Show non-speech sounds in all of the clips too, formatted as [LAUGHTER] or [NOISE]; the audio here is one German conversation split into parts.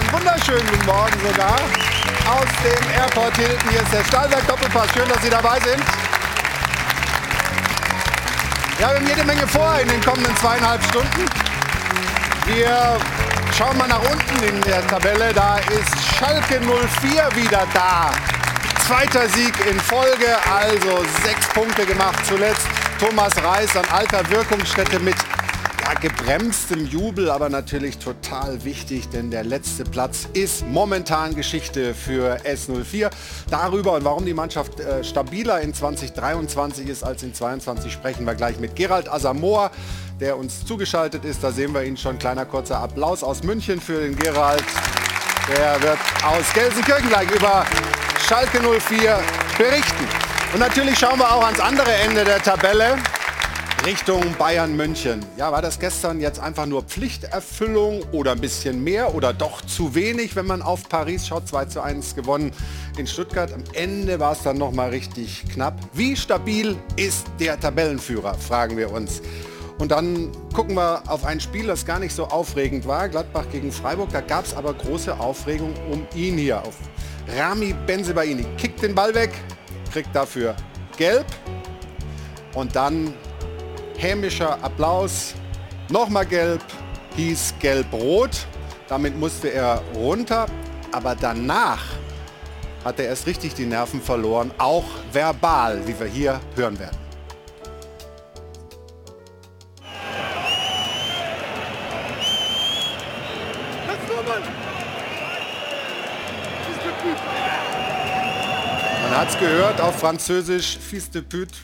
einen wunderschönen guten Morgen sogar aus dem Airport Hilton. Hier ist der Stahlberg Doppelpass. Schön, dass Sie dabei sind. Wir haben jede Menge vor in den kommenden zweieinhalb Stunden. Wir schauen mal nach unten in der Tabelle. Da ist Schalke 04 wieder da. Zweiter Sieg in Folge, also sechs Punkte gemacht. Zuletzt Thomas Reis an alter Wirkungsstätte mit ja, gebremstem Jubel, aber natürlich total wichtig, denn der letzte Platz ist momentan Geschichte für S04. Darüber und warum die Mannschaft äh, stabiler in 2023 ist als in 2022 sprechen wir gleich mit Gerald Asamoah, der uns zugeschaltet ist. Da sehen wir ihn schon. Kleiner kurzer Applaus aus München für den Gerald. Der wird aus Gelsenkirchen gleich über Schalke 04 berichten. Und natürlich schauen wir auch ans andere Ende der Tabelle. Richtung Bayern München. Ja, war das gestern jetzt einfach nur Pflichterfüllung oder ein bisschen mehr oder doch zu wenig, wenn man auf Paris schaut? 2 zu 1 gewonnen in Stuttgart. Am Ende war es dann noch mal richtig knapp. Wie stabil ist der Tabellenführer, fragen wir uns. Und dann gucken wir auf ein Spiel, das gar nicht so aufregend war. Gladbach gegen Freiburg. Da gab es aber große Aufregung um ihn hier. Auf Rami Benzebaini kickt den Ball weg, kriegt dafür gelb. Und dann hämischer Applaus. Nochmal gelb, hieß gelb-rot. Damit musste er runter. Aber danach hat er erst richtig die Nerven verloren, auch verbal, wie wir hier hören werden. Man hat es gehört auf Französisch, Fils de pute,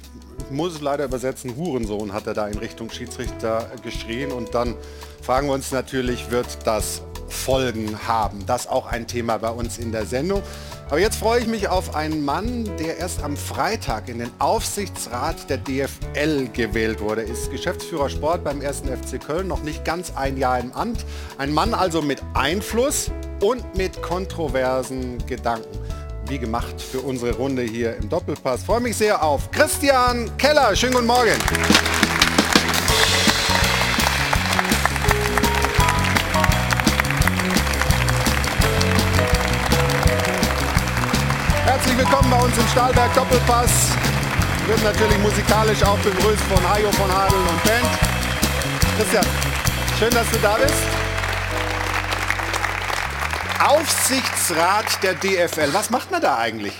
muss leider übersetzen, Hurensohn hat er da in Richtung Schiedsrichter geschrien. Und dann fragen wir uns natürlich, wird das Folgen haben? Das auch ein Thema bei uns in der Sendung. Aber jetzt freue ich mich auf einen Mann, der erst am Freitag in den Aufsichtsrat der DFL gewählt wurde. Ist Geschäftsführer Sport beim 1. FC Köln, noch nicht ganz ein Jahr im Amt. Ein Mann also mit Einfluss und mit kontroversen Gedanken wie gemacht für unsere Runde hier im Doppelpass. Freue mich sehr auf Christian Keller. Schönen guten Morgen. Herzlich willkommen bei uns im Stahlberg Doppelpass. Wir Wird natürlich musikalisch auch begrüßt von Hajo von Hadel und Band. Christian, schön, dass du da bist. Aufsichtsrat der DFL. Was macht man da eigentlich?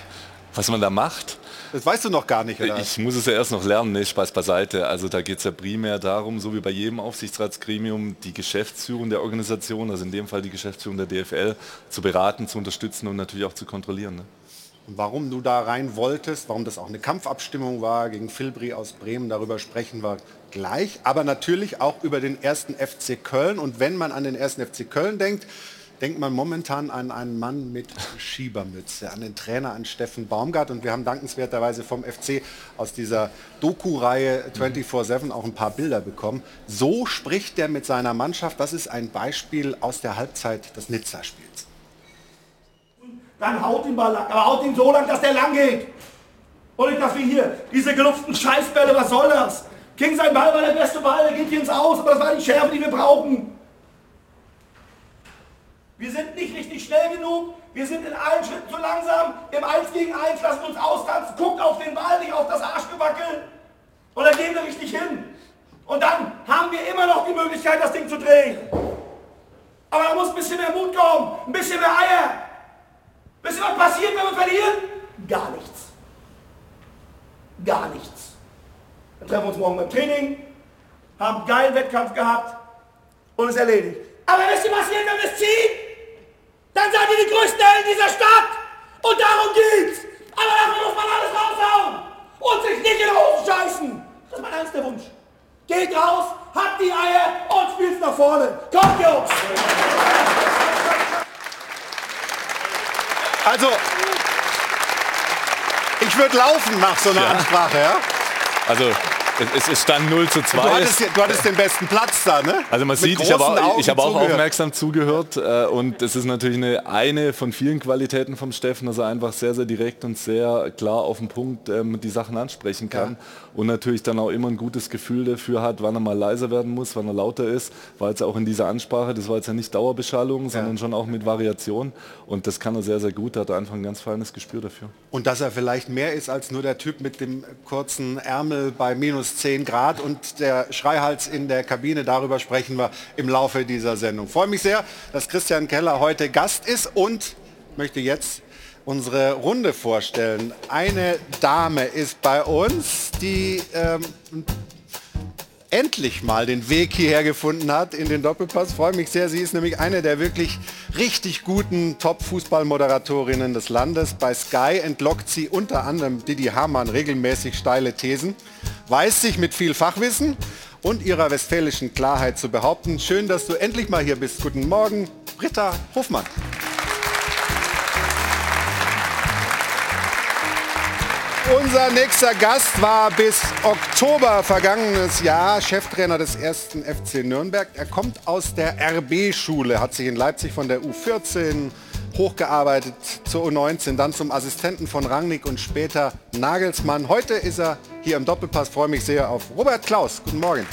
Was man da macht? Das weißt du noch gar nicht, oder? Ich muss es ja erst noch lernen, ne? Spaß beiseite. Also da geht es ja primär darum, so wie bei jedem Aufsichtsratsgremium, die Geschäftsführung der Organisation, also in dem Fall die Geschäftsführung der DFL, zu beraten, zu unterstützen und natürlich auch zu kontrollieren. Ne? Warum du da rein wolltest, warum das auch eine Kampfabstimmung war gegen Filbri aus Bremen, darüber sprechen wir gleich. Aber natürlich auch über den ersten FC Köln. Und wenn man an den ersten FC Köln denkt, denkt man momentan an einen Mann mit Schiebermütze, an den Trainer, an Steffen Baumgart. Und wir haben dankenswerterweise vom FC aus dieser Doku-Reihe 24-7 auch ein paar Bilder bekommen. So spricht der mit seiner Mannschaft. Das ist ein Beispiel aus der Halbzeit des Nizza-Spiels. Dann haut ihn mal lang, aber haut ihn so lang, dass der lang geht. Und nicht, dass wir hier diese gelufteten Scheißbälle, was soll das? King sein Ball war der beste Ball, der geht hier ins Aus, aber das war die Schärfe, die wir brauchen. Wir sind nicht richtig schnell genug. Wir sind in allen Schritten zu langsam. Im 1 gegen 1 lassen uns austanzen. Guckt auf den Ball, nicht auf das Arschgewackel. Und dann gehen wir richtig hin. Und dann haben wir immer noch die Möglichkeit, das Ding zu drehen. Aber da muss ein bisschen mehr Mut kommen, ein bisschen mehr Eier. Wisst ihr, was passiert, wenn wir verlieren? Gar nichts. Gar nichts. Dann treffen wir uns morgen beim Training, haben einen geilen Wettkampf gehabt und es erledigt. Aber wisst ihr, was wir es ziehen? Dann seid ihr die größten Helden dieser Stadt. Und darum geht's. Aber dafür muss man alles raushauen. Und sich nicht in den Hosen scheißen. Das ist mein ernster Wunsch. Geht raus, habt die Eier und spielt nach vorne. Kommt, Jungs. Also, ich würde laufen nach so einer Ja. Ansprache, ja? Also es, es, stand 0 zu 2. Du hattest, du hattest den besten Platz da, ne? Also man Mit sieht, ich habe auch, ich hab auch aufmerksam zugehört äh, und es ist natürlich eine, eine von vielen Qualitäten vom Steffen, dass er einfach sehr, sehr direkt und sehr klar auf den Punkt ähm, die Sachen ansprechen kann ja. und natürlich dann auch immer ein gutes Gefühl dafür hat, wann er mal leiser werden muss, wann er lauter ist, war jetzt auch in dieser Ansprache, das war jetzt ja nicht Dauerbeschallung, sondern ja. schon auch mit Variation und das kann er sehr, sehr gut, hat einfach ein ganz feines Gespür dafür. Und dass er vielleicht mehr ist als nur der Typ mit dem kurzen Ärmel bei minus 10 Grad und der Schreihals in der Kabine. Darüber sprechen wir im Laufe dieser Sendung. Ich freue mich sehr, dass Christian Keller heute Gast ist und möchte jetzt unsere Runde vorstellen. Eine Dame ist bei uns, die ähm, endlich mal den Weg hierher gefunden hat in den Doppelpass. Freue mich sehr. Sie ist nämlich eine der wirklich richtig guten Top-Fußballmoderatorinnen des Landes. Bei Sky entlockt sie unter anderem Didi Hamann regelmäßig steile Thesen, weiß sich mit viel Fachwissen und ihrer westfälischen Klarheit zu behaupten. Schön, dass du endlich mal hier bist. Guten Morgen, Britta Hofmann. Unser nächster Gast war bis Oktober vergangenes Jahr Cheftrainer des ersten FC Nürnberg. Er kommt aus der RB-Schule, hat sich in Leipzig von der U14 hochgearbeitet zur U19, dann zum Assistenten von Rangnick und später Nagelsmann. Heute ist er hier im Doppelpass. Freue mich sehr auf Robert Klaus. Guten Morgen.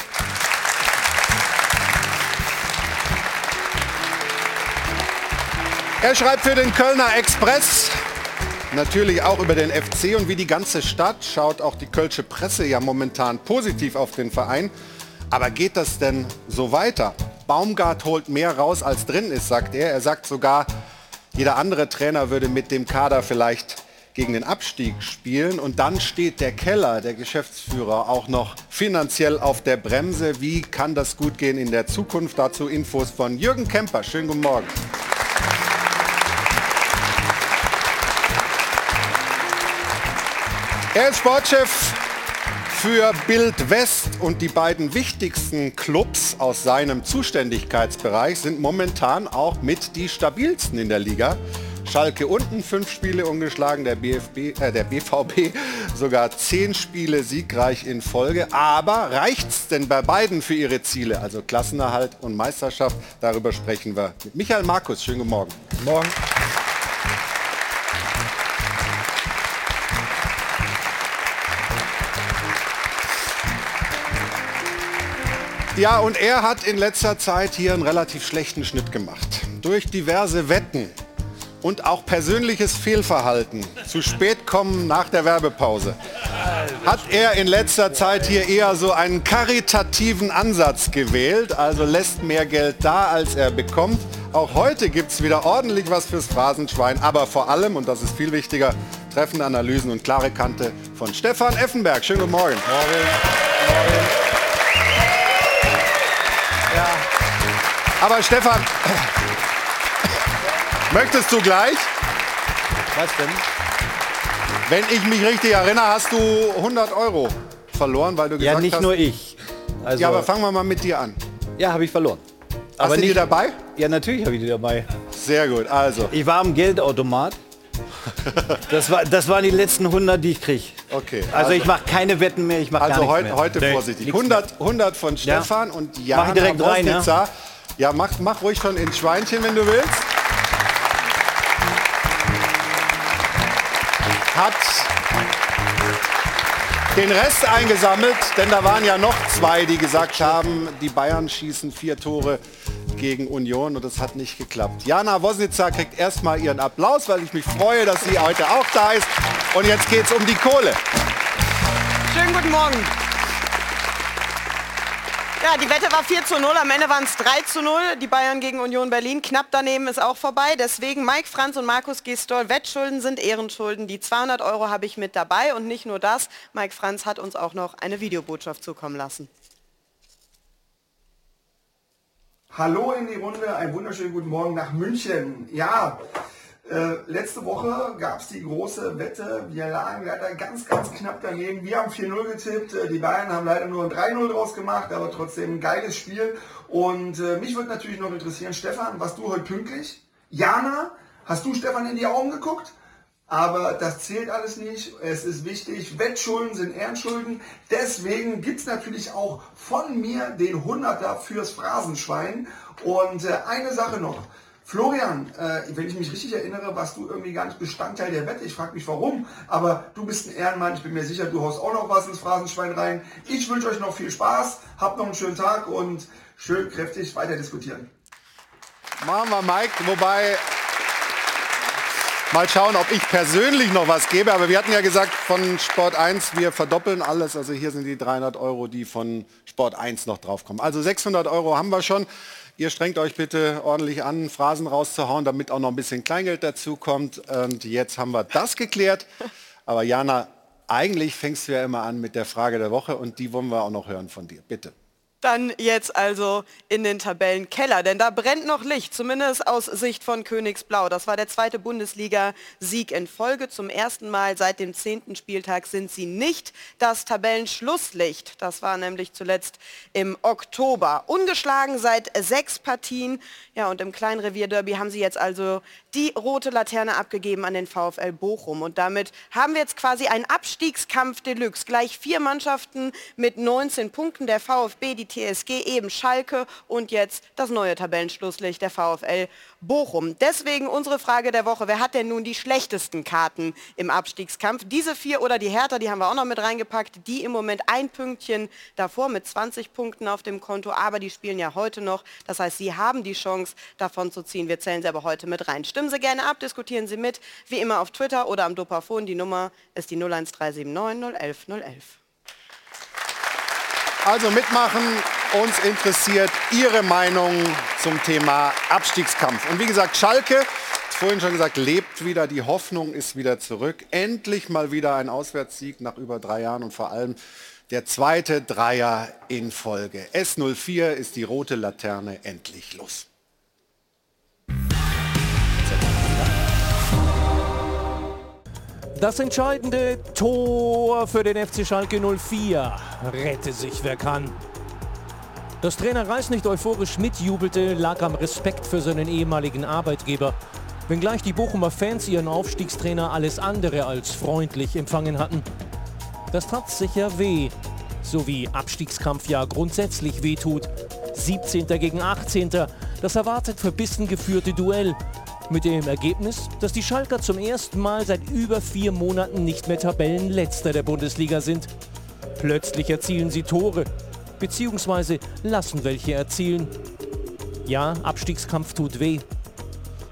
Er schreibt für den Kölner Express natürlich auch über den FC und wie die ganze Stadt schaut auch die Kölsche Presse ja momentan positiv auf den Verein. Aber geht das denn so weiter? Baumgart holt mehr raus, als drin ist, sagt er. Er sagt sogar, jeder andere Trainer würde mit dem Kader vielleicht gegen den Abstieg spielen. Und dann steht der Keller, der Geschäftsführer, auch noch finanziell auf der Bremse. Wie kann das gut gehen in der Zukunft? Dazu Infos von Jürgen Kemper. Schönen guten Morgen. Er ist Sportchef für Bild West und die beiden wichtigsten Clubs aus seinem Zuständigkeitsbereich sind momentan auch mit die stabilsten in der Liga. Schalke unten fünf Spiele ungeschlagen, der, BFB, äh, der BVB [LAUGHS] sogar zehn Spiele siegreich in Folge. Aber reicht es denn bei beiden für ihre Ziele, also Klassenerhalt und Meisterschaft? Darüber sprechen wir mit Michael Markus. Schönen guten Morgen. Guten Morgen. Ja, und er hat in letzter Zeit hier einen relativ schlechten Schnitt gemacht. Durch diverse Wetten und auch persönliches Fehlverhalten, zu spät kommen nach der Werbepause, hat er in letzter Zeit hier eher so einen karitativen Ansatz gewählt, also lässt mehr Geld da, als er bekommt. Auch heute gibt es wieder ordentlich was fürs Phrasenschwein, aber vor allem, und das ist viel wichtiger, treffende Analysen und klare Kante von Stefan Effenberg. Schönen guten Morgen. Morgen. Morgen. Aber Stefan, möchtest du gleich? Was denn? Wenn ich mich richtig erinnere, hast du 100 Euro verloren, weil du gesagt hast... Ja, nicht hast, nur ich. Also, ja, aber fangen wir mal mit dir an. Ja, habe ich verloren. Hast aber du nicht, die dabei? Ja, natürlich habe ich die dabei. Sehr gut, also. Ich war am Geldautomat. Das, war, das waren die letzten 100, die ich kriege. Okay. Also, also, ich mache keine Wetten mehr, ich mache Also heute, heute vorsichtig. 100, 100 von Stefan ja. und Jana Mach ich direkt rein, ja? Ja, mach, mach ruhig schon ins Schweinchen, wenn du willst. Hat den Rest eingesammelt, denn da waren ja noch zwei, die gesagt haben, die Bayern schießen vier Tore gegen Union und das hat nicht geklappt. Jana Wosnitzer kriegt erstmal ihren Applaus, weil ich mich freue, dass sie heute auch da ist. Und jetzt geht es um die Kohle. Schönen guten Morgen. Ja, die Wette war 4 zu 0, am Ende waren es 3 zu 0. Die Bayern gegen Union Berlin. Knapp daneben ist auch vorbei. Deswegen Mike Franz und Markus Gistol, Wettschulden sind Ehrenschulden. Die 200 Euro habe ich mit dabei. Und nicht nur das, Mike Franz hat uns auch noch eine Videobotschaft zukommen lassen. Hallo in die Runde, einen wunderschönen guten Morgen nach München. Ja, äh, letzte Woche gab es die große Wette. Wir lagen leider ganz, ganz knapp daneben. Wir haben 4-0 getippt. Äh, die Bayern haben leider nur ein 3-0 draus gemacht, aber trotzdem ein geiles Spiel. Und äh, mich würde natürlich noch interessieren, Stefan, warst du heute pünktlich? Jana, hast du Stefan in die Augen geguckt? aber das zählt alles nicht. Es ist wichtig, Wettschulden sind Ehrenschulden. Deswegen gibt es natürlich auch von mir den Hunderter fürs Phrasenschwein. Und äh, eine Sache noch. Florian, äh, wenn ich mich richtig erinnere, warst du irgendwie gar nicht Bestandteil der Wette. Ich frage mich warum, aber du bist ein Ehrenmann. Ich bin mir sicher, du haust auch noch was ins Phrasenschwein rein. Ich wünsche euch noch viel Spaß, habt noch einen schönen Tag und schön kräftig weiter diskutieren. Machen wir, Mike. Wobei, mal schauen, ob ich persönlich noch was gebe. Aber wir hatten ja gesagt von Sport 1, wir verdoppeln alles. Also hier sind die 300 Euro, die von Sport 1 noch draufkommen. Also 600 Euro haben wir schon. Ihr strengt euch bitte ordentlich an, Phrasen rauszuhauen, damit auch noch ein bisschen Kleingeld dazu kommt. Und jetzt haben wir das geklärt. Aber Jana, eigentlich fängst du ja immer an mit der Frage der Woche und die wollen wir auch noch hören von dir. Bitte. Dann jetzt also in den Tabellenkeller, denn da brennt noch Licht, zumindest aus Sicht von Königsblau. Das war der zweite Bundesliga-Sieg in Folge. Zum ersten Mal seit dem zehnten Spieltag sind sie nicht das Tabellenschlusslicht. Das war nämlich zuletzt im Oktober. Ungeschlagen seit sechs Partien. Ja, und im Kleinrevierderby haben sie jetzt also die rote Laterne abgegeben an den VfL Bochum. Und damit haben wir jetzt quasi einen Abstiegskampf Deluxe. Gleich vier Mannschaften mit 19 Punkten. Der VfB, die TSG, eben Schalke und jetzt das neue Tabellenschlusslicht der VfL Bochum. Deswegen unsere Frage der Woche, wer hat denn nun die schlechtesten Karten im Abstiegskampf? Diese vier oder die Hertha, die haben wir auch noch mit reingepackt, die im Moment ein Pünktchen davor mit 20 Punkten auf dem Konto, aber die spielen ja heute noch. Das heißt, sie haben die Chance, davon zu ziehen. Wir zählen sie aber heute mit rein. Stimmen Sie gerne ab, diskutieren Sie mit, wie immer auf Twitter oder am Dopafon. Die Nummer ist die 01379 011 011. Also mitmachen. Uns interessiert Ihre Meinung zum Thema Abstiegskampf. Und wie gesagt, Schalke, vorhin schon gesagt, lebt wieder. Die Hoffnung ist wieder zurück. Endlich mal wieder ein Auswärtssieg nach über drei Jahren und vor allem der zweite Dreier in Folge. S04 ist die rote Laterne endlich los. Das entscheidende Tor für den FC Schalke 04. Rette sich, wer kann. Dass Trainer Reis nicht euphorisch mitjubelte, lag am Respekt für seinen ehemaligen Arbeitgeber. Wenngleich die Bochumer Fans ihren Aufstiegstrainer alles andere als freundlich empfangen hatten. Das tat sicher weh, so wie Abstiegskampf ja grundsätzlich wehtut. 17. gegen 18. Das erwartet verbissen geführte Duell. Mit dem Ergebnis, dass die Schalker zum ersten Mal seit über vier Monaten nicht mehr Tabellenletzter der Bundesliga sind. Plötzlich erzielen sie Tore, beziehungsweise lassen welche erzielen. Ja, Abstiegskampf tut weh.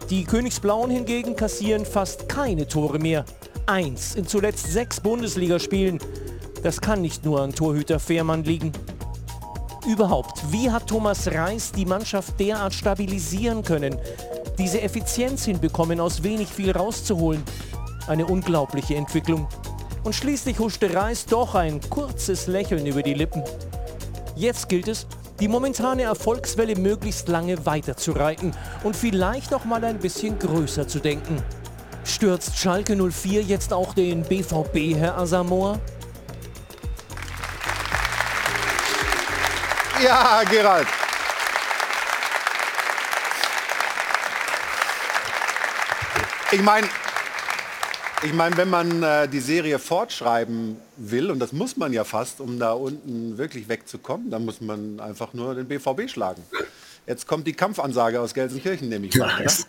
Die Königsblauen hingegen kassieren fast keine Tore mehr. Eins in zuletzt sechs Bundesligaspielen. Das kann nicht nur an Torhüter Fehrmann liegen. Überhaupt, wie hat Thomas Reis die Mannschaft derart stabilisieren können? Diese Effizienz hinbekommen, aus wenig viel rauszuholen. Eine unglaubliche Entwicklung. Und schließlich huschte Reis doch ein kurzes Lächeln über die Lippen. Jetzt gilt es, die momentane Erfolgswelle möglichst lange weiterzureiten und vielleicht auch mal ein bisschen größer zu denken. Stürzt Schalke 04 jetzt auch den BVB, Herr Asamoah? Ja, Gerald. Ich meine, ich meine, wenn man äh, die Serie fortschreiben will, und das muss man ja fast, um da unten wirklich wegzukommen, dann muss man einfach nur den BVB schlagen. Jetzt kommt die Kampfansage aus Gelsenkirchen, nehme ich ja, an. Ist,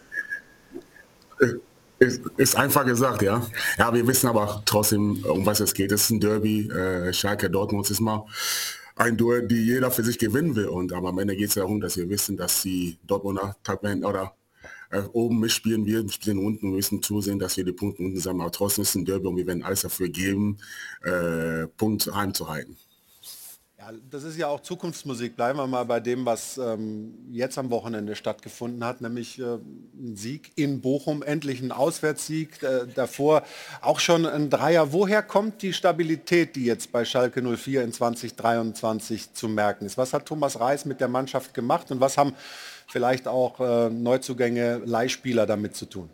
ist, ist, einfach gesagt, ja. Ja, wir wissen aber trotzdem, um was es geht. Es ist ein Derby. Äh, Schalke Dortmund ist mal ein Duell, die jeder für sich gewinnen will. Und aber am Ende geht es darum, dass wir wissen, dass die Dortmunder Tabellen oder äh, oben mitspielen wir, spielen unten, wir müssen zusehen, dass wir die Punkte unten sammeln. Aber trotzdem ist ein Derby und wir werden alles dafür geben, äh, Punkt heimzuhalten. Ja, das ist ja auch Zukunftsmusik. Bleiben wir mal bei dem, was ähm, jetzt am Wochenende stattgefunden hat, nämlich äh, ein Sieg in Bochum, endlich ein Auswärtssieg, äh, davor auch schon ein Dreier. Woher kommt die Stabilität, die jetzt bei Schalke 04 in 2023 zu merken ist? Was hat Thomas Reis mit der Mannschaft gemacht und was haben vielleicht auch äh, Neuzugänge, Leihspieler damit zu tun?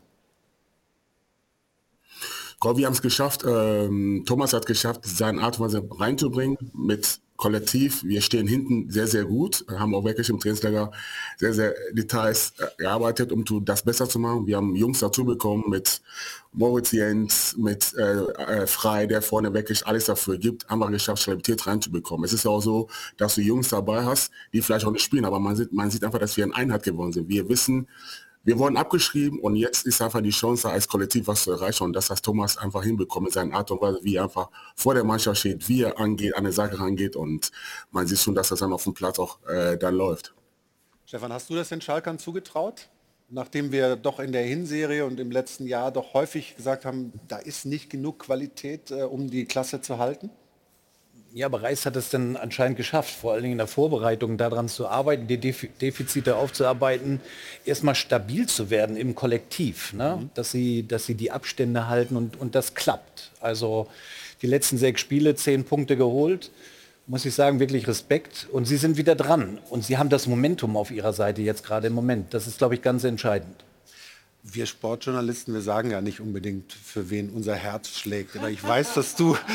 Gott, wir haben es geschafft. Ähm, Thomas hat geschafft, seine Art und Weise reinzubringen mit kollektiv, wir stehen hinten sehr, sehr gut, haben auch wirklich im Trainingslager sehr, sehr Details äh, gearbeitet, um das besser zu machen. Wir haben Jungs dazu bekommen mit Moritz Jens, mit äh, äh, Frei, der vorne wirklich alles dafür gibt, haben wir geschafft, Stabilität reinzubekommen. Es ist auch so, dass du Jungs dabei hast, die vielleicht auch nicht spielen, aber man sieht, man sieht einfach, dass wir in Einheit geworden sind. Wir wissen, wir wurden abgeschrieben und jetzt ist einfach die Chance, als Kollektiv was zu erreichen und das hat Thomas einfach hinbekommen in seiner Art und Weise, wie er einfach vor der Mannschaft steht, wie er angeht, an eine Sache rangeht und man sieht schon, dass das dann auf dem Platz auch äh, dann läuft. Stefan, hast du das den Schalkern zugetraut? Nachdem wir doch in der Hinserie und im letzten Jahr doch häufig gesagt haben, da ist nicht genug Qualität, äh, um die Klasse zu halten? Ja, aber Reis hat es dann anscheinend geschafft, vor allen Dingen in der Vorbereitung daran zu arbeiten, die Defizite aufzuarbeiten, erstmal stabil zu werden im Kollektiv, ne? Mhm. dass, sie, dass sie die Abstände halten und, und das klappt. Also die letzten sechs Spiele, zehn Punkte geholt, muss ich sagen, wirklich Respekt. Und sie sind wieder dran und sie haben das Momentum auf ihrer Seite jetzt gerade im Moment. Das ist, glaube ich, ganz entscheidend. Wir Sportjournalisten, wir sagen ja nicht unbedingt, für wen unser Herz schlägt. Aber ich weiß, dass du [LAUGHS]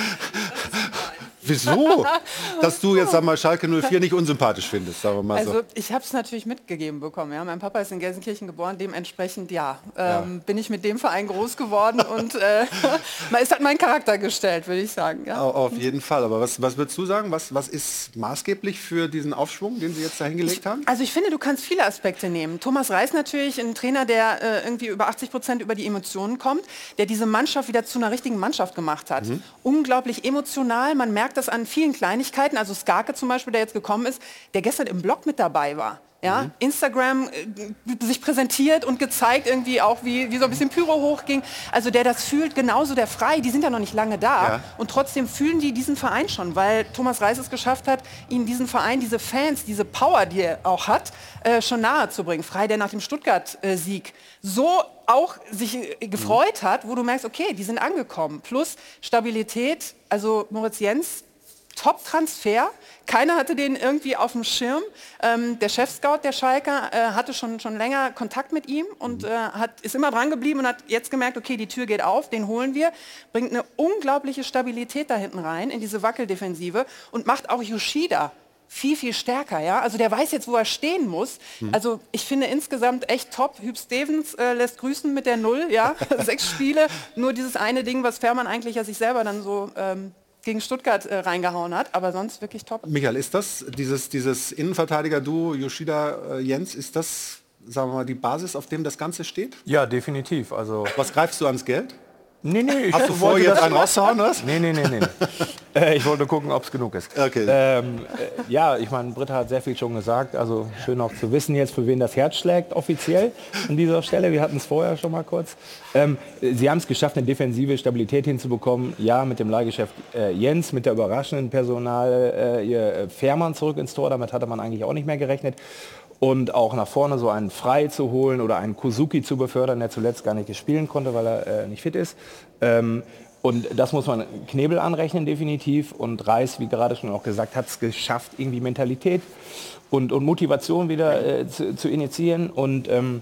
Wieso? [LAUGHS] Dass du jetzt, sag mal, Schalke 04 nicht unsympathisch findest, sagen wir mal also, so. ich habe es natürlich mitgegeben bekommen. Ja. Mein Papa ist in Gelsenkirchen geboren, dementsprechend ja, ähm, ja. bin ich mit dem Verein groß geworden [LAUGHS] und äh, [LAUGHS] man ist halt mein Charakter gestellt, würde ich sagen. Ja. Auf jeden Fall. Aber was, was würdest du sagen? Was, was ist maßgeblich für diesen Aufschwung, den Sie jetzt da hingelegt haben? Also ich finde, du kannst viele Aspekte nehmen. Thomas Reis natürlich, ein Trainer, der äh, irgendwie über 80 Prozent über die Emotionen kommt, der diese Mannschaft wieder zu einer richtigen Mannschaft gemacht hat. Mhm. Unglaublich emotional, man merkt, merkt das an vielen Kleinigkeiten. Also Skarke zum Beispiel, der jetzt gekommen ist, der gestern im Blog mit dabei war. Ja, mhm. Instagram äh, sich präsentiert und gezeigt irgendwie auch, wie, wie so ein bisschen Pyro hochging. Also der das fühlt, genauso der Frei, die sind ja noch nicht lange da. Ja. Und trotzdem fühlen die diesen Verein schon, weil Thomas Reis es geschafft hat, ihnen diesen Verein, diese Fans, diese Power, die er auch hat, äh, schon nahe zu bringen. Frei, der nach dem Stuttgart-Sieg so auch sich äh, gefreut mhm. hat, wo du merkst, okay, die sind angekommen. Plus Stabilität, also Moritz Jens, Top-Transfer. Keiner hatte den irgendwie auf dem Schirm. Ähm, der Chef-Scout der Schalker äh, hatte schon, schon länger Kontakt mit ihm und mhm. äh, hat, ist immer dran geblieben und hat jetzt gemerkt, okay, die Tür geht auf, den holen wir. Bringt eine unglaubliche Stabilität da hinten rein in diese Wackeldefensive und macht auch Yoshida viel, viel stärker. Ja? Also der weiß jetzt, wo er stehen muss. Mhm. Also ich finde insgesamt echt top. Hüb Stevens äh, lässt grüßen mit der Null. Ja? [LAUGHS] Sechs Spiele, nur dieses eine Ding, was Fährmann eigentlich ja sich selber dann so ähm, gegen Stuttgart äh, reingehauen hat, aber sonst wirklich top. Michael, ist das dieses, dieses Innenverteidiger-Duo Yoshida äh, Jens, ist das, sagen wir mal, die Basis, auf dem das Ganze steht? Ja, definitiv. Also Was greifst du ans Geld? Nee, nee, ich Hast du vor, jetzt einen rauszuhauen, was? Nee, nee, nee, nee. [LAUGHS] äh, ich wollte gucken, ob es genug ist. Okay. Ähm, äh, ja, ich meine, Britta hat sehr viel schon gesagt. Also schön auch zu wissen jetzt, für wen das Herz schlägt, offiziell an dieser Stelle. Wir hatten es vorher schon mal kurz. Ähm, sie haben es geschafft, eine defensive Stabilität hinzubekommen. Ja, mit dem Leihgeschäft äh, Jens, mit der überraschenden Personal, äh, ihr äh, Fährmann zurück ins Tor. Damit hatte man eigentlich auch nicht mehr gerechnet und auch nach vorne so einen Frei zu holen oder einen Kuzuki zu befördern, der zuletzt gar nicht spielen konnte, weil er äh, nicht fit ist. Ähm, und das muss man Knebel anrechnen definitiv. Und Reis, wie gerade schon auch gesagt, hat es geschafft, irgendwie Mentalität und, und Motivation wieder äh, zu, zu, initiieren. Und ähm,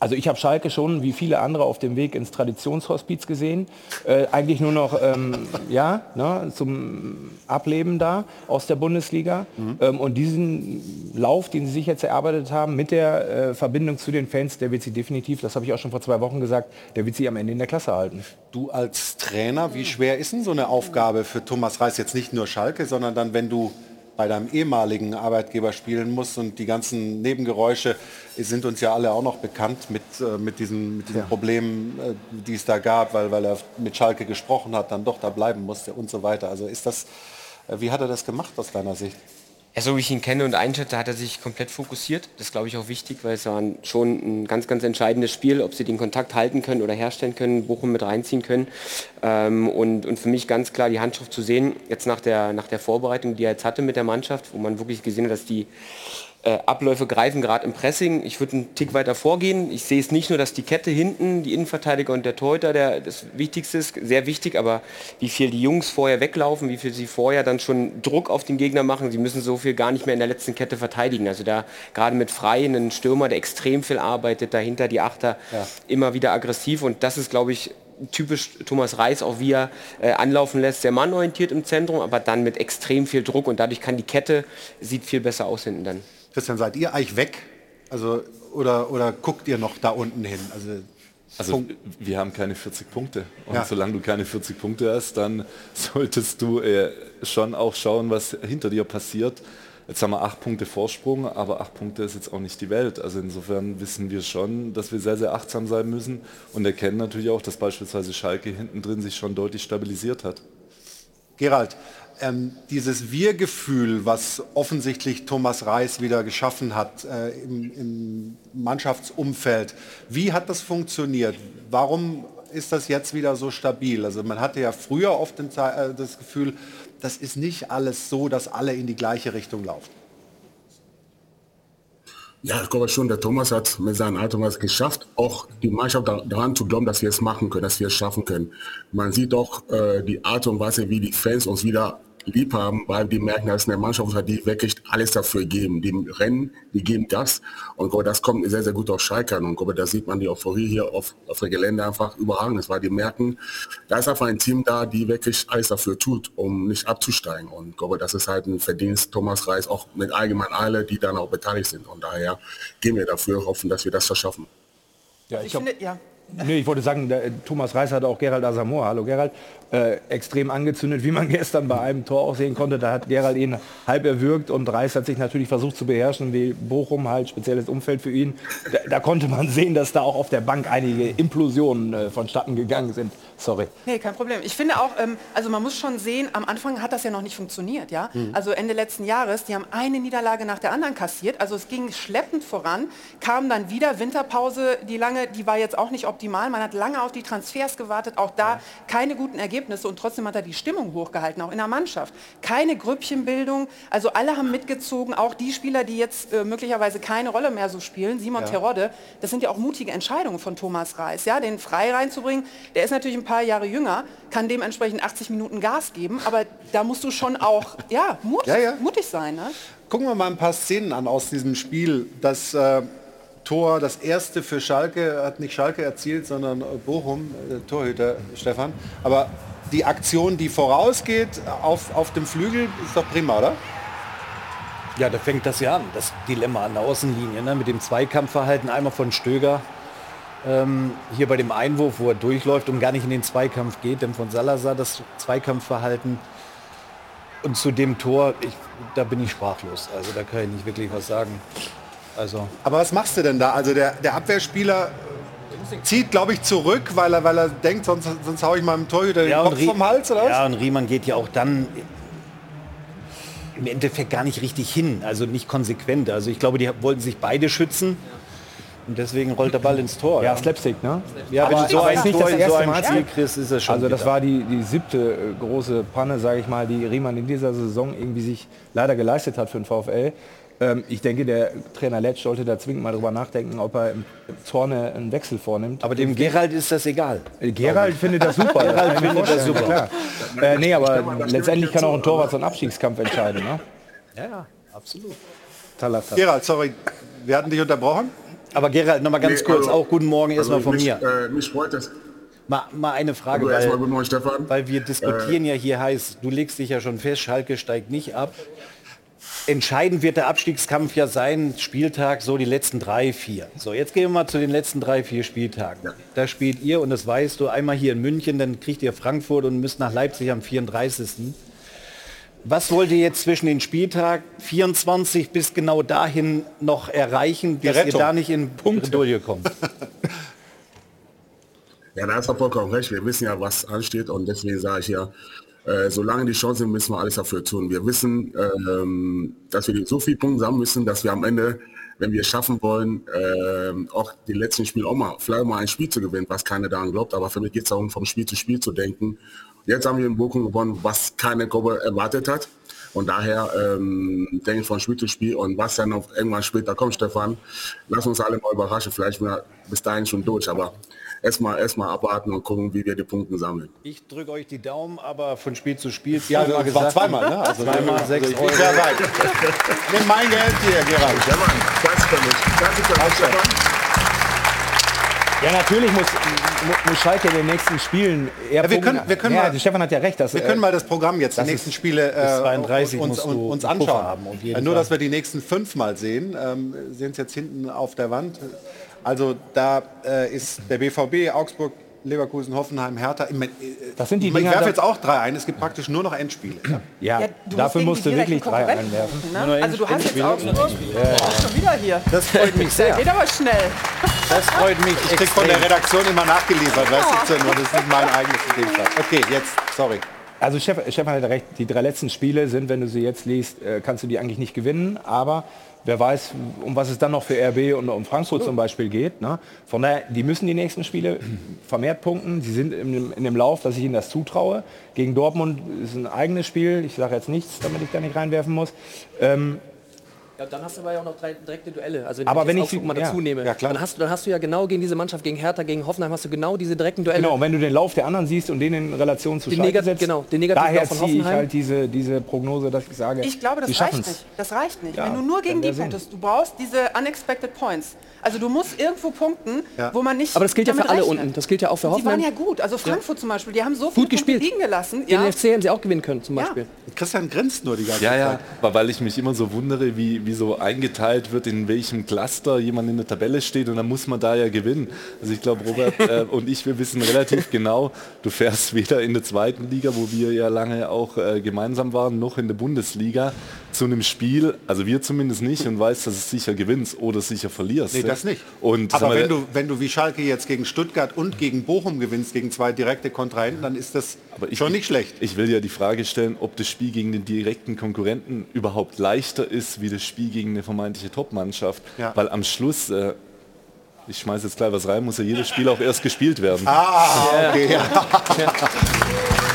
also ich habe Schalke schon, wie viele andere, auf dem Weg ins Traditionshospiz gesehen. Äh, eigentlich nur noch ähm, ja, ne, zum Ableben da aus der Bundesliga. Mhm. Ähm, und diesen Lauf, den sie sich jetzt erarbeitet haben, mit der äh, Verbindung zu den Fans, der wird sie definitiv, das habe ich auch schon vor zwei Wochen gesagt, der wird sie am Ende in der Klasse halten. Du als Trainer, wie schwer ist denn so eine Aufgabe für Thomas Reis jetzt nicht nur Schalke, sondern dann, wenn du bei deinem ehemaligen Arbeitgeber spielen musst und die ganzen Nebengeräusche sind uns ja alle auch noch bekannt mit, äh, mit diesen, mit diesen ja. Problemen, äh, die es da gab, weil, weil er mit Schalke gesprochen hat, dann doch da bleiben musste und so weiter. Also ist das, äh, wie hat er das gemacht aus deiner Sicht? Ja, so wie ich ihn kenne und einschätze, hat er sich komplett fokussiert. Das glaube ich auch wichtig, weil es war schon ein ganz, ganz entscheidendes Spiel, ob sie den Kontakt halten können oder herstellen können, Bochum mit reinziehen können. Ähm, und, und für mich ganz klar die Handschrift zu sehen, jetzt nach der, nach der Vorbereitung, die er jetzt hatte mit der Mannschaft, wo man wirklich gesehen hat, dass die äh, Abläufe greifen gerade im Pressing. Ich würde einen Tick weiter vorgehen. Ich sehe es nicht nur, dass die Kette hinten, die Innenverteidiger und der Torhüter der, das Wichtigste ist, sehr wichtig, aber wie viel die Jungs vorher weglaufen, wie viel sie vorher dann schon Druck auf den Gegner machen, sie müssen so viel gar nicht mehr in der letzten Kette verteidigen. Also da gerade mit Frei einen Stürmer, der extrem viel arbeitet, dahinter die Achter ja. immer wieder aggressiv und das ist, glaube ich, typisch Thomas Reis, auch wie er äh, anlaufen lässt, sehr mannorientiert im Zentrum, aber dann mit extrem viel Druck und dadurch kann die Kette, sieht viel besser aus hinten dann. Christian, seid ihr eigentlich weg? Also, oder, oder guckt ihr noch da unten hin? Also, Also wir haben keine 40 Punkte. Und Ja. solange du keine 40 Punkte hast, dann [LAUGHS] solltest du äh, schon auch schauen, was hinter dir passiert. Jetzt haben wir acht Punkte Vorsprung, aber acht Punkte ist jetzt auch nicht die Welt. Also insofern wissen wir schon, dass wir sehr, sehr achtsam sein müssen und erkennen natürlich auch, dass beispielsweise Schalke hinten drin sich schon deutlich stabilisiert hat. Gerald, ähm, dieses Wir-Gefühl, was offensichtlich Thomas Reis wieder geschaffen hat äh, im, im Mannschaftsumfeld, wie hat das funktioniert? Warum ist das jetzt wieder so stabil? Also man hatte ja früher oft äh, das Gefühl, das ist nicht alles so, dass alle in die gleiche Richtung laufen. Ja, ich glaube schon, der Thomas hat mit seinen Art und Weise geschafft, auch die Mannschaft da- daran zu glauben, dass wir es machen können, dass wir es schaffen können. Man sieht auch äh, die Art und Weise, wie die Fans uns wieder lieb haben, weil die merken, dass eine Mannschaft hat, die wirklich alles dafür geben. Die rennen, die geben Gas und ich glaube, das kommt sehr, sehr gut auf Schalke an. Und ich glaube, da sieht man die Euphorie hier auf, auf der Gelände einfach überragend ist, weil die merken, da ist einfach ein Team da, die wirklich alles dafür tut, um nicht abzusteigen. Und ich glaube, das ist halt ein Verdienst Thomas Reis, auch mit allgemein alle, die dann auch beteiligt sind. Und daher gehen wir dafür, hoffen, dass wir das verschaffen. Ja, Ich finde, ja. Nee, ich wollte sagen, der, Thomas Reis hat auch Gerald Asamoah, hallo Gerald, äh, extrem angezündet, wie man [LAUGHS] gestern bei einem Tor auch sehen konnte. Da hat Gerald ihn halb erwürgt und Reis hat sich natürlich versucht zu beherrschen, wie Bochum halt, spezielles Umfeld für ihn. Da, da konnte man sehen, dass da auch auf der Bank einige Implosionen äh, vonstatten gegangen sind. Sorry. Nee, kein Problem. Ich finde auch, ähm, also man muss schon sehen, am Anfang hat das ja noch nicht funktioniert, ja. Mhm. Also Ende letzten Jahres, die haben eine Niederlage nach der anderen kassiert. Also es ging schleppend voran, kam dann wieder Winterpause, die lange, die war jetzt auch nicht optimal. Man hat lange auf die Transfers gewartet, auch da keine guten Ergebnisse und trotzdem hat er die Stimmung hochgehalten, auch in der Mannschaft. Keine Grüppchenbildung, also alle haben mitgezogen, auch die Spieler, die jetzt äh, möglicherweise keine Rolle mehr so spielen, Simon Ja. Terodde, das sind ja auch mutige Entscheidungen von Thomas Reis, ja, den frei reinzubringen. Der ist natürlich ein paar Jahre jünger, kann dementsprechend 80 Minuten Gas geben, aber da musst du schon auch, ja, mut, mutig sein, ne? Gucken wir mal ein paar Szenen an aus diesem Spiel. Das äh, Tor, das erste für Schalke, hat nicht Schalke erzielt, sondern Bochum, äh, Torhüter Stefan. Aber die Aktion, die vorausgeht auf, auf dem Flügel, ist doch prima, oder? Ja, da fängt das ja an, das Dilemma an der Außenlinie, ne? mit dem Zweikampfverhalten einmal von Stöger. Ähm, hier bei dem Einwurf, wo er durchläuft und gar nicht in den Zweikampf geht, denn von Salazar das Zweikampfverhalten. Und zu dem Tor, ich, da bin ich sprachlos. Also da kann ich nicht wirklich was sagen. Also Aber was machst du denn da? Also der, der Abwehrspieler zieht, glaube ich, zurück, weil er, weil er denkt, sonst, sonst hau ich meinem Torhüter den Ja, Kopf Rie- vom Hals, oder was? Ja, und Riemann geht ja auch dann im Endeffekt gar nicht richtig hin, also nicht konsequent. Also ich glaube, die wollten sich beide schützen und deswegen rollt der Ball ins Tor. Ja, Slapstick, ne? Ja, wenn Aber du so ein Tor das in so einem Mal. Spiel kriegst, ist es schon Also das bitter. war die, die siebte äh, große Panne, sage ich mal, die Riemann in dieser Saison irgendwie sich leider geleistet hat für den VfL. Ähm, ich denke, der Trainer Letsch sollte da zwingend mal drüber nachdenken, ob er im Zorne einen Wechsel vornimmt. Aber dem Gerald ist das egal. Äh, Gerald findet das super. [LAUGHS] Gerald findet das super. Klar. Äh, nee, aber letztendlich kann auch ein Torwart so einen Abstiegskampf entscheiden. Ne? Ja, ja, absolut. Talata. Gerald, sorry, wir hatten dich unterbrochen. Aber Gerald, noch mal ganz Nee, kurz, also- auch guten Morgen erstmal also von mich, mir. Äh, mich freut es. Mal, mal eine Frage, Also weil, Morgen, weil wir diskutieren ja hier heiß, du legst dich ja schon fest, Schalke steigt nicht ab. Entscheidend wird der Abstiegskampf ja sein, Spieltag, so die letzten drei, vier. So, jetzt gehen wir mal zu den letzten drei, vier Spieltagen. Da spielt ihr, und das weißt du, einmal hier in München, dann kriegt ihr Frankfurt und müsst nach Leipzig am 34. Was wollt ihr jetzt zwischen den Spieltag 24 bis genau dahin noch erreichen, Die dass ihr da nicht in Bredouille kommt? [LAUGHS] Ja, da hast du vollkommen recht. Wir wissen ja, was ansteht und deswegen sage ich ja, äh, solange die Chancen sind, müssen wir alles dafür tun. Wir wissen, ähm, dass wir so viel Punkte sammeln müssen, dass wir am Ende, wenn wir es schaffen wollen, ähm, auch die letzten Spiele auch mal, vielleicht mal ein Spiel zu gewinnen, was keiner daran glaubt. Aber für mich geht es darum, vom Spiel zu Spiel zu denken. Jetzt haben wir in Bochum gewonnen, was keine Gruppe erwartet hat. Und daher ähm, denke ich von Spiel zu Spiel und was dann noch irgendwann später kommt, Stefan, lass uns alle mal überraschen. Vielleicht sind wir bis dahin schon durch, aber erstmal erstmal abwarten und gucken, wie wir die Punkte sammeln. Ich drücke euch die Daumen, aber von Spiel zu Spiel. Ja, zweimal das war zweimal, ne? Also, zweimal also sechs ich Euro. bin sehr weit. Nimm mein Geld hier, Gerald. Ja, Mann, das für mich. Danke für mich, Stefan. Ja, natürlich muss, mu- muss Schalke in den nächsten Spielen eher Ja, wir können- wir können ja, mal- Stefan hat ja recht. Dass, Wir äh, können mal das Programm jetzt, die nächsten Spiele äh, 32 uns, uns, anschauen. haben, Äh, Nur, Fall. dass wir die nächsten fünf mal sehen. Ähm, sehen es jetzt hinten auf der Wand. Also da äh, ist der BVB, Augsburg, Leverkusen, Hoffenheim, Hertha. Ich, mein, äh, Das sind die ich Dinger, werfe jetzt auch drei ein. Es gibt praktisch nur noch Endspiele. Ja. ja, Ja, du dafür musst du wirklich drei einwerfen. Ne? Also du hast jetzt Augsburg, oh, schon wieder hier. Das freut mich sehr. Geht aber schnell. Das freut mich Ich krieg von der. Redaktion immer nachgeliefert. Weißt du, nur das ist nicht mein eigenes Ideenfall. Okay, jetzt, sorry. Also Stefan hat recht, die drei letzten Spiele sind, wenn du sie jetzt liest, äh, kannst du die eigentlich nicht gewinnen, aber wer weiß, um was es dann noch für RB und um Frankfurt zum Beispiel geht. Ne? Von daher, die müssen die nächsten Spiele [CLEARS THROAT] vermehrt punkten. Sie sind in, dem- in dem Lauf, dass ich ihnen das zutraue. Gegen Dortmund ist ein eigenes Spiel. Ich sage jetzt nichts, damit ich da nicht reinwerfen muss. Ähm, dann hast du aber ja auch noch drei direkte Duelle. Also wenn Aber wenn ich mal ja. dazu nehme, Ja, klar. dann, hast, du- dann hast du ja genau gegen diese Mannschaft, gegen Hertha, gegen Hoffenheim, hast du genau diese direkten Duelle. genau, und wenn du den Lauf der anderen siehst und den in Relation zu Den Schalke setzt, genau, den negativen daher Lauf von ziehe ich Hoffenheim. halt diese, diese Prognose, dass ich sage, Ich glaube, die das reicht nicht. Das reicht nicht. Ja, Wenn du nur gegen die punktest, du brauchst diese unexpected points. Also du musst irgendwo punkten, Ja. wo man nicht Aber das gilt ja für alle rechnet. unten. Das gilt ja auch für Und Die waren Hoffenheim. ja gut. Also Frankfurt zum Beispiel, die haben so viele Gut gespielt. Punkte liegen gelassen. Den Ja. FC hätten sie auch gewinnen können, zum Ja. Beispiel. Christian grinst nur die ganze Ja, Zeit. ja, aber weil ich mich immer so wundere, wie so eingeteilt wird, in welchem Cluster jemand in der Tabelle steht und dann muss man da ja gewinnen. Also ich glaube, Robert äh, [LAUGHS] und ich, wir wissen relativ genau, du fährst weder in der zweiten Liga, wo wir ja lange auch äh, gemeinsam waren, noch in der Bundesliga zu einem Spiel, also wir zumindest nicht und weißt, dass es sicher gewinnst oder sicher verlierst. Nee, das nicht. Und Aber mal, wenn du, wenn du wie Schalke jetzt gegen Stuttgart und gegen Bochum gewinnst, gegen zwei direkte Kontrahenten, dann ist das Aber ich- schon nicht schlecht. Ich will ja die Frage stellen, ob das Spiel gegen den direkten Konkurrenten überhaupt leichter ist, wie das Spiel gegen eine vermeintliche Top-Mannschaft. Ja. Weil am Schluss, äh, ich schmeiße jetzt gleich was rein, muss ja jedes Spiel auch erst gespielt werden. Ah, okay. Ja. [LAUGHS]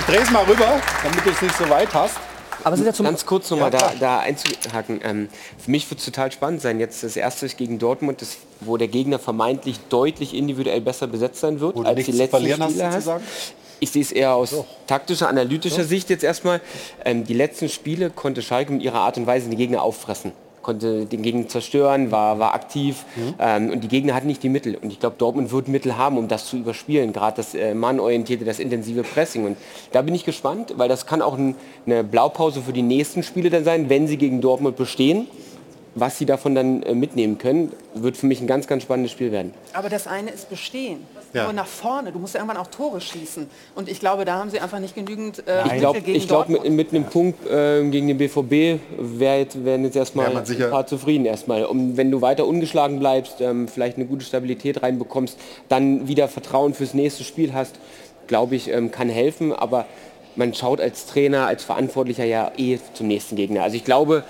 Ich drehe es mal rüber, damit du es nicht so weit hast. Aber es ist ja zum Ganz kurz nochmal da, da einzuhaken. Ähm, für mich wird es total spannend sein. Jetzt das erste ist gegen Dortmund, das, wo der Gegner vermeintlich deutlich individuell besser besetzt sein wird, Wo als die letzten hast, Spiele hast. sozusagen? Ich sehe es eher aus taktischer, analytischer Sicht jetzt erstmal. Ähm, die letzten Spiele konnte Schalke mit ihrer Art und Weise den Gegner auffressen. Konnte den Gegner zerstören, war, war aktiv ähm, und die Gegner hatten nicht die Mittel. Und ich glaube, Dortmund wird Mittel haben, um das zu überspielen. Gerade das äh, mannorientierte, das intensive Pressing. Und da bin ich gespannt, weil das kann auch ein, eine Blaupause für die nächsten Spiele dann sein, wenn sie gegen Dortmund bestehen. Was sie davon dann äh, mitnehmen können, wird für mich ein ganz, ganz spannendes Spiel werden. Aber das eine ist bestehen. Ja. Nur nach vorne. Du musst ja irgendwann auch Tore schießen. Und ich glaube, da haben sie einfach nicht genügend äh, Ich glaube, glaub, mit, mit einem Punkt äh, gegen den BVB wär jetzt, wären jetzt erstmal sicher- ein paar zufrieden erstmal. Und wenn du weiter ungeschlagen bleibst, ähm, vielleicht eine gute Stabilität reinbekommst, dann wieder Vertrauen fürs nächste Spiel hast, glaube ich, ähm, kann helfen. Aber man schaut als Trainer, als Verantwortlicher ja eh zum nächsten Gegner. Also ich glaube,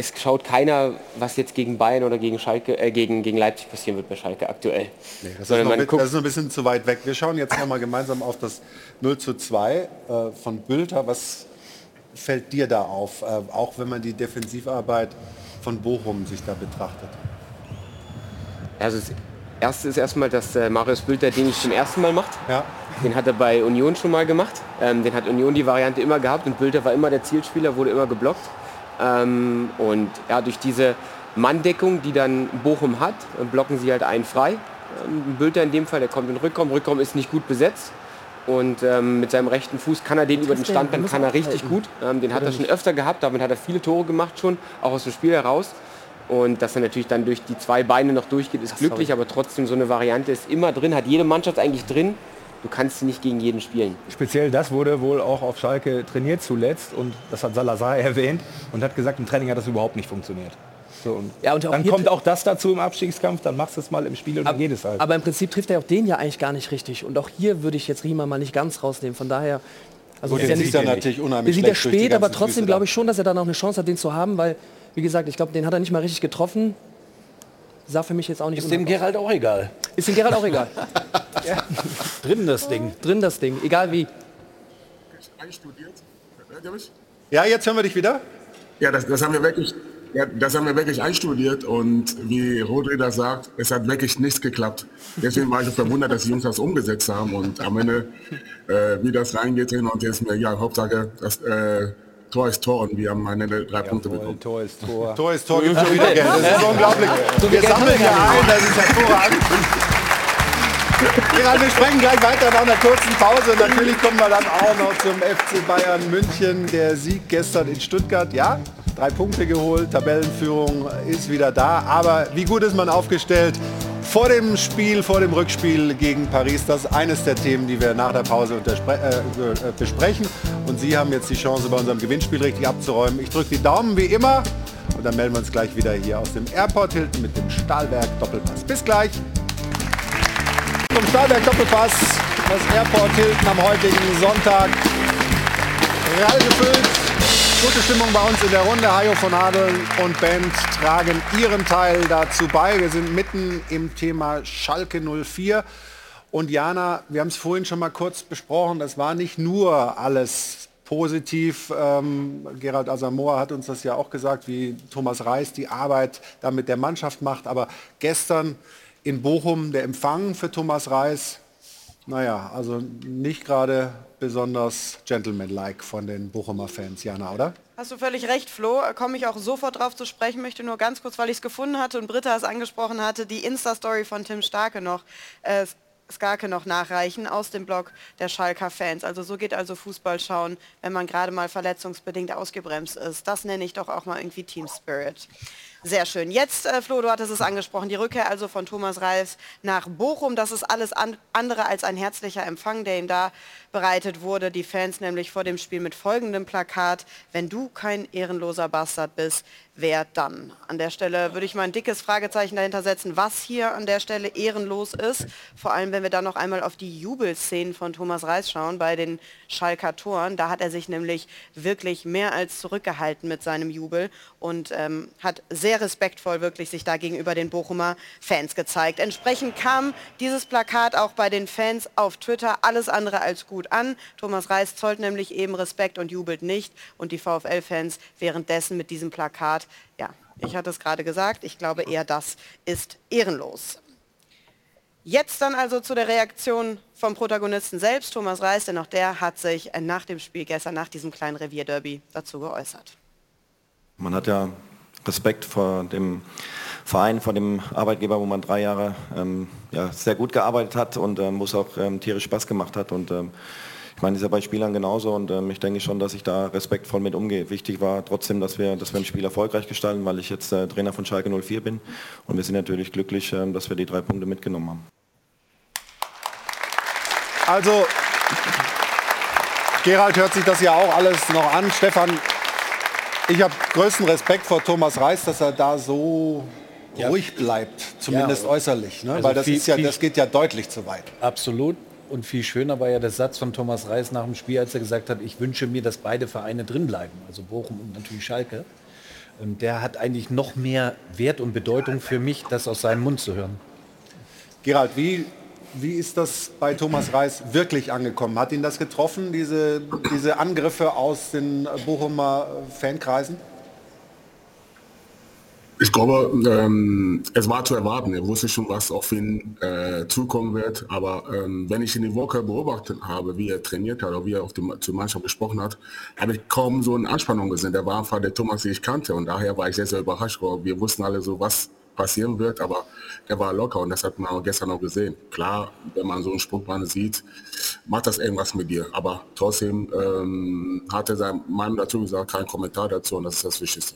es schaut keiner, was jetzt gegen Bayern oder gegen Schalke, äh, gegen, gegen Leipzig passieren wird bei Schalke aktuell. Das ist, Sondern man ein- guckt, das ist ein bisschen zu weit weg. Wir schauen jetzt noch mal gemeinsam auf das 0 zu 2 äh, von Bülter. Was fällt dir da auf, äh, auch wenn man die Defensivarbeit von Bochum sich da betrachtet? Also das erste ist erstmal, dass äh, Marius Bülter den nicht zum ersten Mal macht. Ja. Den hat er bei Union schon mal gemacht. Ähm, den hat Union die Variante immer gehabt und Bülter war immer der Zielspieler, wurde immer geblockt. Ähm, und ja, durch diese Manndeckung, die dann Bochum hat, äh, blocken sie halt einen frei. Ähm, Bülter in dem Fall, der kommt in Rückraum. Rückraum ist nicht gut besetzt. Und ähm, mit seinem rechten Fuß kann er den über den der, Stand, der dann muss kann er richtig gut. Ähm, den hat er schon öfter gehabt, damit hat er viele Tore gemacht schon, auch aus dem Spiel heraus. Und dass er natürlich dann durch die zwei Beine noch durchgeht, ist glücklich, aber trotzdem so eine Variante ist immer drin, hat jede Mannschaft eigentlich drin. Du kannst sie nicht gegen jeden spielen. Speziell das wurde wohl auch auf Schalke trainiert zuletzt und das hat Salazar [LAUGHS] erwähnt und hat gesagt, im Training hat das überhaupt nicht funktioniert. So, und Ja, und dann kommt auch das dazu im Abstiegskampf, dann machst du es mal im Spiel und dann geht es halt. Aber im Prinzip trifft er auch den ja eigentlich gar nicht richtig. Und auch hier würde ich jetzt Riemann mal nicht ganz rausnehmen. Von daher, also Gut, ist ja sieht nicht, er natürlich unheimlich durch die spät, aber trotzdem glaube ich schon, dass er dann auch eine Chance hat, den zu haben, weil, wie gesagt, ich glaube, den hat er nicht mal richtig getroffen. Sah für mich jetzt auch nicht Ist dem Gerald auch egal. Ist dem Gerald auch egal. [LAUGHS] Drin das Ding. Drin das Ding, egal wie. Einstudiert. Hört ihr mich? Ja, jetzt hören wir dich wieder. Ja, das, das haben wir wirklich, ja, das haben wir wirklich einstudiert und wie Rodri das sagt, es hat wirklich nichts geklappt. Deswegen war ich so verwundert, dass die Jungs das umgesetzt haben und am Ende, äh, wie das reingeht drin und jetzt mir, ja, Hauptsache, dass, äh, Tor ist Tor und wir haben eine drei Punkte bekommen. Tor ist Tor. [LAUGHS] Tor ist Tor, gibt schon wieder Geld. Das ist unglaublich. Wir sammeln hier ein, das ist hervorragend. Gerald, wir sprechen gleich weiter nach einer kurzen Pause. Und natürlich kommen wir dann auch noch zum FC Bayern München. Der Sieg gestern in Stuttgart. Ja, drei Punkte geholt, Tabellenführung ist wieder da. Aber wie gut ist man aufgestellt? Vor dem Spiel, vor dem Rückspiel gegen Paris, das ist eines der Themen, die wir nach der Pause äh, äh, besprechen. Und Sie haben jetzt die Chance, bei unserem Gewinnspiel richtig abzuräumen. Ich drücke die Daumen wie immer und dann melden wir uns gleich wieder hier aus dem Airport Hilton mit dem Stahlwerk Doppelpass. Bis gleich. Zum Stahlwerk Doppelpass, das Airport Hilton am heutigen Sonntag. Real gefüllt, Gute Stimmung bei uns in der Runde. Hajo von Adel und Band tragen ihren Teil dazu bei. Wir sind mitten im Thema Schalke 04. Und Jana, wir haben es vorhin schon mal kurz besprochen, das war nicht nur alles positiv. Ähm, Gerald Asamoah hat uns das ja auch gesagt, wie Thomas Reis die Arbeit da mit der Mannschaft macht. Aber gestern in Bochum der Empfang für Thomas Reis, naja, also nicht gerade besonders gentlemanlike von den Bochumer Fans, Jana, oder? Hast du völlig recht, Flo. Komme ich auch sofort drauf zu sprechen, möchte nur ganz kurz, weil ich es gefunden hatte und Britta es angesprochen hatte, die Insta-Story von Tim Starke noch. Äh, Skarke noch nachreichen aus dem Blog der Schalker Fans. Also so geht also Fußball schauen, wenn man gerade mal verletzungsbedingt ausgebremst ist. Das nenne ich doch auch mal irgendwie Team Spirit. Sehr schön. Jetzt, äh, Flo, du hattest es angesprochen, die Rückkehr also von Thomas Reis nach Bochum. Das ist alles an, andere als ein herzlicher Empfang, der ihm da bereitet wurde. Die Fans nämlich vor dem Spiel mit folgendem Plakat, wenn du kein ehrenloser Bastard bist, wer dann? An der Stelle würde ich mal ein dickes Fragezeichen dahinter setzen, was hier an der Stelle ehrenlos ist. Vor allem, wenn wir dann noch einmal auf die Jubelszenen von Thomas Reis schauen bei den Schalker Toren. Da hat er sich nämlich wirklich mehr als zurückgehalten mit seinem Jubel und ähm, hat sehr respektvoll wirklich sich da gegenüber den Bochumer Fans gezeigt. Entsprechend kam dieses Plakat auch bei den Fans auf Twitter alles andere als gut an. Thomas Reis zollt nämlich eben Respekt und jubelt nicht und die VfL-Fans währenddessen mit diesem Plakat ja, ich hatte es gerade gesagt, ich glaube eher das ist ehrenlos. Jetzt dann also zu der Reaktion vom Protagonisten selbst, Thomas Reis, denn auch der hat sich nach dem Spiel gestern, nach diesem kleinen Revierderby, dazu geäußert. Man hat ja Respekt vor dem Verein, vor dem Arbeitgeber, wo man drei Jahre ähm, ja, sehr gut gearbeitet hat und ähm, wo es auch ähm, tierisch Spaß gemacht hat. Und ähm, ich meine, das ist ja bei Spielern genauso und ähm, ich denke schon, dass ich da respektvoll mit umgehe. Wichtig war trotzdem, dass wir, dass wir ein Spiel erfolgreich gestalten, weil ich jetzt äh, Trainer von Schalke 04 bin und wir sind natürlich glücklich, äh, dass wir die drei Punkte mitgenommen haben. Also, Gerald hört sich das ja auch alles noch an. Stefan, ich habe größten Respekt vor Thomas Reis, dass er da so ja. ruhig bleibt, zumindest ja, äußerlich. Ne? Also Weil das, viel, ist ja, das geht ja deutlich zu weit. Absolut. Und viel schöner war ja der Satz von Thomas Reis nach dem Spiel, als er gesagt hat, ich wünsche mir, dass beide Vereine drin bleiben, also Bochum und natürlich Schalke. Und der hat eigentlich noch mehr Wert und Bedeutung für mich, das aus seinem Mund zu hören. Gerald, wie, wie ist das bei Thomas Reis wirklich angekommen? Hat ihn das getroffen, diese, diese Angriffe aus den Bochumer Fankreisen? Ich glaube, ähm, es war zu erwarten. Er wusste schon, was auf ihn äh, zukommen wird. Aber ähm, wenn ich ihn die Woche beobachtet habe, wie er trainiert hat oder wie er auf die, zur Mannschaft gesprochen hat, habe ich kaum so eine Anspannung gesehen. Der war einfach der Thomas, den ich kannte. Und daher war ich sehr, sehr überrascht. Wir wussten alle so, was passieren wird. Aber der war locker und das hat man auch gestern noch gesehen. Klar, wenn man so einen Sprungbahn sieht, macht das irgendwas mit dir. Aber trotzdem ähm, hat er seinem Mann dazu gesagt, kein Kommentar dazu und das ist das Wichtigste.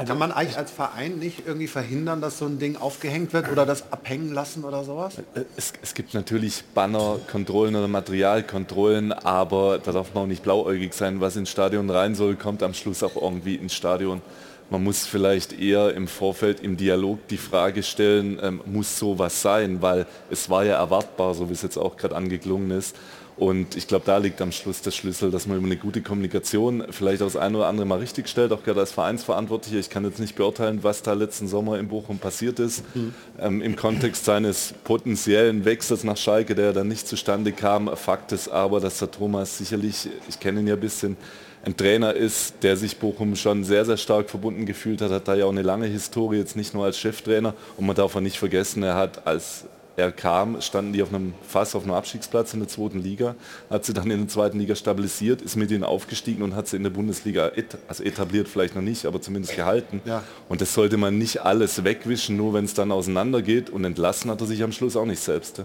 Also Kann man eigentlich als Verein nicht irgendwie verhindern, dass so ein Ding aufgehängt wird oder das abhängen lassen oder sowas? Es, es gibt natürlich Bannerkontrollen oder Materialkontrollen, aber da darf man auch nicht blauäugig sein. Was ins Stadion rein soll, kommt am Schluss auch irgendwie ins Stadion. Man muss vielleicht eher im Vorfeld im Dialog die Frage stellen, ähm, muss sowas sein, weil es war ja erwartbar, so wie es jetzt auch gerade angeklungen ist. Und ich glaube, da liegt am Schluss der Schlüssel, dass man über eine gute Kommunikation vielleicht auch das eine oder andere mal richtig stellt, auch gerade als Vereinsverantwortlicher. Ich kann jetzt nicht beurteilen, was da letzten Sommer in Bochum passiert ist. Mhm. Ähm, Im Kontext seines potenziellen Wechsels nach Schalke, der dann nicht zustande kam. Fakt ist aber, dass der Thomas sicherlich, ich kenne ihn ja ein bisschen, ein Trainer ist, der sich Bochum schon sehr, sehr stark verbunden gefühlt hat, hat da ja auch eine lange Historie, jetzt nicht nur als Cheftrainer. Und man darf auch nicht vergessen, er hat als er kam, standen die auf einem fast auf einem Abstiegsplatz in der zweiten Liga, hat sie dann in der zweiten Liga stabilisiert, ist mit ihnen aufgestiegen und hat sie in der Bundesliga et, also etabliert vielleicht noch nicht, aber zumindest gehalten. Ja. Und das sollte man nicht alles wegwischen, nur wenn es dann auseinandergeht und entlassen hat er sich am Schluss auch nicht selbst. ja.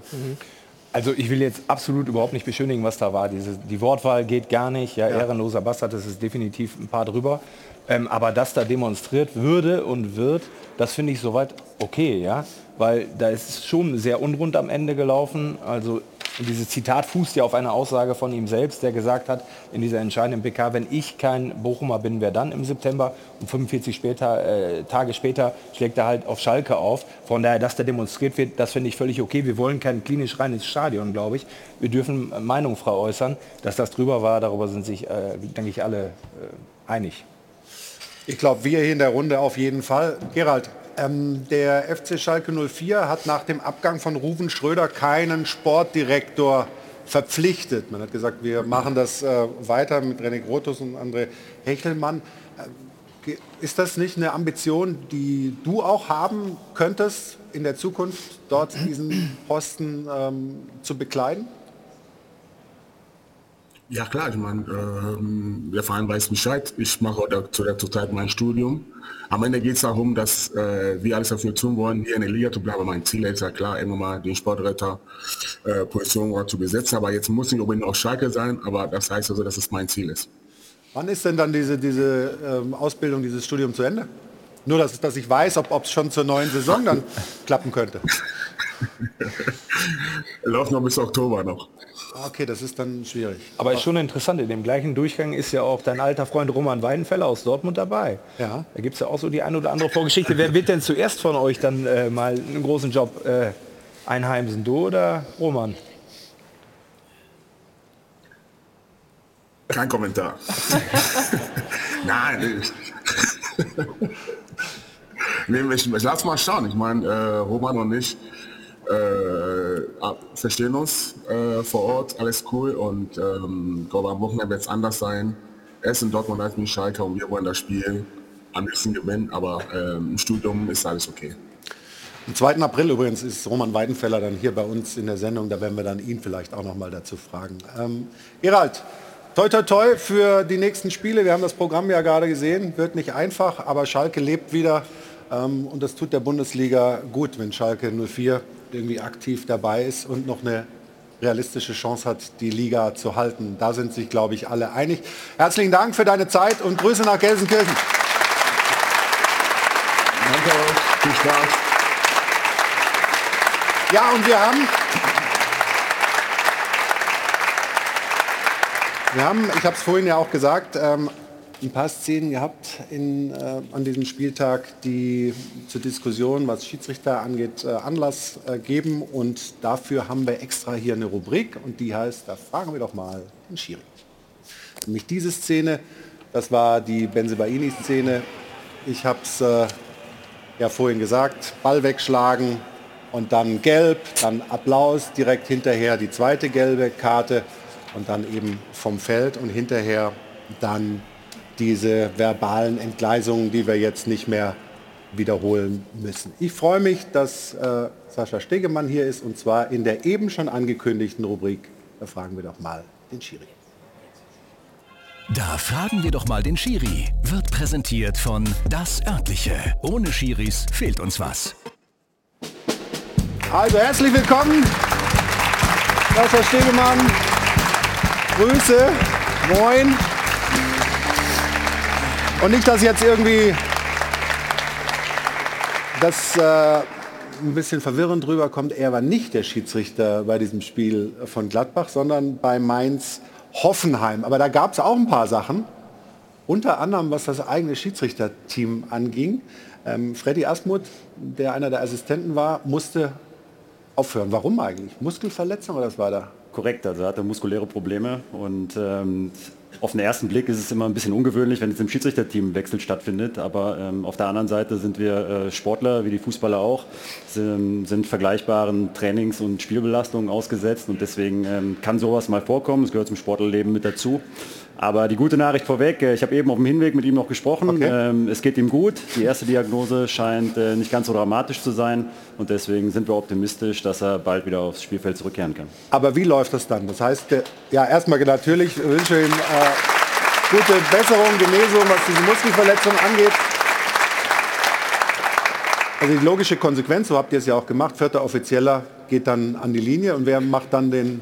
Also ich will jetzt absolut überhaupt nicht beschönigen, was da war. Diese, die Wortwahl geht gar nicht. Ja, ehrenloser Bastard, das ist definitiv ein paar drüber. Ähm, aber dass da demonstriert würde und wird, das finde ich soweit okay, ja. Weil da ist schon sehr unrund am Ende gelaufen. Also dieses Zitat fußt ja auf einer Aussage von ihm selbst, der gesagt hat in dieser entscheidenden PK, wenn ich kein Bochumer bin, wer dann im September? Und 45 später, äh, Tage später schlägt er halt auf Schalke auf. Von daher, dass da demonstriert wird, das finde ich völlig okay. Wir wollen kein klinisch reines Stadion, glaube ich. Wir dürfen Meinung frei äußern. Dass das drüber war, darüber sind sich, äh, denke ich, alle äh, einig. Ich glaube, wir hier in der Runde auf jeden Fall. Gerald, ähm, der FC Schalke 04 hat nach dem Abgang von Ruven Schröder keinen Sportdirektor verpflichtet. Man hat gesagt, wir machen das äh, weiter mit René Grotus und André Hechelmann. Äh, ist das nicht eine Ambition, die du auch haben könntest, in der Zukunft dort diesen Posten ähm, zu bekleiden? Ja klar, ich meine, ähm, der Verein weiß Bescheid. Ich mache da- zu der Zeit mein Studium. Am Ende geht es darum, dass äh, wir alles dafür tun wollen, hier in der Liga zu bleiben. Mein Ziel ist ja klar, irgendwann mal den Sportretter äh, Position zu besetzen. Aber jetzt muss nicht unbedingt auch Schalke sein, aber das heißt also, dass es mein Ziel ist. Wann ist denn dann diese, diese ähm, Ausbildung, dieses Studium zu Ende? Nur, dass, dass ich weiß, ob es schon zur neuen Saison dann [LAUGHS] klappen könnte. Läuft noch bis Oktober noch. Okay, das ist dann schwierig. Aber ist schon interessant, in dem gleichen Durchgang ist ja auch dein alter Freund Roman Weidenfeller aus Dortmund dabei. Ja. Da gibt es ja auch so die eine oder andere Vorgeschichte. Wer wird denn zuerst von euch dann äh, mal einen großen Job äh, einheimsen? Du oder Roman? Kein Kommentar. [LAUGHS] Nein, ich, nee, ich, ich lass mal schauen. Ich meine, äh, Roman und ich äh, verstehen uns äh, vor Ort, alles cool und ähm, glaube am Wochenende wird es anders sein. In Dortmund als mich Schalke und wir wollen das Spiel am liebsten gewinnen, aber ähm, im Studium ist alles okay. Am 2. April übrigens ist Roman Weidenfeller dann hier bei uns in der Sendung. Da werden wir dann ihn vielleicht auch noch mal dazu fragen. Ähm, Gerald, toi toi toi für die nächsten Spiele. Wir haben das Programm ja gerade gesehen. Wird nicht einfach, aber Schalke lebt wieder. Ähm, und das tut der Bundesliga gut, wenn Schalke 04 irgendwie aktiv dabei ist und noch eine realistische Chance hat, die Liga zu halten. Da sind sich, glaube ich, alle einig. Herzlichen Dank für deine Zeit und Grüße nach Gelsenkirchen. Danke euch, viel Spaß. Ja, und wir haben, wir haben, ich habe es vorhin ja auch gesagt, ähm, ein paar Szenen gehabt in, äh, an diesem Spieltag, die zur Diskussion, was Schiedsrichter angeht, äh, Anlass äh, geben. Und dafür haben wir extra hier eine Rubrik und die heißt, da fragen wir doch mal den Schiri. Nämlich diese Szene, das war die Benzebaini-Szene. Ich habe es äh, ja vorhin gesagt, Ball wegschlagen und dann gelb, dann Applaus, direkt hinterher die zweite gelbe Karte und dann eben vom Feld und hinterher dann diese verbalen Entgleisungen, die wir jetzt nicht mehr wiederholen müssen. Ich freue mich, dass äh, Sascha Stegemann hier ist und zwar in der eben schon angekündigten Rubrik, da fragen wir doch mal den Schiri. Da fragen wir doch mal den Schiri. Wird präsentiert von Das Örtliche. Ohne Schiris fehlt uns was. Also herzlich willkommen, Sascha Stegemann. Grüße, moin. Und nicht, dass jetzt irgendwie das äh, ein bisschen verwirrend rüberkommt. Er war nicht der Schiedsrichter bei diesem Spiel von Gladbach, sondern bei Mainz Hoffenheim. Aber da gab es auch ein paar Sachen. Unter anderem, was das eigene Schiedsrichterteam anging. Ähm, Freddy Asmuth, der einer der Assistenten war, musste aufhören. Warum eigentlich? Muskelverletzung oder was war da? Korrekt, also er hatte muskuläre Probleme und ähm, auf den ersten Blick ist es immer ein bisschen ungewöhnlich, wenn jetzt im Schiedsrichterteam Wechsel stattfindet, aber ähm, auf der anderen Seite sind wir äh, Sportler, wie die Fußballer auch, sind, sind vergleichbaren Trainings- und Spielbelastungen ausgesetzt. Und deswegen ähm, kann sowas mal vorkommen, es gehört zum Sportlerleben mit dazu. Aber die gute Nachricht vorweg, äh, ich habe eben auf dem Hinweg mit ihm noch gesprochen. Okay. Ähm, es geht ihm gut. Die erste Diagnose scheint äh, nicht ganz so dramatisch zu sein. Und deswegen sind wir optimistisch, dass er bald wieder aufs Spielfeld zurückkehren kann. Aber wie läuft das dann? Das heißt, äh, ja, erstmal natürlich wünsche ich ihm äh, gute Besserung, Genesung, was diese Muskelverletzung angeht. Also die logische Konsequenz, so habt ihr es ja auch gemacht, vierter Offizieller geht dann an die Linie und wer macht dann den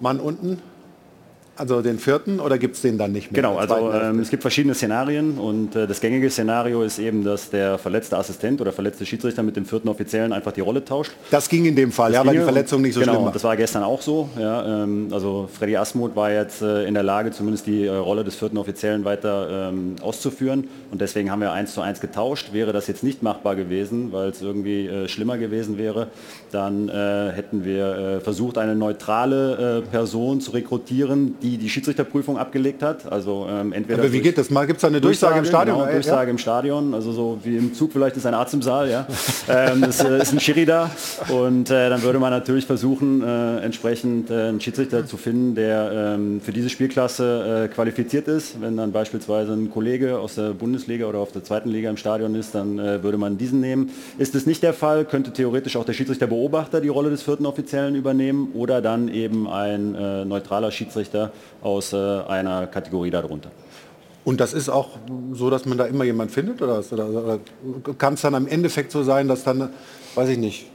Mann unten? Also den vierten oder gibt es den dann nicht mehr? Genau, also ähm, es gibt verschiedene Szenarien und äh, das gängige Szenario ist eben, dass der verletzte Assistent oder verletzte Schiedsrichter mit dem vierten Offiziellen einfach die Rolle tauscht. das ging in dem Fall, ja, weil die Verletzung nicht so genau, schlimm war. Das war gestern auch so. Ja, ähm, also Freddy Asmuth war jetzt äh, in der Lage, zumindest die äh, Rolle des vierten Offiziellen weiter ähm, auszuführen. Und deswegen haben wir eins zu eins getauscht. Wäre das jetzt nicht machbar gewesen, weil es irgendwie äh, schlimmer gewesen wäre, dann äh, hätten wir äh, versucht, eine neutrale Person zu rekrutieren, die die Schiedsrichterprüfung abgelegt hat. Also ähm, entweder Aber wie geht das? Mal gibt es eine Durchsage, im Stadion? Genau, Ja, Durchsage im Stadion, also so wie im Zug vielleicht ist ein Arzt im Saal, ja. [LAUGHS] ähm, es äh, ist ein Schiri da und äh, dann würde man natürlich versuchen, äh, entsprechend äh, einen Schiedsrichter zu finden, der ähm, für diese Spielklasse äh, qualifiziert ist. Wenn dann beispielsweise ein Kollege aus der Bundesliga oder auf der zweiten Liga im Stadion ist, dann äh, würde man diesen nehmen. Ist es nicht der Fall, könnte theoretisch auch der Schiedsrichterbeobachter die Rolle des vierten Offiziellen übernehmen oder dann eben ein neutraler Schiedsrichter aus äh, einer Kategorie darunter. Und das ist auch so, dass man da immer jemand findet? Oder, oder, oder kann es dann am Endeffekt so sein, dass dann, weiß ich nicht,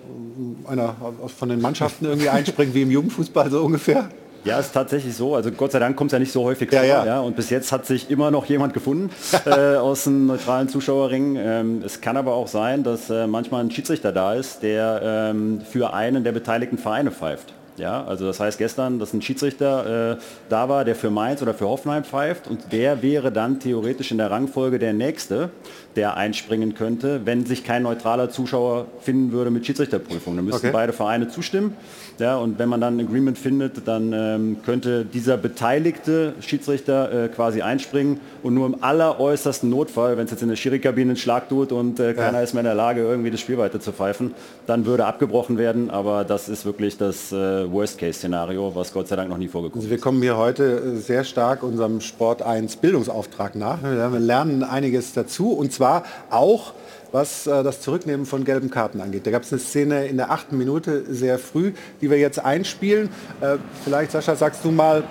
einer von den Mannschaften irgendwie [LAUGHS] einspringt, wie im Jugendfußball so ungefähr? Ja, ist tatsächlich so. Also Gott sei Dank kommt es ja nicht so häufig Ja, vor. ja. Ja. Und bis jetzt hat sich immer noch jemand gefunden [LAUGHS] äh, aus dem neutralen Zuschauerring. Ähm, es kann aber auch sein, dass äh, manchmal ein Schiedsrichter da ist, der ähm, für einen der beteiligten Vereine pfeift. Ja, also das heißt gestern, dass ein Schiedsrichter äh, da war, der für Mainz oder für Hoffenheim pfeift und der wäre dann theoretisch in der Rangfolge der Nächste, der einspringen könnte, wenn sich kein neutraler Zuschauer finden würde mit Schiedsrichterprüfung. Dann müssten Okay. beide Vereine zustimmen. Ja, und wenn man dann ein Agreement findet, dann ähm, könnte dieser beteiligte Schiedsrichter äh, quasi einspringen und nur im alleräußersten Notfall, wenn es jetzt in der Schiri-Kabine einen Schlag tut und äh, keiner ist mehr in der Lage, irgendwie das Spiel weiter zu pfeifen, dann würde abgebrochen werden. Aber das ist wirklich das äh, Worst-Case-Szenario, was Gott sei Dank noch nie vorgekommen Also wir kommen hier heute äh, sehr stark unserem Sport 1 Bildungsauftrag nach. Wir lernen einiges dazu und zwar auch was äh, das Zurücknehmen von gelben Karten angeht. Da gab es eine Szene in der achten Minute sehr früh, die wir jetzt einspielen. Äh, vielleicht, Sascha, sagst du mal,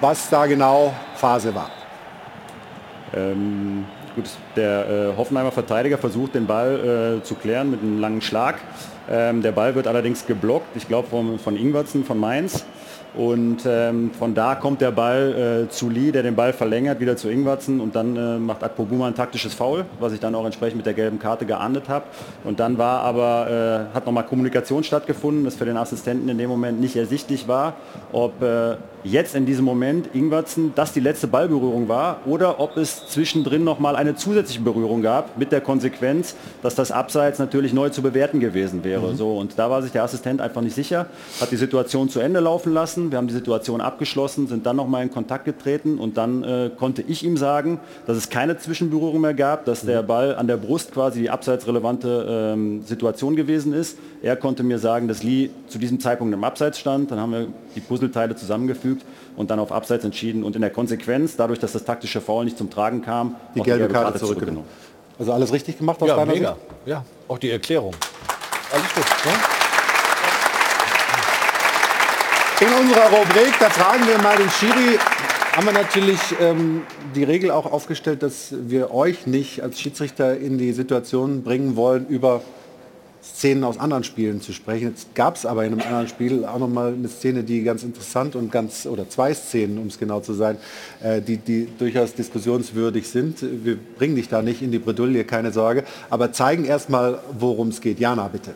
was da genau Phase war. Ähm, gut, der äh, Hoffenheimer Verteidiger versucht den Ball äh, zu klären mit einem langen Schlag. Ähm, der Ball wird allerdings geblockt, ich glaube von, von Ingwertsen von Mainz. Und ähm, von da kommt der Ball äh, zu Lee, der den Ball verlängert, wieder zu Ingwertsen und dann äh, macht Akpobuma ein taktisches Foul, was ich dann auch entsprechend mit der gelben Karte geahndet habe. Und dann war aber, äh, hat nochmal Kommunikation stattgefunden, das für den Assistenten in dem Moment nicht ersichtlich war, ob äh, jetzt in diesem Moment Ingwertsen das die letzte Ballberührung war oder ob es zwischendrin nochmal eine zusätzliche Berührung gab, mit der Konsequenz, dass das Abseits natürlich neu zu bewerten gewesen wäre. Mhm. So, und da war sich der Assistent einfach nicht sicher, hat die Situation zu Ende laufen lassen, wir haben die Situation abgeschlossen, sind dann nochmal in Kontakt getreten und dann äh, konnte ich ihm sagen, dass es keine Zwischenberührung mehr gab, dass der Ball an der Brust quasi die abseitsrelevante ähm, Situation gewesen ist. Er konnte mir sagen, dass Lee zu diesem Zeitpunkt im Abseits stand, dann haben wir die Puzzleteile zusammengefügt und dann auf Abseits entschieden und in der Konsequenz, dadurch, dass das taktische Foul nicht zum Tragen kam, Die auch gelbe Karte zurückgenommen. Also alles richtig gemacht aus Ja, deiner mega. Sicht? Ja, auch die Erklärung. Alles gut. Ja? In unserer Rubrik, da fragen wir mal den Schiri, haben wir natürlich ähm, die Regel auch aufgestellt, dass wir euch nicht als Schiedsrichter in die Situation bringen wollen, über Szenen aus anderen Spielen zu sprechen. Jetzt gab es aber in einem anderen Spiel auch noch mal eine Szene, die ganz interessant und ganz, oder zwei Szenen, um es genau zu sein, äh, die, die durchaus diskussionswürdig sind. Wir bringen dich da nicht in die Bredouille, keine Sorge, aber zeigen erstmal, worum es geht. Jana, bitte.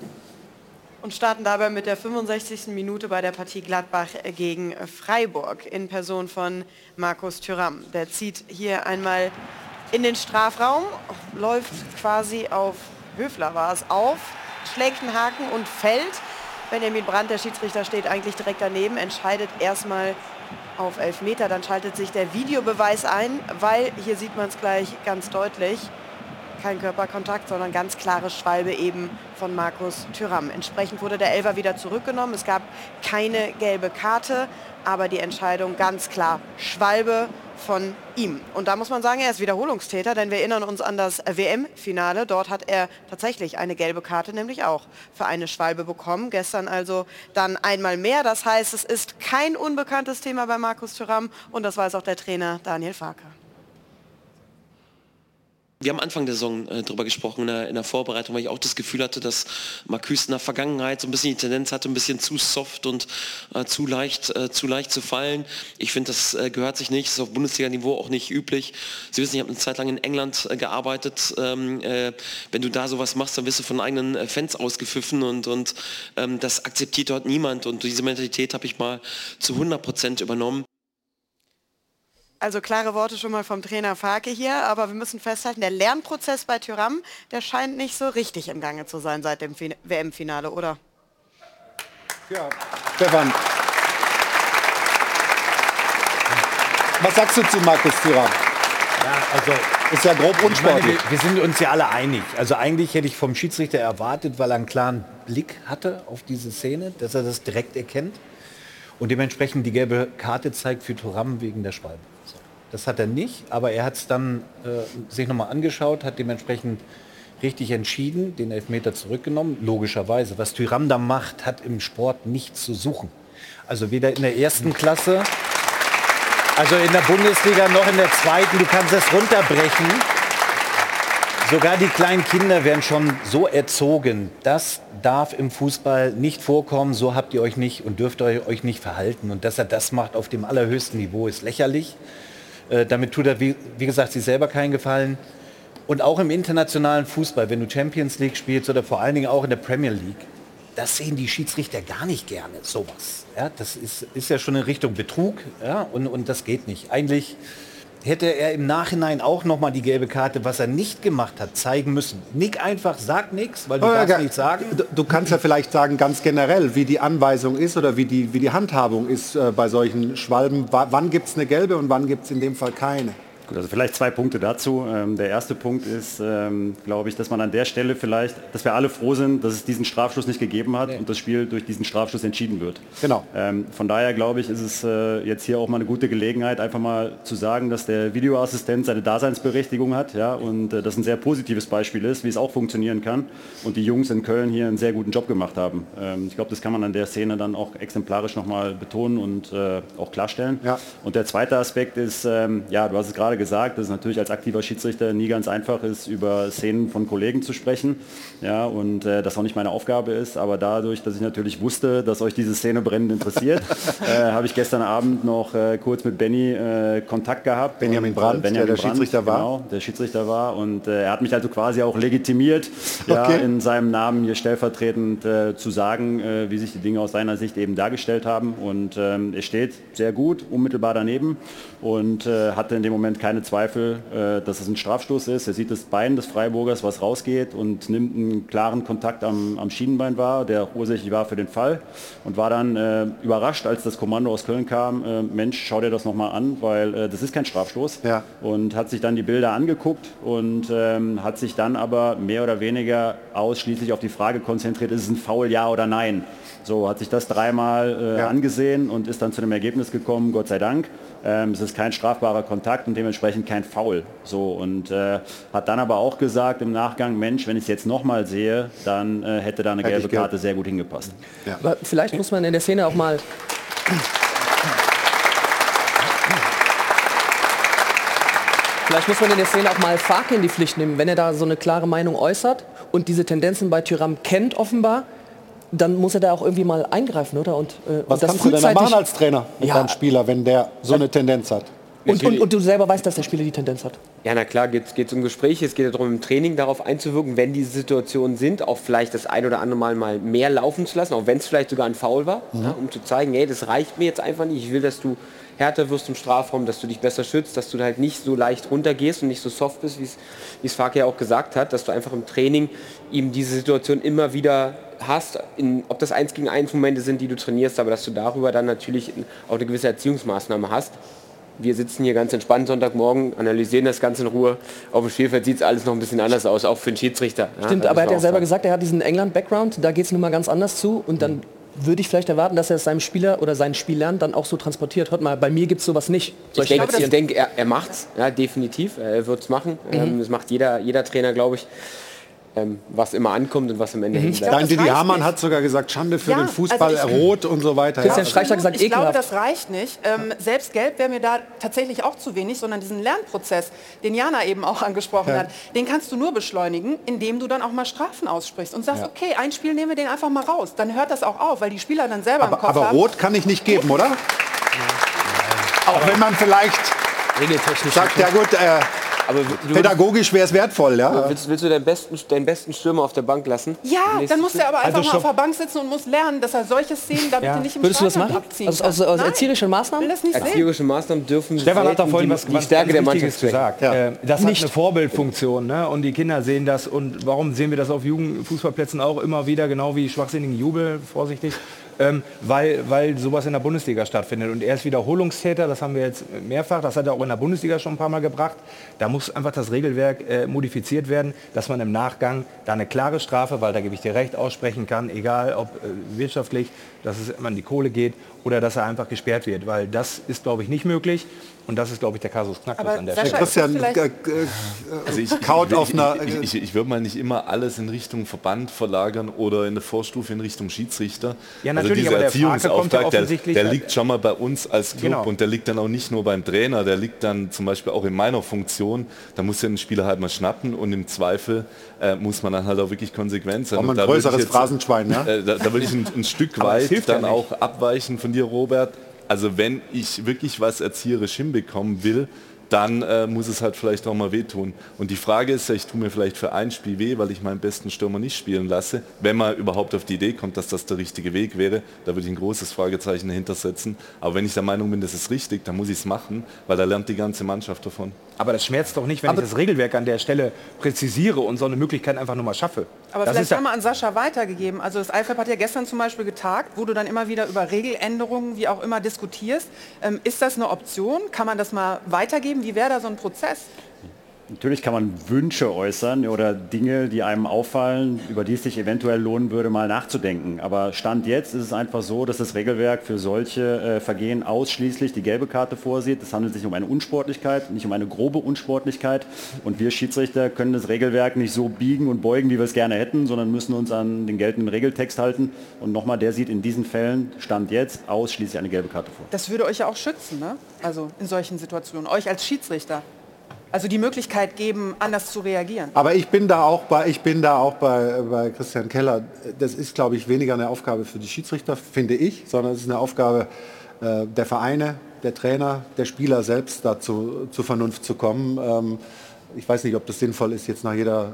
und starten dabei mit der 65. Minute bei der Partie Gladbach gegen Freiburg in Person von Markus Thüram. Der zieht hier einmal in den Strafraum, läuft quasi auf Höfler war es auf, schlägt einen Haken und fällt. Benjamin Brandt, der Schiedsrichter, steht eigentlich direkt daneben, entscheidet erstmal auf Elfmeter. Dann schaltet sich der Videobeweis ein, weil hier sieht man es gleich ganz deutlich kein Körperkontakt, sondern ganz klare Schwalbe eben von Markus Thüram. Entsprechend wurde der Elfer wieder zurückgenommen. Es gab keine gelbe Karte, aber die Entscheidung ganz klar Schwalbe von ihm. Und da muss man sagen, er ist Wiederholungstäter, denn wir erinnern uns an das WM-Finale. Dort hat er tatsächlich eine gelbe Karte, nämlich auch für eine Schwalbe bekommen. Gestern also dann einmal mehr. Das heißt, es ist kein unbekanntes Thema bei Markus Thuram und das weiß auch der Trainer Daniel Farke. Wir haben Anfang der Saison äh, darüber gesprochen, in der, in der, Vorbereitung, weil ich auch das Gefühl hatte, dass Marcus in der Vergangenheit so ein bisschen die Tendenz hatte, ein bisschen zu soft und äh, zu, leicht, äh, zu leicht zu fallen. Ich finde, das äh, gehört sich nicht, ist auf Bundesliga-Niveau auch nicht üblich. Sie wissen, ich habe eine Zeit lang in England äh, gearbeitet. Ähm, äh, wenn du da sowas machst, dann wirst du von eigenen Fans ausgepfiffen und, und ähm, das akzeptiert dort niemand. Und diese Mentalität habe ich mal zu 100 Prozent übernommen. Also klare Worte schon mal vom Trainer Farke hier, aber wir müssen festhalten, der Lernprozess bei Tyram, der scheint nicht so richtig im Gange zu sein seit dem WM-Finale, oder? Ja, Stefan. Was sagst du zu Markus Tyram? Ja, also ist ja grob unsportlich. Meine, wir, wir, sind uns ja alle einig. Also eigentlich hätte ich vom Schiedsrichter erwartet, weil er einen klaren Blick hatte auf diese Szene, dass er das direkt erkennt und dementsprechend die gelbe Karte zeigt für Thuram wegen der Schwalbe. Das hat er nicht, aber er hat es dann äh, sich nochmal angeschaut, hat dementsprechend richtig entschieden, den Elfmeter zurückgenommen, logischerweise. Was Tyram da macht, hat im Sport nichts zu suchen. Also weder in der ersten Klasse, also in der Bundesliga noch in der zweiten, du kannst es runterbrechen. Sogar die kleinen Kinder werden schon so erzogen, das darf im Fußball nicht vorkommen, so habt ihr euch nicht und dürft ihr euch nicht verhalten. Und dass er das macht auf dem allerhöchsten Niveau ist lächerlich. Äh, damit tut er, wie, wie gesagt, sich selber keinen Gefallen. Und auch im internationalen Fußball, wenn du Champions League spielst oder vor allen Dingen auch in der Premier League, das sehen die Schiedsrichter gar nicht gerne, sowas. Ja, das ist, ist ja schon in Richtung Betrug ja, und, und das geht nicht. Eigentlich hätte er im Nachhinein auch noch mal die gelbe Karte, was er nicht gemacht hat, zeigen müssen. Nick einfach, sag nichts, weil du oh, darfst ja, nichts sagen. Du, du, kannst ja vielleicht sagen, ganz generell, wie die Anweisung ist oder wie die, wie die Handhabung ist äh, bei solchen Schwalben. W wann gibt es eine gelbe und wann gibt es in dem Fall keine? Gut, also vielleicht zwei Punkte dazu. Ähm, der erste Punkt ist, ähm, glaube ich, dass man an der Stelle vielleicht, dass wir alle froh sind, dass es diesen Strafschuss nicht gegeben hat nee. und das Spiel durch diesen Strafschuss entschieden wird. Genau. Ähm, von daher glaube ich, ist es äh, jetzt hier auch mal eine gute Gelegenheit, einfach mal zu sagen, dass der Videoassistent seine Daseinsberechtigung hat, ja, und äh, das ein sehr positives Beispiel ist, wie es auch funktionieren kann und die Jungs in Köln hier einen sehr guten Job gemacht haben. Ich glaube, das kann man an der Szene dann auch exemplarisch nochmal betonen und äh, auch klarstellen. Ja. Und der zweite Aspekt ist, ja, du hast es gerade gesagt, dass es natürlich als aktiver Schiedsrichter nie ganz einfach ist, über Szenen von Kollegen zu sprechen. Ja, und äh, das auch nicht meine Aufgabe ist. Aber dadurch, dass ich natürlich wusste, dass euch diese Szene brennend interessiert, [LAUGHS] äh, habe ich gestern Abend noch äh, kurz mit Benny äh, Kontakt gehabt. Benjamin Brandt, Benjamin der, der Brandt, Schiedsrichter war. Genau, der Schiedsrichter war. Und äh, er hat mich also quasi auch legitimiert, okay. ja, in seinem Namen hier stellvertretend äh, zu sagen, wie sich die Dinge aus seiner Sicht eben dargestellt haben. Und ähm, er steht sehr gut, unmittelbar daneben und hatte in dem Moment keine Zweifel, äh, dass es ein Strafstoß ist. Er sieht das Bein des Freiburgers, was rausgeht und nimmt einen klaren Kontakt am, am Schienenbein wahr, der ursächlich war für den Fall und war dann äh, überrascht, als das Kommando aus Köln kam, äh, Mensch, schau dir das nochmal an, weil äh, das ist kein Strafstoß. Ja. Und hat sich dann die Bilder angeguckt und ähm, hat sich dann aber mehr oder weniger ausschließlich auf die Frage konzentriert, ist es ein Foul, ja oder nein. So hat sich das dreimal äh, ja. angesehen und ist dann zu dem Ergebnis gekommen, Gott sei Dank. Ähm, es ist kein strafbarer Kontakt und dementsprechend kein Foul. So und äh, hat dann aber auch gesagt im Nachgang, Mensch, wenn ich es jetzt nochmal sehe, dann äh, hätte da eine hätte gelbe Karte sehr gut hingepasst. Ja. Aber vielleicht muss man in der Szene auch mal Vielleicht muss man in der Szene auch mal Farke in die Pflicht nehmen, wenn er da so eine klare Meinung äußert und diese Tendenzen bei Tyram kennt offenbar, dann muss er da auch irgendwie mal eingreifen, oder? Und, äh, Was und kannst du denn da machen als Trainer mit ja. deinem Spieler, wenn der so eine Tendenz hat? Und, und, und, du selber weißt, dass der Spieler die Tendenz hat. Ja, na klar, geht es um Gespräche, es geht darum, im Training darauf einzuwirken, wenn diese Situationen sind, auch vielleicht das ein oder andere Mal mal mehr laufen zu lassen, auch wenn es vielleicht sogar ein Foul war, mhm. ja, um zu zeigen, hey, das reicht mir jetzt einfach nicht, ich will, dass du härter wirst im Strafraum, dass du dich besser schützt, dass du halt nicht so leicht runtergehst und nicht so soft bist, wie es Farke ja auch gesagt hat, dass du einfach im Training ihm diese Situation immer wieder hast, in, ob das eins gegen eins Momente sind, die du trainierst, aber dass du darüber dann natürlich auch eine gewisse Erziehungsmaßnahme hast. Wir sitzen hier ganz entspannt Sonntagmorgen, analysieren das Ganze in Ruhe. Auf dem Spielfeld sieht es alles noch ein bisschen anders aus, auch für den Schiedsrichter. Stimmt, ja, aber er hat ja selber sagen. gesagt, er hat diesen England-Background, da geht es nun mal ganz anders zu und dann würde ich vielleicht erwarten, dass er es seinem Spieler oder seinen Spielern dann auch so transportiert. Hört mal, bei mir gibt es sowas nicht. Soll Ich ich denke er, er macht's, ja, definitiv. Er wird es machen. Mhm. Ähm, das macht jeder, jeder Trainer, glaube ich. Ähm, was immer ankommt und was am Ende bleibt. Dein Didi Hamann hat sogar gesagt, Schande für Ja, den Fußball, also ich- rot und so weiter. Absolut. Ja. Ich glaube, das reicht nicht. Ähm, selbst Geld wäre mir da tatsächlich auch zu wenig, sondern diesen Lernprozess, den Jana eben auch angesprochen Ja. hat, den kannst du nur beschleunigen, indem du dann auch mal Strafen aussprichst und sagst, Ja. okay, ein Spiel nehmen wir den einfach mal raus. Dann hört das auch auf, weil die Spieler dann selber im aber, Kopf aber haben. rot kann ich nicht geben, oder? Auch wenn man vielleicht Regeltechnisch. sagt, ja gut, äh, Aber pädagogisch wäre es wertvoll, ja. Willst, willst du deinen besten, deinen besten Stürmer auf der Bank lassen? Ja, dann muss er aber einfach Also mal auf der Bank sitzen und muss lernen, dass er solche Szenen da bitte nicht im Würdest du das Stadion machen? abziehen Aus, aus, aus erzieherischen Maßnahmen? will das nicht sehen. Erzieherische Maßnahmen dürfen Stefan hat da vorhin die, was, die was Stärke der Mannschaft gesagt. schwächen. Äh, das Nicht. hat eine Vorbildfunktion ne? und die Kinder sehen das und warum sehen wir das auf Jugendfußballplätzen auch immer wieder, genau wie schwachsinnigen Jubel, vorsichtig, ähm, weil, weil sowas in der Bundesliga stattfindet. Und er ist Wiederholungstäter, das haben wir jetzt mehrfach, das hat er auch in der Bundesliga schon ein paar Mal gebracht, da muss einfach das Regelwerk äh, modifiziert werden, dass man im Nachgang da eine klare Strafe, weil da gebe ich dir recht, aussprechen kann, egal ob äh, wirtschaftlich, dass es immer an die Kohle geht oder dass er einfach gesperrt wird, weil das ist, glaube ich, nicht möglich und das ist, glaube ich, der Kasus Knacktus an der Stelle. Christian, vielleicht- äh, Also ich, kaut ich, auf einer- ich, ich, ich würde mal nicht immer alles in Richtung Verband verlagern oder in der Vorstufe in Richtung Schiedsrichter. Ja, also natürlich, dieser der kommt ja Erziehungsauftrag, der, offensichtlich- der liegt schon mal bei uns als Club Genau. und der liegt dann auch nicht nur beim Trainer, der liegt dann zum Beispiel auch in meiner Funktion. Da muss ja ein Spieler halt mal schnappen und im Zweifel äh, muss man dann halt auch wirklich konsequent sein. Und ein da würde ich größeres jetzt- Phrasenschwein, ne? Äh, da, da würde ich ein, ein [LAUGHS] Stück weit ja dann nicht. auch abweichen von dir, Robert. Also wenn ich wirklich was erzieherisch hinbekommen will, dann äh, muss es halt vielleicht auch mal wehtun. Und die Frage ist ja, ich tue mir vielleicht für ein Spiel weh, weil ich meinen besten Stürmer nicht spielen lasse. Wenn man überhaupt auf die Idee kommt, dass das der richtige Weg wäre, da würde ich ein großes Fragezeichen dahinter setzen. Aber wenn ich der Meinung bin, das ist richtig, dann muss ich es machen, weil da lernt die ganze Mannschaft davon. Aber das schmerzt doch nicht, wenn ich das Regelwerk an der Stelle präzisiere und so eine Möglichkeit einfach nur mal schaffe. Aber das vielleicht haben wir an Sascha weitergegeben. Also das IFAB hat ja gestern zum Beispiel getagt, wo du dann immer wieder über Regeländerungen, wie auch immer, diskutierst. Ähm, ist das eine Option? Kann man das mal weitergeben? Wie wäre da so ein Prozess? Natürlich kann man Wünsche äußern oder Dinge, die einem auffallen, über die es sich eventuell lohnen würde, mal nachzudenken. Aber Stand jetzt ist es einfach so, dass das Regelwerk für solche äh, Vergehen ausschließlich die gelbe Karte vorsieht. Es handelt sich um eine Unsportlichkeit, nicht um eine grobe Unsportlichkeit. Und wir Schiedsrichter können das Regelwerk nicht so biegen und beugen, wie wir es gerne hätten, sondern müssen uns an den geltenden Regeltext halten. Und nochmal, der sieht in diesen Fällen, Stand jetzt, ausschließlich eine gelbe Karte vor. Das würde euch ja auch schützen, ne? Also in solchen Situationen, euch als Schiedsrichter. Also die Möglichkeit geben, anders zu reagieren. Aber ich bin da auch bei, ich bin da auch bei, bei Christian Keller. Das ist, glaube ich, weniger eine Aufgabe für die Schiedsrichter, finde ich, sondern es ist eine Aufgabe äh, der Vereine, der Trainer, der Spieler selbst dazu zur Vernunft zu kommen. Ähm, ich weiß nicht, ob das sinnvoll ist, jetzt nach jeder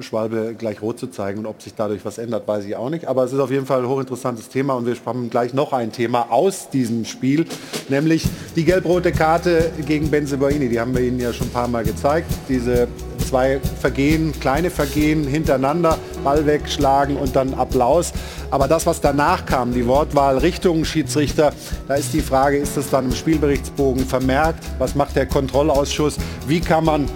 Schwalbe gleich rot zu zeigen und ob sich dadurch was ändert, weiß ich auch nicht. Aber es ist auf jeden Fall ein hochinteressantes Thema und wir haben gleich noch ein Thema aus diesem Spiel, nämlich die gelb-rote Karte gegen Benzebaini. Die haben wir Ihnen ja schon ein paar Mal gezeigt. Diese zwei Vergehen, kleine Vergehen hintereinander, Ball wegschlagen und dann Applaus. Aber das, was danach kam, die Wortwahl Richtung Schiedsrichter, da ist die Frage, ist das dann im Spielberichtsbogen vermerkt? Was macht der Kontrollausschuss? Wie kann man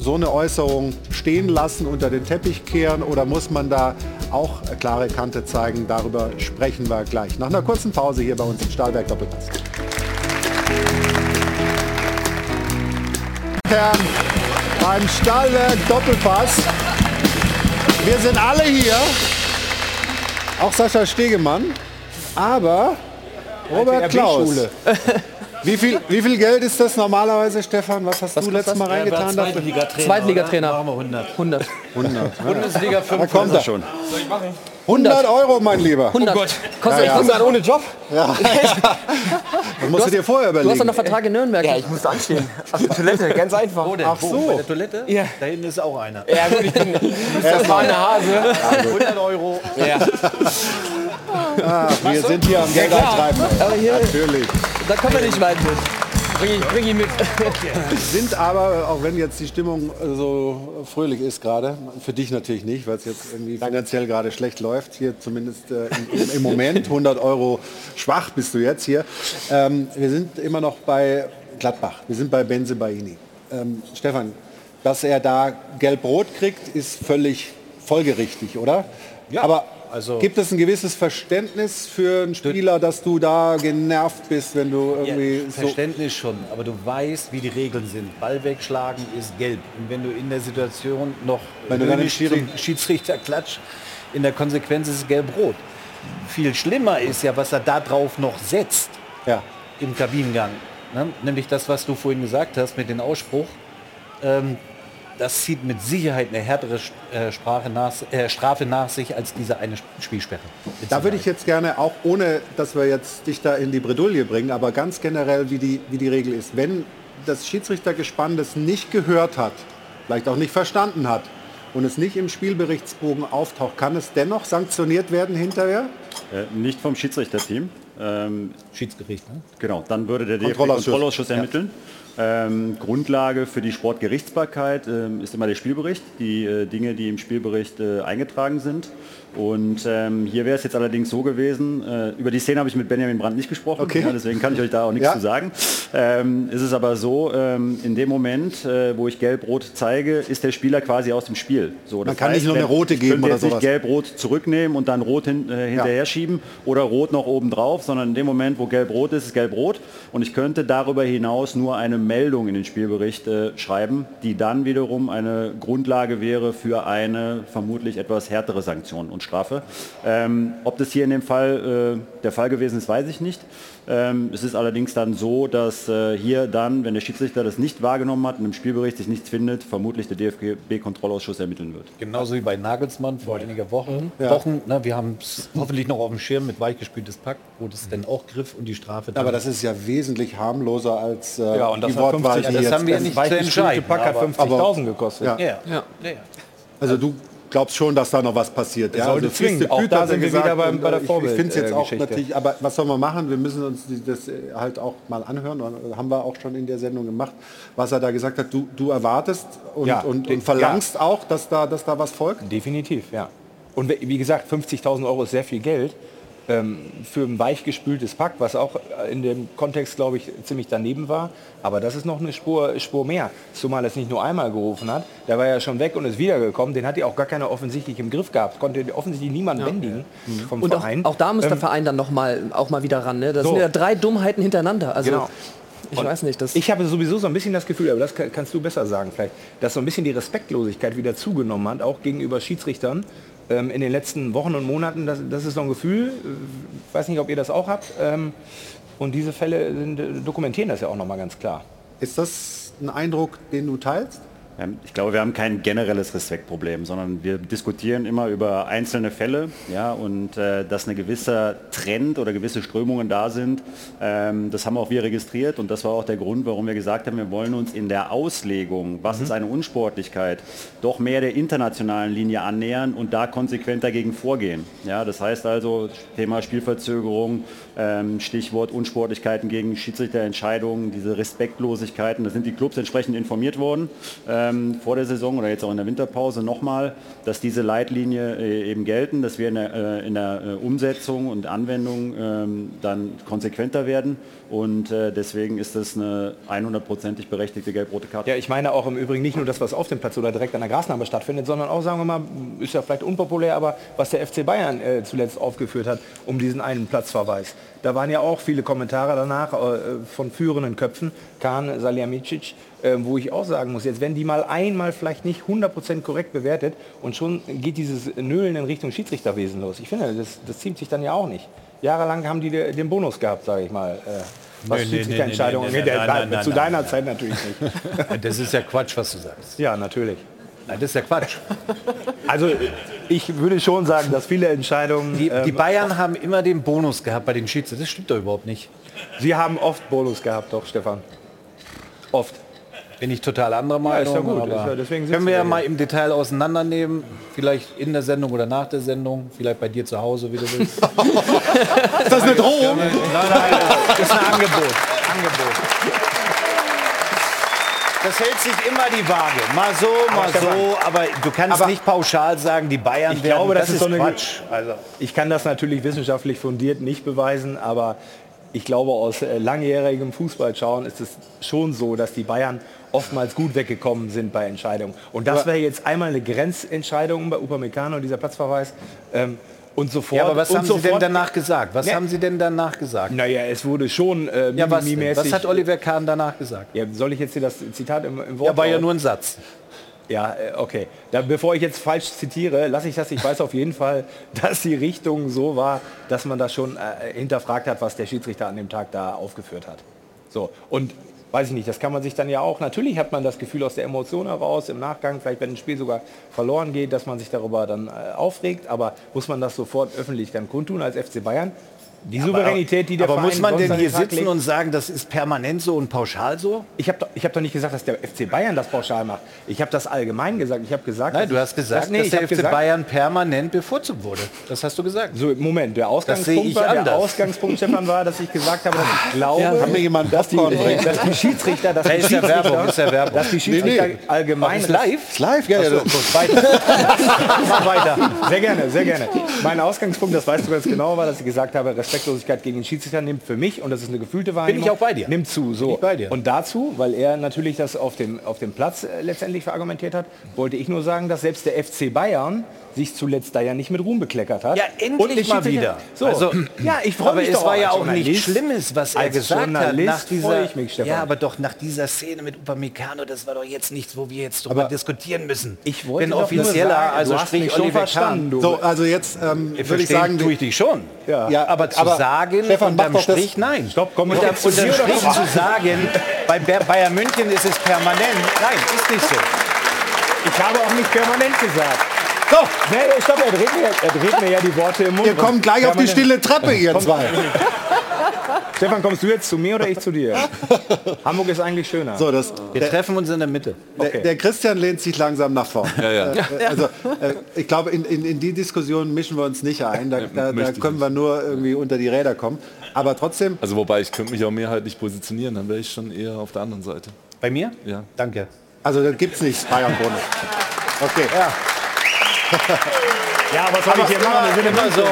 so eine Äußerung stehen lassen, unter den Teppich kehren oder muss man da auch klare Kante zeigen? Darüber sprechen wir gleich. Nach einer kurzen Pause hier bei uns im Stahlberg Doppelpass. Herren, beim Stahlberg Doppelpass. Wir sind alle hier, auch Sascha Stegemann, aber Robert Klaus. [LAUGHS] Wie viel, wie viel Geld ist das normalerweise, Stefan? Was hast du letztes Mal reingetan? dafür? Zweitligatrainer. Machen wir 100. 100. 100. Bundesliga 5 Da kommt er. schon. 100 Euro, mein Lieber. 100. Oh Gott. Kostet Ja, euch ja. 100 ohne Job? [LAUGHS] Ja. Das musst du dir vorher Du hast doch überlegen. noch Vertrag in Nürnberg. Ja, ich muss anstehen. Auf der Toilette, ganz einfach. Wo denn? Ach Wo? so. Bei der Toilette? Ja. Da hinten ist auch einer. Ja, gut, ich bin [LAUGHS] das war eine Hase. 100 Euro. Ja. Ah, wir sind hier am Geld eintreiben. Aber hier, Natürlich. da kommen wir nicht weit mit. Bring ihn, bring ihn mit. Sind aber, auch wenn jetzt die Stimmung äh, so fröhlich ist gerade, für dich natürlich nicht, weil es jetzt irgendwie finanziell gerade schlecht läuft, hier zumindest äh, im, im Moment, 100 Euro schwach bist du jetzt hier. Ähm, wir sind immer noch bei Gladbach, wir sind bei Benze Baini. Ähm, Stefan, dass er da gelb-rot kriegt, ist völlig folgerichtig, oder? Aber also- gibt es ein gewisses Verständnis für einen Spieler, dass du da genervt bist, wenn du irgendwie so... Verständnis schon, aber du weißt, wie die Regeln sind. Ball wegschlagen ist gelb. Und wenn du in der Situation noch Wenn du dann Schiedsrichter klatscht, in der Konsequenz ist es gelb-rot. Viel schlimmer ist ja, was er da drauf noch setzt ja. im Kabinengang. Ne? Nämlich das, was du vorhin gesagt hast mit dem Ausspruch. Ähm, das zieht mit Sicherheit eine härtere äh, Sprache nach, äh, Strafe nach sich als diese eine Spielsperre. Da würde ich jetzt gerne, auch ohne, dass wir jetzt dich da in die Bredouille bringen, aber ganz generell, wie die, wie die Regel ist. Wenn das Schiedsrichtergespann das nicht gehört hat, vielleicht auch nicht verstanden hat und es nicht im Spielberichtsbogen auftaucht, kann es dennoch sanktioniert werden hinterher? Äh, nicht vom Schiedsrichterteam. Ähm, Schiedsgericht, ne? Genau, dann würde der Kontrollausschuss. Kontrollausschuss Ja. Ähm, Grundlage für die Sportgerichtsbarkeit ähm, ist immer der Spielbericht, die äh, Dinge, die im Spielbericht äh, eingetragen sind. Und ähm, hier wäre es jetzt allerdings so gewesen, äh, über die Szene habe ich mit Benjamin Brandt nicht gesprochen, Okay. ja, deswegen kann ich euch da auch nichts Ja. zu sagen. Ähm, ist es aber so, ähm, in dem Moment, äh, wo ich gelb-rot zeige, ist der Spieler quasi aus dem Spiel. So, Man kann nicht nur eine rote geben könnte oder jetzt nicht sowas. gelb-rot zurücknehmen und dann rot hin, äh, hinterher schieben oder rot noch oben drauf, sondern in dem Moment, wo gelb-rot ist, ist gelb-rot. Und ich könnte darüber hinaus nur eine Meldung in den Spielbericht äh, schreiben, die dann wiederum eine Grundlage wäre für eine vermutlich etwas härtere Sanktion und Strafe. Ähm, ob das hier in dem Fall äh, der Fall gewesen ist, weiß ich nicht. Ähm, es ist allerdings dann so, dass äh, hier dann, wenn der Schiedsrichter das nicht wahrgenommen hat und im Spielbericht sich nichts findet, vermutlich der DFB-Kontrollausschuss ermitteln wird. Genauso wie bei Nagelsmann vor einiger Wochen. Ja. Wochen ne, wir haben es hoffentlich noch auf dem Schirm mit weichgespültes Pack, wo das dann auch griff und die Strafe. Aber das ist ja wesentlich harmloser als äh, Ja, und das die Wortwahl, 50 die das jetzt... haben wir ja nicht zu entscheiden. Pack hat aber- 50.000 gekostet. Ja. Ja. Ja. Ja, ja. Also du glaubst schon, dass da noch was passiert. Ja, Sollte also zwingend. Auch da ja sind wir wieder beim- bei der äh, Ich, ich finde es jetzt auch Vorbild, äh, natürlich, aber was soll man machen? Wir müssen uns das äh, halt auch mal anhören. Und haben wir auch schon in der Sendung gemacht, was er da gesagt hat. Du, du erwartest und, Ja, und, und verlangst auch, dass da, dass da was folgt? Definitiv, ja. Und wie gesagt, 50.000 Euro ist sehr viel Geld für ein weichgespültes Pack, was auch in dem Kontext, glaube ich, ziemlich daneben war. Aber das ist noch eine Spur, Spur mehr. Zumal es nicht nur einmal gerufen hat. Der war ja schon weg und ist wiedergekommen. Den hat ja auch gar keiner offensichtlich im Griff gehabt. Konnte offensichtlich niemand bändigen vom Und auch, Verein. auch da muss der Ähm, Verein dann noch mal, auch mal wieder ran. Ne? Das so. sind ja drei Dummheiten hintereinander. Also Genau. ich Und weiß nicht, das Ich habe sowieso so ein bisschen das Gefühl, aber das kann- kannst du besser sagen vielleicht, dass so ein bisschen die Respektlosigkeit wieder zugenommen hat, auch gegenüber Schiedsrichtern ähm, in den letzten Wochen und Monaten. Das, das ist so ein Gefühl, äh, ich weiß nicht, ob ihr das auch habt. Ähm, und diese Fälle sind, äh, dokumentieren das ja auch nochmal ganz klar. Ist das ein Eindruck, den du teilst? Ich glaube, wir haben kein generelles Respektproblem, sondern wir diskutieren immer über einzelne Fälle, ja, und äh, dass eine gewisse Trend oder gewisse Strömungen da sind, ähm, das haben auch wir registriert und das war auch der Grund, warum wir gesagt haben, wir wollen uns in der Auslegung, was ist eine Unsportlichkeit, doch mehr der internationalen Linie annähern und da konsequent dagegen vorgehen. Ja, das heißt also Thema Spielverzögerung, ähm, Stichwort Unsportlichkeiten gegen Schiedsrichterentscheidungen, diese Respektlosigkeiten, da sind die Clubs entsprechend informiert worden ähm, vor der Saison oder jetzt auch in der Winterpause nochmal, dass diese Leitlinie äh, eben gelten, dass wir in der, äh, in der äh, Umsetzung und Anwendung ähm, dann konsequenter werden und äh, deswegen ist das eine 100%ig berechtigte gelb-rote Karte. Ja, ich meine auch im Übrigen nicht nur das, was auf dem Platz oder direkt an der Grasnarbe stattfindet, sondern auch, sagen wir mal, ist ja vielleicht unpopulär, aber was der FC Bayern äh, zuletzt aufgeführt hat, um diesen einen Platzverweis. Da waren ja auch viele Kommentare danach äh, von führenden Köpfen, Kahn, Salihamidzic, äh, wo ich auch sagen muss, jetzt wenn die mal einmal vielleicht nicht 100% korrekt bewertet und schon geht dieses Nölen in Richtung Schiedsrichterwesen los. Ich finde, das, das ziemt sich dann ja auch nicht. Jahrelang haben die de- den Bonus gehabt, sage ich mal. Äh, was Schiedsrichterentscheidungen Zu deiner. Zeit natürlich nicht. [LAUGHS] Das ist ja Quatsch, was du sagst. Ja, natürlich. Nein, das ist ja Quatsch. Also ich würde schon sagen, dass viele Entscheidungen... Die, die ähm, Bayern haben immer den Bonus gehabt bei den Schiedsrichtern. Das stimmt doch überhaupt nicht. Sie haben oft Bonus gehabt, doch, Stefan. Oft. Bin ich total anderer Ja, Meinung. ist ja gut. aber Ist ja- können wir wir ja mal im Detail auseinandernehmen. Vielleicht in der Sendung oder nach der Sendung. Vielleicht bei dir zu Hause, wie du willst. [LAUGHS] Ist das eine Drohung? Nein, nein, das ist ein Angebot. Angebot. Das hält sich immer die Waage. Mal so, mal Stefan, so. Aber du kannst aber- nicht pauschal sagen, die Bayern Ich werden. glaube, das, ist so eine Quatsch. Also, Ich kann das natürlich wissenschaftlich fundiert nicht beweisen, aber ich glaube, aus äh, langjährigem Fußballschauen ist es schon so, dass die Bayern oftmals gut weggekommen sind bei Entscheidungen. Und das wäre jetzt einmal eine Grenzentscheidung bei Upamecano, dieser Platzverweis. Ähm, und sofort. Ja, aber was haben Sie denn sofort- danach gesagt? Was Ja. haben Sie denn danach gesagt? Naja, es wurde schon äh, Ja, was, was hat Oliver Kahn danach gesagt? Ja, soll ich jetzt hier das Zitat im, im Wort? Ja, war ja nur ein Satz. Ja, äh, okay. Da, bevor ich jetzt falsch zitiere, lasse ich das. Ich weiß auf jeden Fall, [LAUGHS] dass die Richtung so war, dass man das schon äh, hinterfragt hat, was der Schiedsrichter an dem Tag da aufgeführt hat. So, und weiß ich nicht, das kann man sich dann ja auch, natürlich hat man das Gefühl aus der Emotion heraus, im Nachgang, vielleicht wenn ein Spiel sogar verloren geht, dass man sich darüber dann äh, aufregt, aber muss man das sofort öffentlich dann kundtun als FC Bayern? Die Souveränität, die der Aber Verein muss man denn hier sitzen legt- und sagen, das ist permanent so und pauschal so? Ich habe doch, ich hab doch nicht gesagt, dass der FC Bayern das pauschal macht. Ich habe das allgemein gesagt. Ich habe gesagt, Nein, dass du hast gesagt, dass, nee, dass der FC gesagt, Bayern permanent bevorzugt wurde. Das hast du gesagt. So, Moment, der Das Ausgangspunkt, ich war, der anders. Ausgangspunkt, Stefan, war, dass ich gesagt habe, dass ich [LAUGHS] glaube, Ja. Kann mir jemand dass, die, dass die Schiedsrichter, dass Da die Schiedsrichter, Werbung, ist ja Werbung. dass die Schiedsrichter Nee, nee. allgemein... Ist live? Ist live, ja. [LAUGHS] Mach weiter. Sehr gerne, sehr gerne. Mein Ausgangspunkt, das weißt du ganz genau, war, dass ich gesagt habe, Respektlosigkeit gegen den Schiedsrichter nimmt für mich, und das ist eine gefühlte Wahrnehmung, ich auch bei dir. nimmt zu. So. Bin bei dir. Und dazu, weil er natürlich das auf dem, auf dem Platz äh, letztendlich verargumentiert hat, wollte ich nur sagen, dass selbst der FC Bayern sich zuletzt da ja nicht mit Ruhm bekleckert hat. Ja, endlich mal wieder. So. Also, ja, ich freue aber mich es war ja auch nichts. Schlimmes, was er Als gesagt hat Journalist nach dieser. ich mich, Stefan. ja, aber doch nach dieser Szene mit Upamecano, das war doch jetzt nichts, wo wir jetzt drüber diskutieren müssen. Ich wollte nur offizieller, sagen, also du hast sprich mich schon Oliver verstanden, Kahn. du. So, also jetzt ähm, Ich würde ich sagen, tue ich dich schon. Ja. Ja, aber zu aber sagen, Stefan, unterm Strich, nein. Stopp, komm, unterm, zu unterm Strich zu sagen, bei Ba- Bayern München ist es permanent. Nein, ist nicht so. Ich habe auch nicht permanent gesagt. So. Nee, nee, stopp, er dreht, mir, er dreht mir ja die Worte im Mund. Ihr kommt gleich auf die stille Treppe, ihr zwei. [LAUGHS] Stefan, kommst du jetzt zu mir oder ich zu dir? [LAUGHS] Hamburg ist eigentlich schöner. So, das, Wir der, treffen uns in der Mitte. der, der Christian lehnt sich langsam nach vorn. Ja, ja. Äh, also, äh, ich glaube, in, in, in die Diskussion mischen wir uns nicht ein. Da, da, da können wir nur irgendwie unter die Räder kommen. Aber trotzdem, Also wobei ich könnte mich auch mehrheitlich positionieren, dann wäre ich schon eher auf der anderen Seite. Bei mir? Ja. Danke. also dann gibt es nichts Bayern-Bonus. Okay. Ja. Ja, was soll ich hier machen? Wir sind im immer so.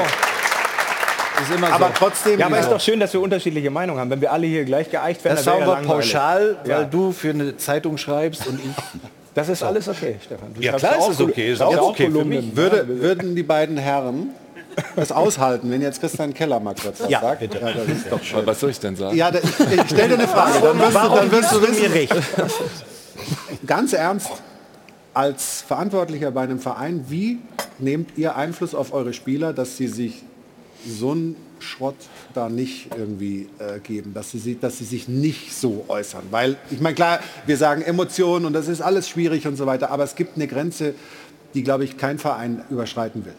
Ist immer Aber so. trotzdem, Ja, aber ist äh, doch schön, dass wir unterschiedliche Meinungen haben. Wenn wir alle hier gleich geeicht werden, Das dann war wäre ja aber pauschal, weil Ja. du für eine Zeitung schreibst und ich. [LAUGHS] Das ist alles okay, Stefan. Du Ja, klar ist es okay, ist auch okay für Kolumnen. mich. würde, würden die beiden Herren es aushalten, wenn jetzt Christian Keller mal kurz was Ja, sagt? bitte. Ja, das ist doch schön. Aber was soll ich denn sagen? Ja, da, ich, ich stelle dir eine Frage, dann wirst, du, dann wirst du wissen. recht? [LAUGHS] Ganz ernst, als Verantwortlicher bei einem Verein, wie nehmt ihr Einfluss auf eure Spieler, dass sie sich so einen Schrott da nicht irgendwie äh, geben, dass sie, sich- dass sie sich nicht so äußern? Weil, ich meine, klar, wir sagen Emotionen und das ist alles schwierig und so weiter, aber es gibt eine Grenze, die, glaube ich, kein Verein überschreiten will.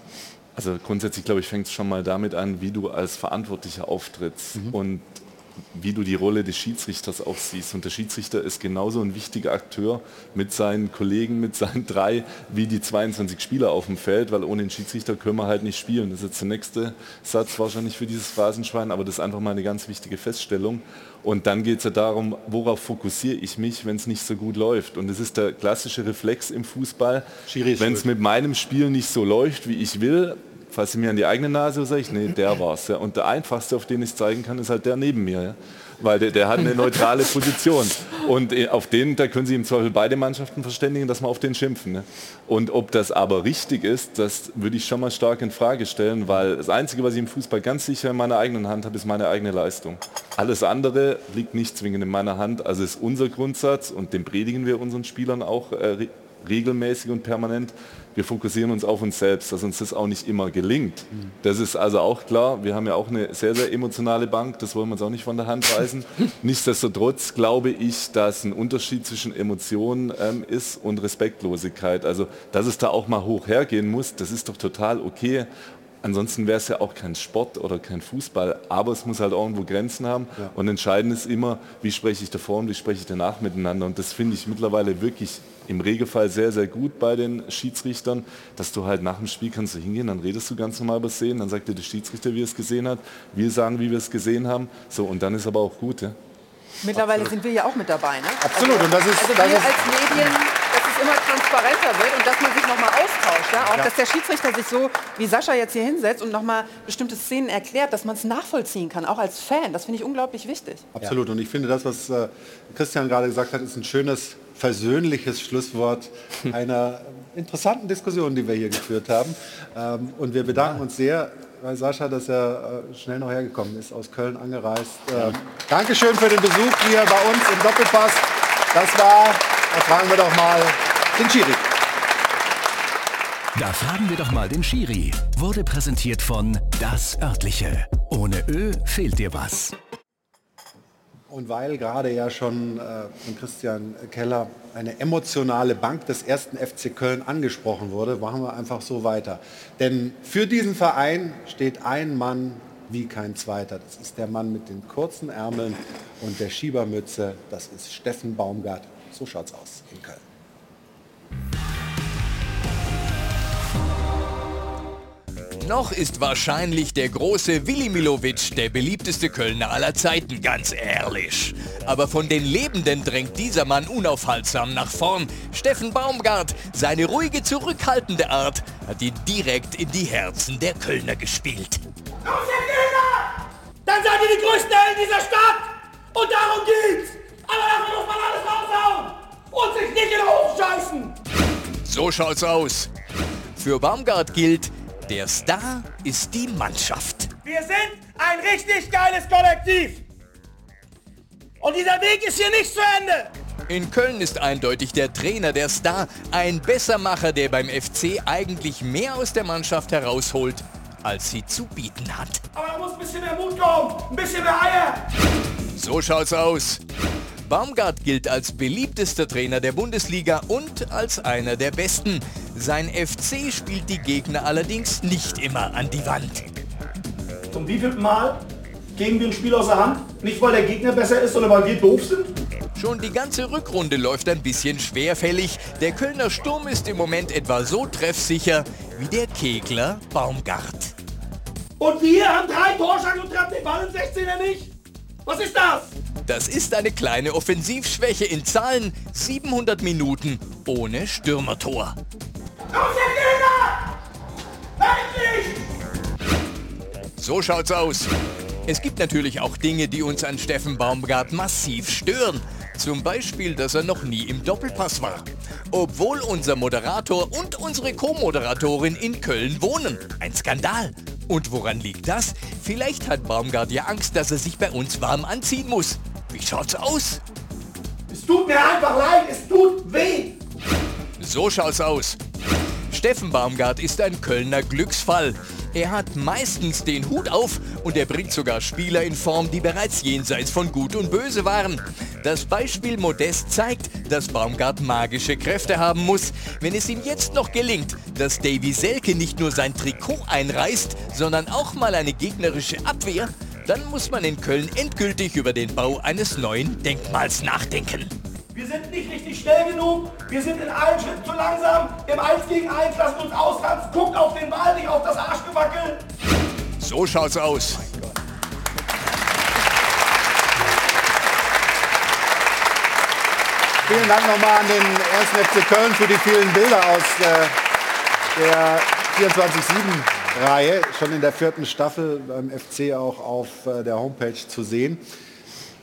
Also grundsätzlich glaube ich, fängt es schon mal damit an, wie du als Verantwortlicher auftrittst und wie du die Rolle des Schiedsrichters auch siehst. Und der Schiedsrichter ist genauso ein wichtiger Akteur mit seinen Kollegen, mit seinen drei, wie die 22 Spieler auf dem Feld, weil ohne den Schiedsrichter können wir halt nicht spielen. Das ist jetzt der nächste Satz wahrscheinlich für dieses Phrasenschwein, aber das ist einfach mal eine ganz wichtige Feststellung. Und dann geht es ja darum, worauf fokussiere ich mich, wenn es nicht so gut läuft. Und das ist der klassische Reflex im Fußball. Wenn es mit meinem Spiel nicht so läuft, wie ich will, fasse ich mir an die eigene Nase sage ich, nee, der war's. Ja. Und der einfachste, auf den ich zeigen kann, ist halt der neben mir. Ja. Weil der, der hat eine neutrale Position. Und äh, auf den, da können sich im Zweifel beide Mannschaften verständigen, dass wir auf den schimpfen. Ne. Und ob das aber richtig ist, das würde ich schon mal stark in Frage stellen, weil das Einzige, was ich im Fußball ganz sicher in meiner eigenen Hand habe, ist meine eigene Leistung. Alles andere liegt nicht zwingend in meiner Hand. Also ist unser Grundsatz und den predigen wir unseren Spielern auch äh, regelmäßig und permanent. Wir fokussieren uns auf uns selbst, dass uns das auch nicht immer gelingt. Das ist also auch klar. Wir haben ja auch eine sehr, sehr emotionale Bank, das wollen wir uns auch nicht von der Hand weisen. [LAUGHS] Nichtsdestotrotz glaube ich, dass ein Unterschied zwischen Emotionen ähm, ist und Respektlosigkeit. Also, dass es da auch mal hoch hergehen muss, das ist doch total okay. Ansonsten wäre es ja auch kein Sport oder kein Fußball, aber es muss halt auch irgendwo Grenzen haben. Und entscheidend ist immer, wie spreche ich davor und wie spreche ich danach miteinander. Und das finde ich mittlerweile wirklich im Regelfall sehr, sehr gut bei den Schiedsrichtern, dass du halt nach dem Spiel kannst du hingehen, dann redest du ganz normal über Szenen, dann sagt dir der Schiedsrichter, wie er es gesehen hat, wir sagen, wie wir es gesehen haben. So, und dann ist aber auch gut. Ja? Mittlerweile sind wir ja auch mit dabei, ne? Absolut, und das ist- Also das wir ist- als Medien, dass es immer transparenter wird und dass man sich nochmal austauscht. Ja? Auch, Ja. dass der Schiedsrichter sich so, wie Sascha jetzt hier hinsetzt und nochmal bestimmte Szenen erklärt, dass man es nachvollziehen kann, auch als Fan. Das finde ich unglaublich wichtig. Absolut. Und ich finde, das, was äh, Christian gerade gesagt hat, ist ein schönes versöhnliches Schlusswort [LAUGHS] einer interessanten Diskussion, die wir hier geführt haben. Ähm, und wir bedanken uns sehr bei Sascha, dass er äh, schnell noch hergekommen ist, aus Köln angereist. Ähm, Dankeschön für den Besuch hier bei uns im Doppelpass. Das war, da fragen wir doch mal den Schiri. Da fragen wir doch mal den Schiri. Wurde präsentiert von Das Örtliche. Ohne Ö fehlt dir was. Und weil gerade ja schon äh, von Christian Keller eine emotionale Bank des ersten FC Köln angesprochen wurde, machen wir einfach so weiter. Denn für diesen Verein steht ein Mann wie kein zweiter. Das ist der Mann mit den kurzen Ärmeln und der Schiebermütze. Das ist Steffen Baumgart. So schaut's aus in Köln. Noch ist wahrscheinlich der große Willi Milovic der beliebteste Kölner aller Zeiten, ganz ehrlich. Aber von den Lebenden drängt dieser Mann unaufhaltsam nach vorn. Steffen Baumgart, seine ruhige, zurückhaltende Art, hat ihn direkt in die Herzen der Kölner gespielt. Dann seid ihr die größten Helden dieser Stadt! Und darum geht's! Aber dafür muss man alles raushauen! Und sich nicht in den Hof scheißen! So schaut's aus. Für Baumgart gilt, der Star ist die Mannschaft. Wir sind ein richtig geiles Kollektiv! Und dieser Weg ist hier nicht zu Ende! In Köln ist eindeutig der Trainer der Star, ein Bessermacher, der beim FC eigentlich mehr aus der Mannschaft herausholt, als sie zu bieten hat. Aber da muss ein bisschen mehr Mut kommen! Ein bisschen mehr Eier! So schaut's aus. Baumgart gilt als beliebtester Trainer der Bundesliga und als einer der besten. Sein FC spielt die Gegner allerdings nicht immer an die Wand. Zum wievielten Mal geben wir ein Spiel aus der Hand? Nicht, weil der Gegner besser ist, sondern weil wir doof sind? Schon die ganze Rückrunde läuft ein bisschen schwerfällig. Der Kölner Sturm ist im Moment etwa so treffsicher wie der Kegler Baumgart. Und wir haben drei Torschlag und treffen den Ball im 16er nicht? Was ist das? Das ist eine kleine Offensivschwäche in Zahlen. 700 Minuten ohne Stürmertor. So schaut's aus. Es gibt natürlich auch Dinge, die uns an Steffen Baumgart massiv stören. Zum Beispiel, dass er noch nie im Doppelpass war. Obwohl unser Moderator und unsere Co-Moderatorin in Köln wohnen. Ein Skandal. Und woran liegt das? Vielleicht hat Baumgart ja Angst, dass er sich bei uns warm anziehen muss. Wie schaut's aus? Es tut mir einfach leid, es tut weh! So schaut's aus. Steffen Baumgart ist ein Kölner Glücksfall. Er hat meistens den Hut auf und er bringt sogar Spieler in Form, die bereits jenseits von Gut und Böse waren. Das Beispiel Modest zeigt, dass Baumgart magische Kräfte haben muss. Wenn es ihm jetzt noch gelingt, dass Davy Selke nicht nur sein Trikot einreißt, sondern auch mal eine gegnerische Abwehr, dann muss man in Köln endgültig über den Bau eines neuen Denkmals nachdenken. Wir sind nicht richtig schnell genug, wir sind in allen Schritten zu langsam, im 1 gegen 1 lassen uns austanzen, guckt auf den Ball, nicht auf das Arschgewackel. So schaut's aus. Vielen Dank nochmal an den 1. FC Köln für die vielen Bilder aus äh, der 24-7-Reihe. Schon in der vierten Staffel beim FC auch auf äh, der Homepage zu sehen.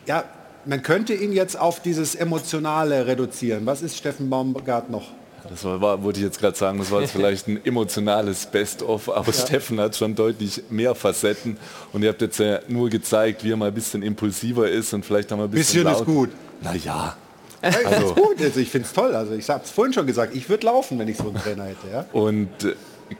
Ja, man könnte ihn jetzt auf dieses Emotionale reduzieren. Was ist Steffen Baumgart noch? Das war, wollte ich jetzt gerade sagen, das war jetzt vielleicht ein emotionales Best-of, aber Ja. Steffen hat schon deutlich mehr Facetten und ihr habt jetzt ja nur gezeigt, wie er mal ein bisschen impulsiver ist und vielleicht auch mal ein bisschen Bisschen ist laut. gut. Naja. Also- ist gut. Also ich finde es toll. Also ich habe es vorhin schon gesagt, ich würde laufen, wenn ich so einen Trainer hätte. Ja? Und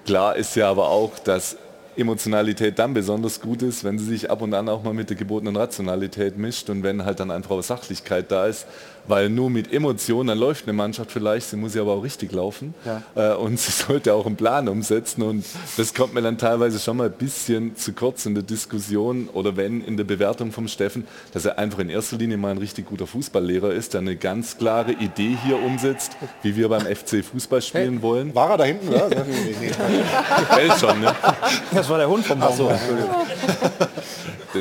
klar ist ja aber auch, dass Emotionalität dann besonders gut ist, wenn sie sich ab und an auch mal mit der gebotenen Rationalität mischt und wenn halt dann einfach auch Sachlichkeit da ist, weil nur mit Emotionen, dann läuft eine Mannschaft vielleicht, sie muss ja aber auch richtig laufen Ja. äh, und sie sollte auch einen Plan umsetzen und das kommt mir dann teilweise schon mal ein bisschen zu kurz in der Diskussion oder wenn in der Bewertung vom Steffen, dass er einfach in erster Linie mal ein richtig guter Fußballlehrer ist, der eine ganz klare Idee hier umsetzt, wie wir beim FC Fußball spielen wollen. War er da hinten, oder? [LAUGHS] Hält schon, ne? Das war der Hund vom Baum.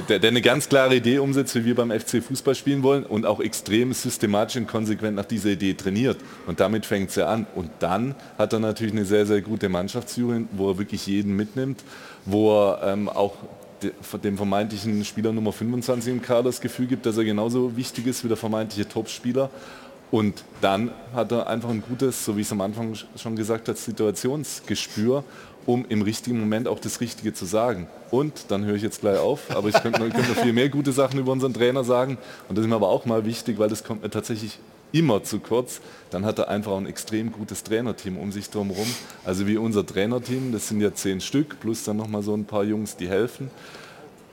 der, der eine ganz klare Idee umsetzt, wie wir beim FC Fußball spielen wollen und auch extrem systematisch und konsequent nach dieser Idee trainiert. Und damit fängt ja an. Und dann hat er natürlich eine sehr, sehr gute Mannschaftsführung, wo er wirklich jeden mitnimmt, wo er ähm, auch de- dem vermeintlichen Spieler Nummer 25 im Kader das Gefühl gibt, dass er genauso wichtig ist wie der vermeintliche Topspieler. Und dann hat er einfach ein gutes, so wie ich es am Anfang schon gesagt habe, Situationsgespür, um im richtigen Moment auch das Richtige zu sagen. Und dann höre ich jetzt gleich auf, aber ich könnte, noch- könnte noch viel mehr gute Sachen über unseren Trainer sagen. Und das ist mir aber auch mal wichtig, weil das kommt mir tatsächlich immer zu kurz. Dann hat er einfach ein extrem gutes Trainerteam um sich drumherum. Also wie unser Trainerteam, das sind ja zehn Stück, plus dann nochmal so ein paar Jungs, die helfen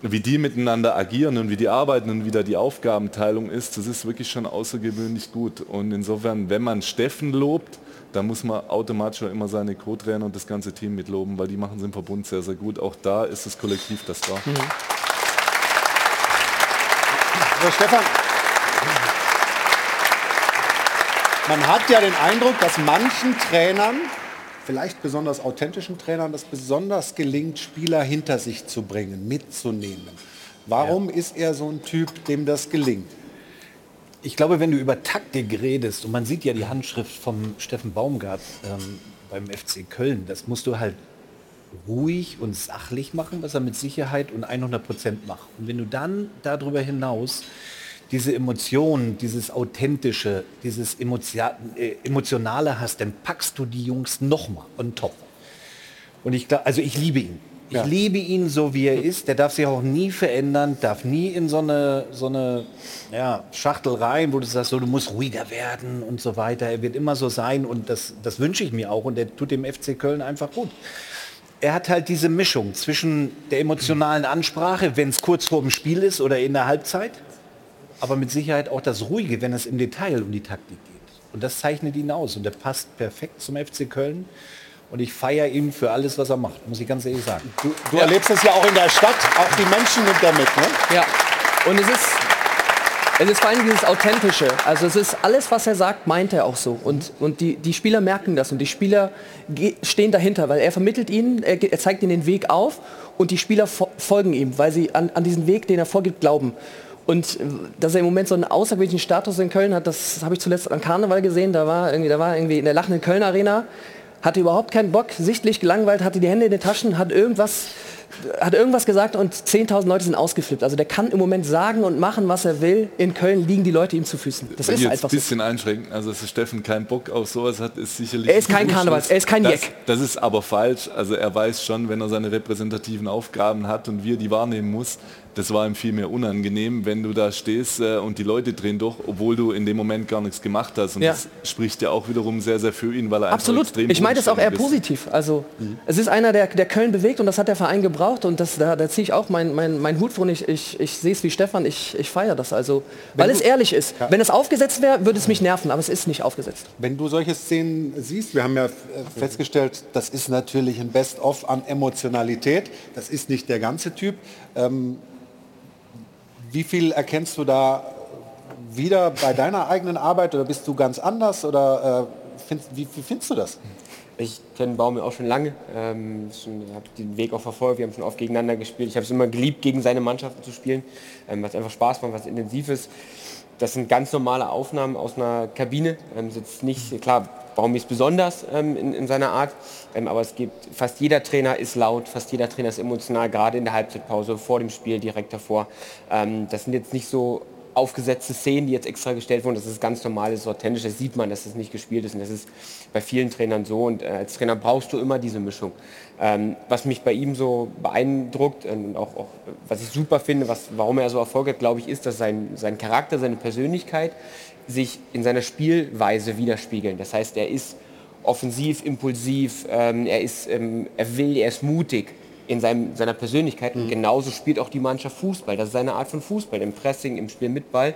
wie die miteinander agieren und wie die arbeiten und wie da die Aufgabenteilung ist, das ist wirklich schon außergewöhnlich gut. Und insofern, wenn man Steffen lobt, dann muss man automatisch auch immer seine Co-Trainer und das ganze Team mitloben, weil die machen es im Verbund sehr, sehr gut. Auch da ist das Kollektiv das da. So, Stefan, man hat ja den Eindruck, dass manchen Trainern, vielleicht besonders authentischen Trainern, das besonders gelingt, Spieler hinter sich zu bringen, mitzunehmen. Warum ist er so ein Typ, dem das gelingt? Ich glaube, wenn du über Taktik redest, und man sieht ja die Handschrift vom Steffen Baumgart ähm, beim FC Köln, das musst du halt ruhig und sachlich machen, was er mit Sicherheit und 100 Prozent macht. Und wenn du dann darüber hinaus diese Emotionen, dieses Authentische, dieses äh, Emotionale hast, dann packst du die Jungs nochmal on top. Und ich glaube, also ich liebe ihn. Ich Ja. liebe ihn so, wie er ist. Der darf sich auch nie verändern, darf nie in so eine, so eine ja, Schachtel rein, wo du sagst, so, du musst ruhiger werden und so weiter. Er wird immer so sein und das, das wünsche ich mir auch und der tut dem FC Köln einfach gut. Er hat halt diese Mischung zwischen der emotionalen Ansprache, wenn es kurz vor dem Spiel ist oder in der Halbzeit, aber mit Sicherheit auch das Ruhige, wenn es im Detail um die Taktik geht. Und das zeichnet ihn aus und der passt perfekt zum FC Köln. Und ich feiere ihn für alles, was er macht, muss ich ganz ehrlich sagen. Du, du erlebst es ja auch in der Stadt, auch die Menschen nimmt er mit, ne? Ja. Und es ist, es ist vor allem dieses Authentische. Also es ist alles, was er sagt, meint er auch so. Und, und die, die Spieler merken das und die Spieler stehen dahinter, weil er vermittelt ihnen, er, er zeigt ihnen den Weg auf und die Spieler fo folgen ihm, weil sie an, an diesen Weg, den er vorgibt, glauben. Und äh, dass er im Moment so einen außergewöhnlichen Status in Köln hat, das habe ich zuletzt an Karneval gesehen. Da war irgendwie, da war irgendwie in der lachenden Köln Arena, hatte überhaupt keinen Bock, sichtlich gelangweilt, hatte die Hände in den Taschen, hat irgendwas hat irgendwas gesagt und 10.000 Leute sind ausgeflippt. Also der kann im Moment sagen und machen, was er will. In Köln liegen die Leute ihm zu Füßen. Das Wenn ist einfach ein so. bisschen einschränken, also dass Steffen keinen Bock auf sowas hat, ist sicherlich... Er ist ein kein. Karnevals- er ist kein das, Jeck. Das ist aber falsch. Also er weiß schon, wenn er seine repräsentativen Aufgaben hat und wir die wahrnehmen muss, das war ihm viel mehr unangenehm, wenn du da stehst äh, und die Leute drehen durch, obwohl du in dem Moment gar nichts gemacht hast. Und Ja. das spricht ja auch wiederum sehr, sehr für ihn, weil er einfach Absolut. extrem Ich meine das auch eher ist. positiv. Also es ist einer, der, der Köln bewegt und das hat der Verein gebraucht und das, da, da ziehe ich auch meinen mein, mein Hut vor und ich, ich, ich sehe es wie Stefan, ich, ich feiere das. Also, weil Wenn es du- ehrlich ist. Ja. Wenn es aufgesetzt wäre, würde es mich nerven, aber es ist nicht aufgesetzt. Wenn du solche Szenen siehst, wir haben ja äh, festgestellt, das ist natürlich ein Best-of an Emotionalität. Das ist nicht der ganze Typ. Ähm, wie viel erkennst du da wieder bei deiner eigenen Arbeit oder bist du ganz anders oder äh, findest, wie, wie findest du das? Ich kenne Baum ja auch schon lange, ähm, habe den Weg auch verfolgt, wir haben schon oft gegeneinander gespielt. Ich habe es immer geliebt, gegen seine Mannschaften zu spielen, ähm, was einfach Spaß macht, was intensiv ist. Das sind ganz normale Aufnahmen aus einer Kabine. Ähm, sitzt nicht, klar, Baum ist besonders ähm, in, in seiner Art, ähm, aber es gibt, fast jeder Trainer ist laut, fast jeder Trainer ist emotional, gerade in der Halbzeitpause, vor dem Spiel, direkt davor. Ähm, das sind jetzt nicht so aufgesetzte Szenen, die jetzt extra gestellt wurden. Das ist ganz normal, das ist authentisch, das sieht man, dass das nicht gespielt ist. Und das ist bei vielen Trainern so. Und äh, als Trainer brauchst du immer diese Mischung. Ähm, was mich bei ihm so beeindruckt und auch, auch was ich super finde, was, warum er so Erfolg hat, glaube ich, ist, dass sein, sein Charakter, seine Persönlichkeit sich in seiner Spielweise widerspiegeln. Das heißt, er ist offensiv, impulsiv, ähm, er, ist, ähm, er will, er ist mutig in seinem, seiner Persönlichkeit. Und genauso spielt auch die Mannschaft Fußball. Das ist seine Art von Fußball, im Pressing, im Spiel mit Ball.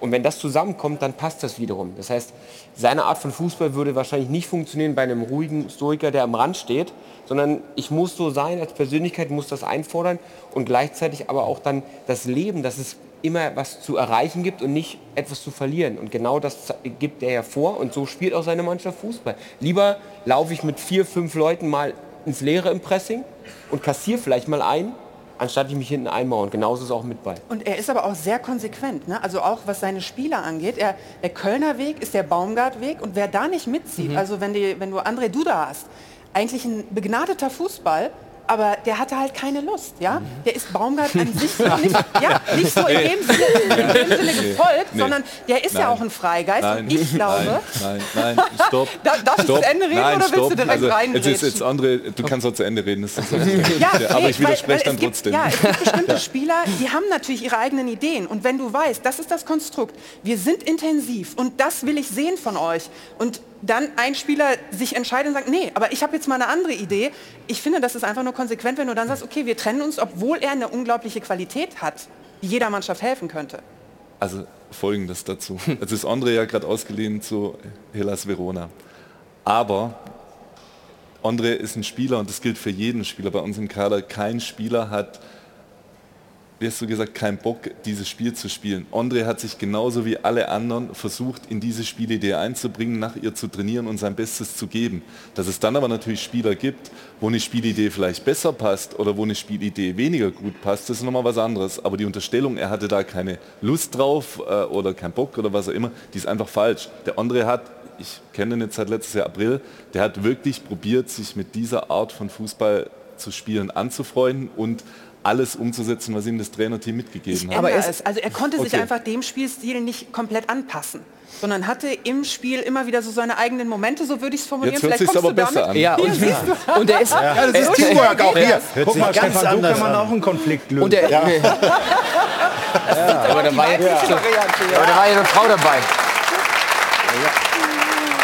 Und wenn das zusammenkommt, dann passt das wiederum. Das heißt, seine Art von Fußball würde wahrscheinlich nicht funktionieren bei einem ruhigen Stoiker, der am Rand steht, sondern ich muss so sein als Persönlichkeit, muss das einfordern und gleichzeitig aber auch dann das Leben, dass es immer was zu erreichen gibt und nicht etwas zu verlieren. Und genau das gibt er ja vor und so spielt auch seine Mannschaft Fußball. Lieber laufe ich mit vier, fünf Leuten mal ins Leere im Pressing und kassiere vielleicht mal ein, anstatt ich mich hinten einmauern. Genauso ist es auch mit Ball. Und er ist aber auch sehr konsequent, ne? also auch was seine Spieler angeht. Er, der Kölner Weg ist der Baumgart-Weg und wer da nicht mitzieht, Mhm. also wenn, die, wenn du André Duda hast, eigentlich ein begnadeter Fußball, aber der hatte halt keine Lust, ja? Der ist Baumgart an sich so [LAUGHS] nicht, ja, nicht so in dem Sinne, in dem Sinne gefolgt, Nee. sondern der ist ja Nein. auch ein Freigeist Nein, und ich glaube, Nein, nein, nein, stopp. [LAUGHS] Da- darf ich stopp. zu Ende reden nein, oder willst du direkt also, jetzt reingrätschen? ist jetzt andere, du kannst auch zu Ende reden. Das ist Ja, aber nee, ich widerspreche weil, dann es gibt, trotzdem. Ja, es gibt bestimmte [LAUGHS] Spieler, die haben natürlich ihre eigenen Ideen. Und wenn du weißt, das ist das Konstrukt, wir sind intensiv und das will ich sehen von euch. Und dann ein Spieler sich entscheidet und sagt, nee, aber ich habe jetzt mal eine andere Idee. Ich finde, das ist einfach nur konsequent, wenn du dann sagst, okay, wir trennen uns, obwohl er eine unglaubliche Qualität hat, die jeder Mannschaft helfen könnte. Also folgendes dazu. [LAUGHS] Jetzt ist André ja gerade ausgeliehen zu Hellas Verona. Aber André ist ein Spieler und das gilt für jeden Spieler bei uns im Kader. Kein Spieler hat, wie hast du gesagt, keinen Bock, dieses Spiel zu spielen. André hat sich genauso wie alle anderen versucht, in diese Spielidee einzubringen, nach ihr zu trainieren und sein Bestes zu geben. Dass es dann aber natürlich Spieler gibt, wo eine Spielidee vielleicht besser passt oder wo eine Spielidee weniger gut passt, das ist nochmal was anderes. Aber die Unterstellung, er hatte da keine Lust drauf äh, oder keinen Bock oder was auch immer, die ist einfach falsch. Der André hat, ich kenne ihn jetzt seit letztes Jahr April, der hat wirklich probiert, sich mit dieser Art von Fußball zu spielen anzufreunden und alles umzusetzen, was ihm das Trainerteam mitgegeben hat. Aber es, also er konnte sich Okay. einfach dem Spielstil nicht komplett anpassen, sondern hatte im Spiel immer wieder so seine eigenen Momente, so würde ich es formulieren. Jetzt hört Vielleicht kommst aber du besser damit. an. Ja, und- siehst du. Und er ist- Ja, das ist er- Teamwork auch hier. Guck sich mal, ganz Stefan, so anders kann man an. auch einen Konflikt lösen. Und er, [LAUGHS] ja, Variante, aber da war ja eine Frau dabei.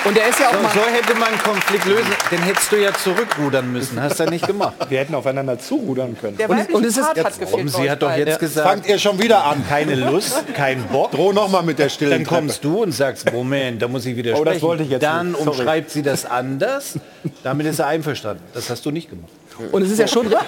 Und er ist ja auch So, mal... so hätte man einen Konflikt lösen. Den hättest du ja zurückrudern müssen. Hast du ja nicht gemacht. Wir hätten aufeinander zurudern können. Der Und- weibliche und es ist Part jetzt- hat gefehlt. Und sie hat doch jetzt gesagt, Fangt ihr schon wieder an. keine Lust, kein Bock. Droh noch mal mit der stillen Dann kommst du und sagst, Moment, da muss ich widersprechen. Oh, das wollte ich jetzt Dann umschreibt sie das anders. Damit ist er einverstanden. Das hast du nicht gemacht. Und es ist ja schon, ja,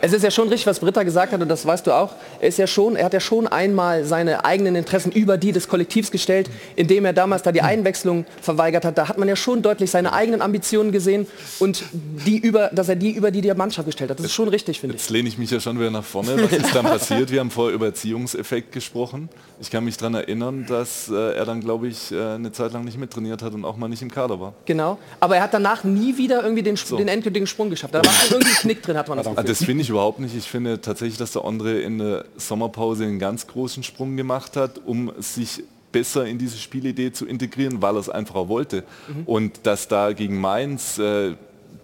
es ist ja schon richtig, was Britta gesagt hat, und das weißt du auch. Er ist ja schon, er hat ja schon einmal seine eigenen Interessen über die des Kollektivs gestellt, indem er damals da die Einwechslung verweigert hat. Da hat man ja schon deutlich seine eigenen Ambitionen gesehen und die über, dass er die über die der Mannschaft gestellt hat. Das ist schon richtig, finde ich. Jetzt lehne ich mich ja schon wieder nach vorne. Was ist dann passiert? Wir haben vorher über Erziehungseffekt gesprochen. Ich kann mich daran erinnern, dass äh, er dann, glaube ich, äh, eine Zeit lang nicht mittrainiert hat und auch mal nicht im Kader war. Genau. Aber er hat danach nie wieder irgendwie den, So. den endgültigen Sprung geschafft. Da war irgendwie ein Knick drin, hat man das Gefühl. Das finde ich überhaupt nicht. Ich finde tatsächlich, dass der André in der Sommerpause einen ganz großen Sprung gemacht hat, um sich besser in diese Spielidee zu integrieren, weil er es einfach auch wollte. Mhm. Und dass da gegen Mainz äh,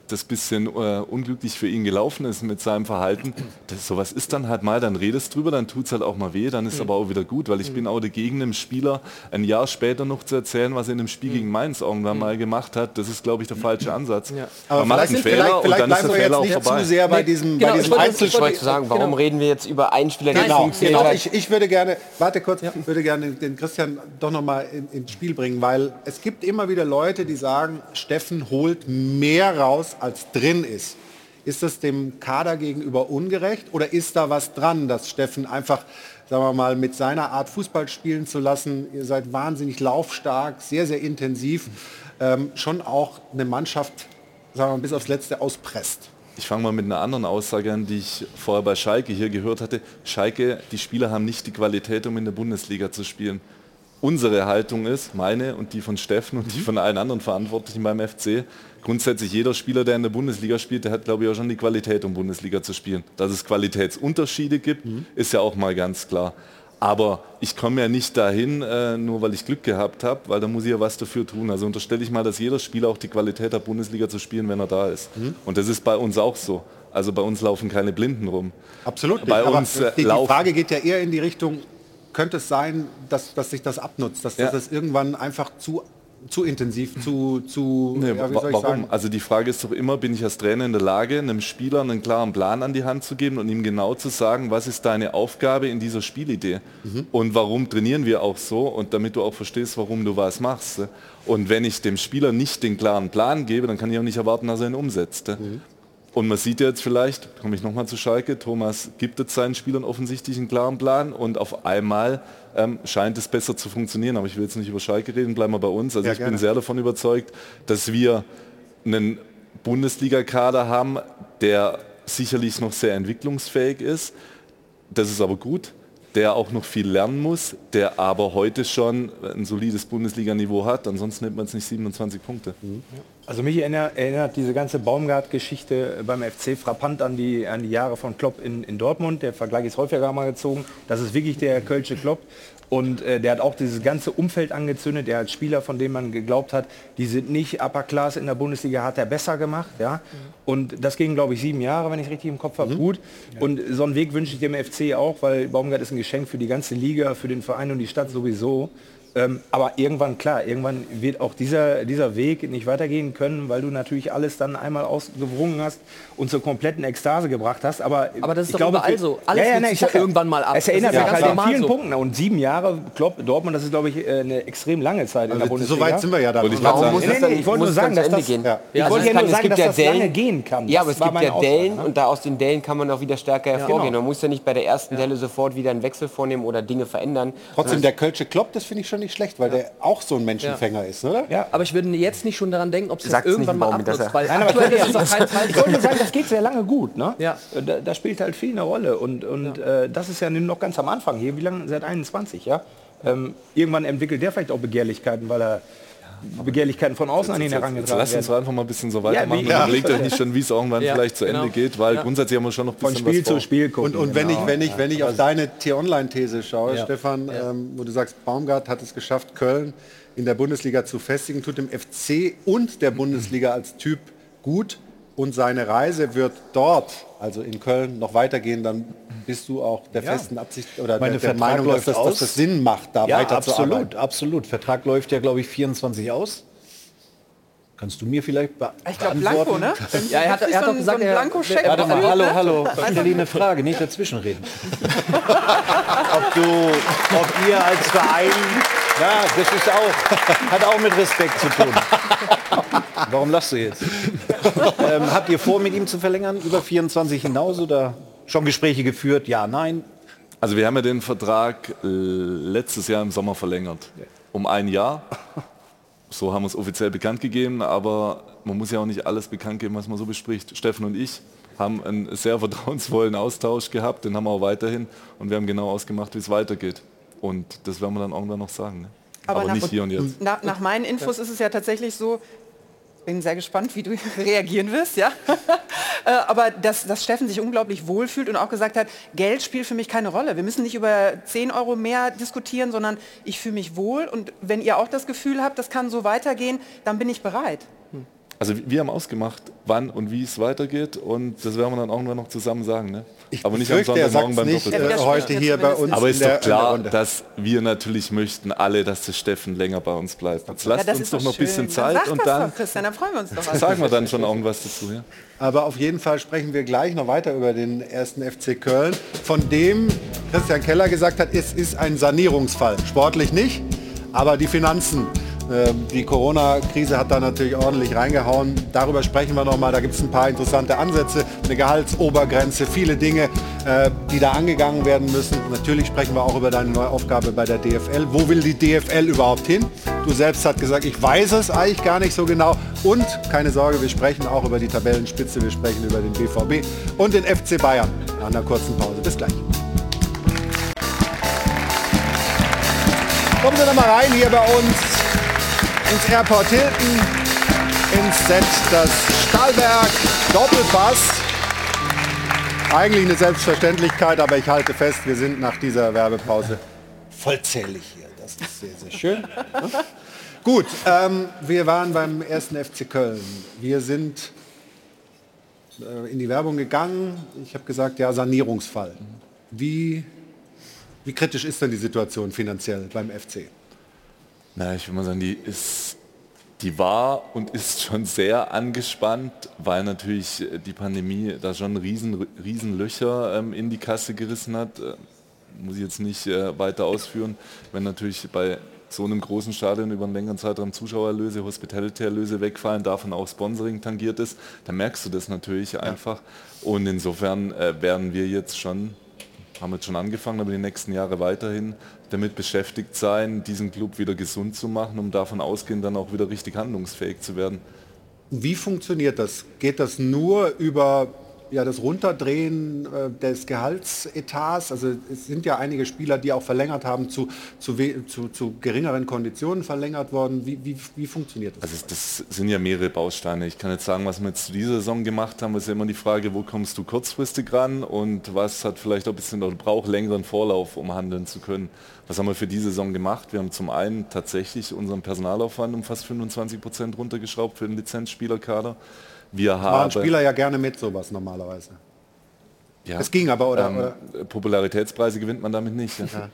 das bisschen äh, unglücklich für ihn gelaufen ist mit seinem Verhalten, das, sowas ist dann halt mal, dann redest drüber, dann tut es halt auch mal weh, dann ist Mhm. aber auch wieder gut, weil ich bin auch dagegen, einem Spieler ein Jahr später noch zu erzählen, was er in einem Spiel gegen Mainz irgendwann mal gemacht hat. Das ist, glaube ich, der falsche Ansatz. Aber Man macht vielleicht, einen vielleicht, Fehler und vielleicht dann ist der Fehler auch vorbei. zu sehr bei Nee, diesem, genau, bei ich diesem wollte- Einzel Ich wollte sagen, warum Genau. reden wir jetzt über einen Spieler, der Genau, nicht funktioniert genau. Ich, ich würde gerne, warte kurz, würde gerne den Christian doch noch mal in, ins Spiel bringen, weil es gibt immer wieder Leute, die sagen, Steffen holt mehr raus, als drin ist. Ist das dem Kader gegenüber ungerecht oder ist da was dran, dass Steffen einfach, sagen wir mal, mit seiner Art Fußball spielen zu lassen, ihr seid wahnsinnig laufstark, sehr, sehr intensiv, ähm, schon auch eine Mannschaft, sagen wir mal, bis aufs Letzte auspresst? Ich fange mal mit einer anderen Aussage an, die ich vorher bei Schalke hier gehört hatte. Schalke, die Spieler haben nicht die Qualität, um in der Bundesliga zu spielen. Unsere Haltung ist, meine und die von Steffen und die von allen anderen Verantwortlichen beim FC, grundsätzlich jeder Spieler, der in der Bundesliga spielt, der hat, glaube ich, auch schon die Qualität, um Bundesliga zu spielen. Dass es Qualitätsunterschiede gibt, ist ja auch mal ganz klar. Aber ich komme ja nicht dahin, äh, nur weil ich Glück gehabt habe, weil da muss ich ja was dafür tun. Also unterstelle ich mal, dass jeder Spieler auch die Qualität hat, Bundesliga zu spielen, wenn er da ist. Und das ist bei uns auch so. Also bei uns laufen keine Blinden rum. Absolut nicht. Bei aber uns äh, die, die Frage geht ja eher in die Richtung, könnte es sein, dass, dass sich das abnutzt, dass, Ja. dass das irgendwann einfach zu, zu intensiv, zu, zu Nee, ja, warum? sagen? Also die Frage ist doch immer, bin ich als Trainer in der Lage, einem Spieler einen klaren Plan an die Hand zu geben und ihm genau zu sagen, was ist deine Aufgabe in dieser Spielidee Mhm. und warum trainieren wir auch so und damit du auch verstehst, warum du was machst. Und wenn ich dem Spieler nicht den klaren Plan gebe, dann kann ich auch nicht erwarten, dass er ihn umsetzt. Mhm. Und man sieht jetzt vielleicht, komme ich nochmal zu Schalke, Thomas gibt jetzt seinen Spielern offensichtlich einen klaren Plan und auf einmal ähm, scheint es besser zu funktionieren. Aber ich will jetzt nicht über Schalke reden, bleiben wir bei uns. Also Ja, ich gerne. bin sehr davon überzeugt, dass wir einen Bundesliga-Kader haben, der sicherlich noch sehr entwicklungsfähig ist. Das ist aber gut. der auch noch viel lernen muss, der aber heute schon ein solides Bundesliga-Niveau hat. Ansonsten nimmt man es nicht 27 Punkte. Also mich erinnert, erinnert diese ganze Baumgart-Geschichte beim FC frappant an die, an die Jahre von Klopp in, in Dortmund. Der Vergleich ist häufiger mal gezogen. Das ist wirklich der Kölsche Klopp. Und äh, der hat auch dieses ganze Umfeld angezündet. Der hat Spieler, von denen man geglaubt hat, die sind nicht Upper Class in der Bundesliga, hat er besser gemacht. Ja? Und das ging, glaube ich, sieben Jahre, wenn ich richtig im Kopf habe. Gut. Und so einen Weg wünsche ich dem FC auch, weil Baumgart ist ein Geschenk für die ganze Liga, für den Verein und die Stadt sowieso. Ähm, aber irgendwann, klar, irgendwann wird auch dieser, dieser Weg nicht weitergehen können, weil du natürlich alles dann einmal ausgewrungen hast und zur kompletten Ekstase gebracht hast. Aber, Aber das ist ich doch glaube, überall so. Alles ja, ja, ne, ich sag irgendwann mal ab. Es erinnert ja halt normal vielen so. Punkten. Und sieben Jahre, Klopp, Dortmund, das ist, glaube ich, äh, eine extrem lange Zeit in der Also, Bundesliga. so weit sind wir ja da. Und ich Warum muss nee, nee, ich wollte nur sagen, dass das, gehen. ja. ich Also wollte es ja nur sagen, gibt dass ja das Dellen- lange gehen kann. Ja, aber es war gibt ja Dellen ne? und da aus den Dellen kann man auch wieder stärker hervorgehen. genau. Man muss ja nicht bei der ersten Delle sofort wieder einen Wechsel vornehmen oder Dinge verändern. Trotzdem, der Kölsche Klopp, das finde ich schon nicht schlecht, weil der auch so ein Menschenfänger ist, oder? Ja. Aber ich würde jetzt nicht schon daran denken, ob es irgendwann mal abnutzt, weil aktuell ich ist doch kein Fall. Das geht sehr lange gut. Ne? Ja. Da, da spielt halt viel eine Rolle. Und, und äh, das ist ja nun noch ganz am Anfang hier. Wie lange? Seit 21, ja? Ähm, irgendwann entwickelt der vielleicht auch Begehrlichkeiten, weil er Begehrlichkeiten von außen an ihn Jetzt, jetzt, herangetragen jetzt lass uns werden. einfach mal ein bisschen so Ja, weitermachen. wie- und ja. überlegt euch nicht schon, wie es irgendwann Ja, vielleicht zu genau. Ende geht, weil Ja. grundsätzlich haben wir schon noch ein Von bisschen Spiel was vor. zu Spiel gucken. Und, und wenn, genau. ich, wenn, ich, wenn ich auf deine Tier-Online-These schaue, Ja. Stefan, Ähm, wo du sagst, Baumgart hat es geschafft, Köln in der Bundesliga zu festigen, tut dem FC und der Bundesliga als Typ gut und seine Reise wird dort, also in Köln, noch weitergehen, dann bist du auch der Ja. festen Absicht oder Meine der, der Meinung, dass läuft das, dass das Sinn macht, da ja, weiterzuarbeiten. absolut, absolut. Vertrag läuft ja, glaube ich, 24 aus. Kannst du mir vielleicht be Ich glaube, beantworten? Blanco, ne? [LAUGHS] Ja, er hat- er hat doch gesagt, so er-. Warte mal, hallo, ne? hallo. Ich stelle Ihnen eine Frage, nicht dazwischenreden. ob du, ob ihr als Verein, ja, das ist auch, hat auch mit Respekt zu tun. Warum lachst du jetzt? [LAUGHS] ähm, habt ihr vor, mit ihm zu verlängern, über 24 hinaus oder schon Gespräche geführt? Ja, nein. Also wir haben ja den Vertrag äh, letztes Jahr im Sommer verlängert. Um ein Jahr. So haben wir es offiziell bekannt gegeben, aber man muss ja auch nicht alles bekannt geben, was man so bespricht. Steffen und ich haben einen sehr vertrauensvollen Austausch gehabt, den haben wir auch weiterhin und wir haben genau ausgemacht, wie es weitergeht. Und das werden wir dann irgendwann noch sagen. Ne? Aber, nach, nicht hier und jetzt. Nach, nach meinen Infos ist es ja tatsächlich so, bin sehr gespannt, wie du [LAUGHS] reagieren wirst, ja. [LAUGHS] Äh, Aber dass, dass Steffen sich unglaublich wohlfühlt und auch gesagt hat, Geld spielt für mich keine Rolle. Wir müssen nicht über 10 Euro mehr diskutieren, sondern ich fühle mich wohl und wenn ihr auch das Gefühl habt, das kann so weitergehen, dann bin ich bereit. Also wir haben ausgemacht, wann und wie es weitergeht und das werden wir dann irgendwann noch zusammen sagen. Ne? Aber nicht am er Sonntagmorgen beim nicht, äh, heute hier bei uns Aber ist doch klar, dass wir natürlich möchten alle, dass der Steffen länger bei uns bleibt. Jetzt lasst ja, das uns ist doch noch ein bisschen Dann Zeit sag und dann Doch, Christian, dann freuen wir uns doch. [LAUGHS] sagen wir dann schon irgendwas dazu. Ja? Aber auf jeden Fall sprechen wir gleich noch weiter über den ersten FC Köln, von dem Christian Keller gesagt hat, es ist ein Sanierungsfall. Sportlich nicht, aber die Finanzen. Ähm, Die Corona-Krise hat da natürlich ordentlich reingehauen. Darüber sprechen wir noch mal. Da gibt es ein paar interessante Ansätze, eine Gehaltsobergrenze, viele Dinge, äh, die da angegangen werden müssen. Natürlich sprechen wir auch über deine neue Aufgabe bei der DFL. Wo will die DFL überhaupt hin? Du selbst hast gesagt, ich weiß es eigentlich gar nicht so genau. Und keine Sorge, wir sprechen auch über die Tabellenspitze, wir sprechen über den BVB und den FC Bayern. Nach einer kurzen Pause. Bis gleich. Kommen Sie noch mal rein hier bei uns ins Airport Hilton, ins Set das Stahlberg Doppelpass. Eigentlich eine Selbstverständlichkeit, aber ich halte fest, wir sind nach dieser Werbepause vollzählig hier. Das ist sehr, sehr schön. Gut, ähm, wir waren beim ersten FC Köln. Wir sind äh, in die Werbung gegangen. Ich habe gesagt, ja, Sanierungsfall. Wie, wie kritisch ist denn die Situation finanziell beim FC? Na, ich würde mal sagen, die ist, die war und ist schon sehr angespannt, weil natürlich äh, die Pandemie da schon riesen, riesen Löcher ähm, in die Kasse gerissen hat. Äh, muss ich jetzt nicht äh, weiter ausführen. Wenn natürlich bei so einem großen Stadion über einen längeren Zeitraum Zuschauererlöse, Hospitality-Erlöse wegfallen, davon auch Sponsoring tangiert ist, dann merkst du das natürlich einfach. Und insofern äh, werden wir jetzt schon haben jetzt schon angefangen, aber die nächsten Jahre weiterhin damit beschäftigt sein, diesen Club wieder gesund zu machen, um davon ausgehend dann auch wieder richtig handlungsfähig zu werden. Wie funktioniert das? Geht das nur über ja, das Runterdrehen äh, des Gehaltsetats. Also es sind ja einige Spieler, die auch verlängert haben, zu, zu, zu, zu geringeren Konditionen verlängert worden. Wie, wie, wie funktioniert das? Also das sind ja mehrere Bausteine. Ich kann jetzt sagen, was wir jetzt zu dieser Saison gemacht haben, ist ja immer die Frage, wo kommst du kurzfristig ran und was hat vielleicht auch ein bisschen oder braucht längeren Vorlauf, um handeln zu können. Was haben wir für diese Saison gemacht? Wir haben zum einen tatsächlich unseren Personalaufwand um fast 25 Prozent runtergeschraubt für den Lizenzspielerkader. Wir haben Spieler ja gerne mit sowas normalerweise. Ja. Es ging aber, oder? Ähm, oder? Popularitätspreise gewinnt man damit nicht. Ja.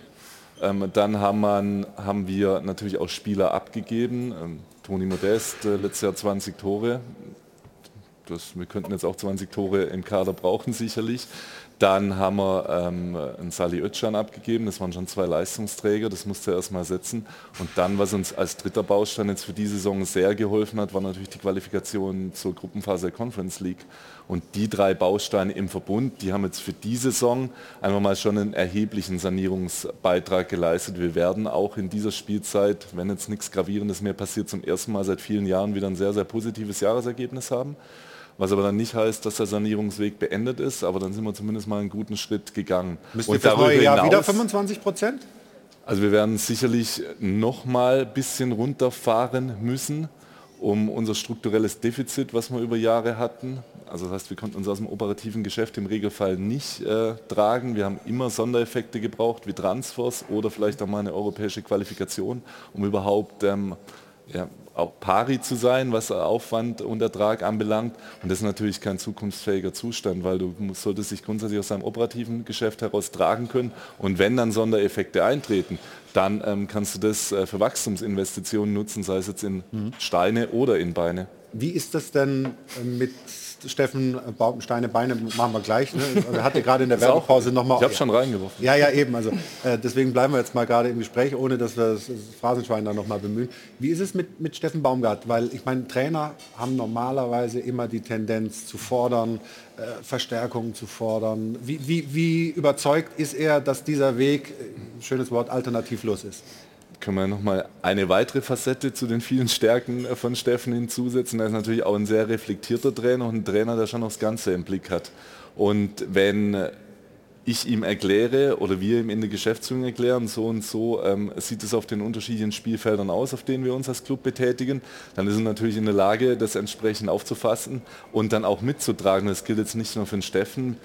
Ähm, dann haben, man, haben wir natürlich auch Spieler abgegeben. Ähm, Toni Modest, äh, letztes Jahr 20 Tore. Das, wir könnten jetzt auch 20 Tore im Kader brauchen sicherlich. Dann haben wir ähm, einen Sali Özcan abgegeben, das waren schon zwei Leistungsträger, das musste er erstmal setzen. Und dann, was uns als dritter Baustein jetzt für die Saison sehr geholfen hat, war natürlich die Qualifikation zur Gruppenphase der Conference League. Und die drei Bausteine im Verbund, die haben jetzt für die Saison einfach mal schon einen erheblichen Sanierungsbeitrag geleistet. Wir werden auch in dieser Spielzeit, wenn jetzt nichts Gravierendes mehr passiert, zum ersten Mal seit vielen Jahren wieder ein sehr, sehr positives Jahresergebnis haben. Was aber dann nicht heißt, dass der Sanierungsweg beendet ist, aber dann sind wir zumindest mal einen guten Schritt gegangen. Müsst ihr fürs neue Jahr wieder 25 Prozent? also wir werden sicherlich noch mal ein bisschen runterfahren müssen, um unser strukturelles Defizit, was wir über Jahre hatten, also das heißt, wir konnten uns aus dem operativen Geschäft im Regelfall nicht äh, tragen. Wir haben immer Sondereffekte gebraucht, wie Transfers oder vielleicht auch mal eine europäische Qualifikation, um überhaupt ähm, ja, auch pari zu sein, was Aufwand und Ertrag anbelangt. Und das ist natürlich kein zukunftsfähiger Zustand, weil du musst, solltest dich grundsätzlich aus deinem operativen Geschäft heraus tragen können. Und wenn dann Sondereffekte eintreten, dann ähm, kannst du das äh, für Wachstumsinvestitionen nutzen, sei es jetzt in Steine oder in Beine. Wie ist das denn äh, mit Steffen Baum- Steine Beine machen wir gleich. Ne? Er hatte gerade in der [LAUGHS] Werbepause nochmal. ich hab's schon reingeworfen. Ja, ja, eben. Also äh, deswegen bleiben wir jetzt mal gerade im Gespräch, ohne dass wir das, das Phrasenschwein da nochmal bemühen. Wie ist es mit, mit Steffen Baumgart? Weil ich meine, Trainer haben normalerweise immer die Tendenz zu fordern, äh, Verstärkungen zu fordern. Wie, wie, wie überzeugt ist er, dass dieser Weg, äh, schönes Wort, alternativlos ist? Können wir nochmal eine weitere Facette zu den vielen Stärken äh, von Steffen hinzusetzen. Er ist natürlich auch ein sehr reflektierter Trainer und ein Trainer, der schon das Ganze im Blick hat. Und wenn äh, ich ihm erkläre oder wir ihm in der Geschäftsführung erklären, so und so ähm, sieht es auf den unterschiedlichen Spielfeldern aus, auf denen wir uns als Club betätigen, dann ist er natürlich in der Lage, das entsprechend aufzufassen und dann auch mitzutragen. Das gilt jetzt nicht nur für den Steffen.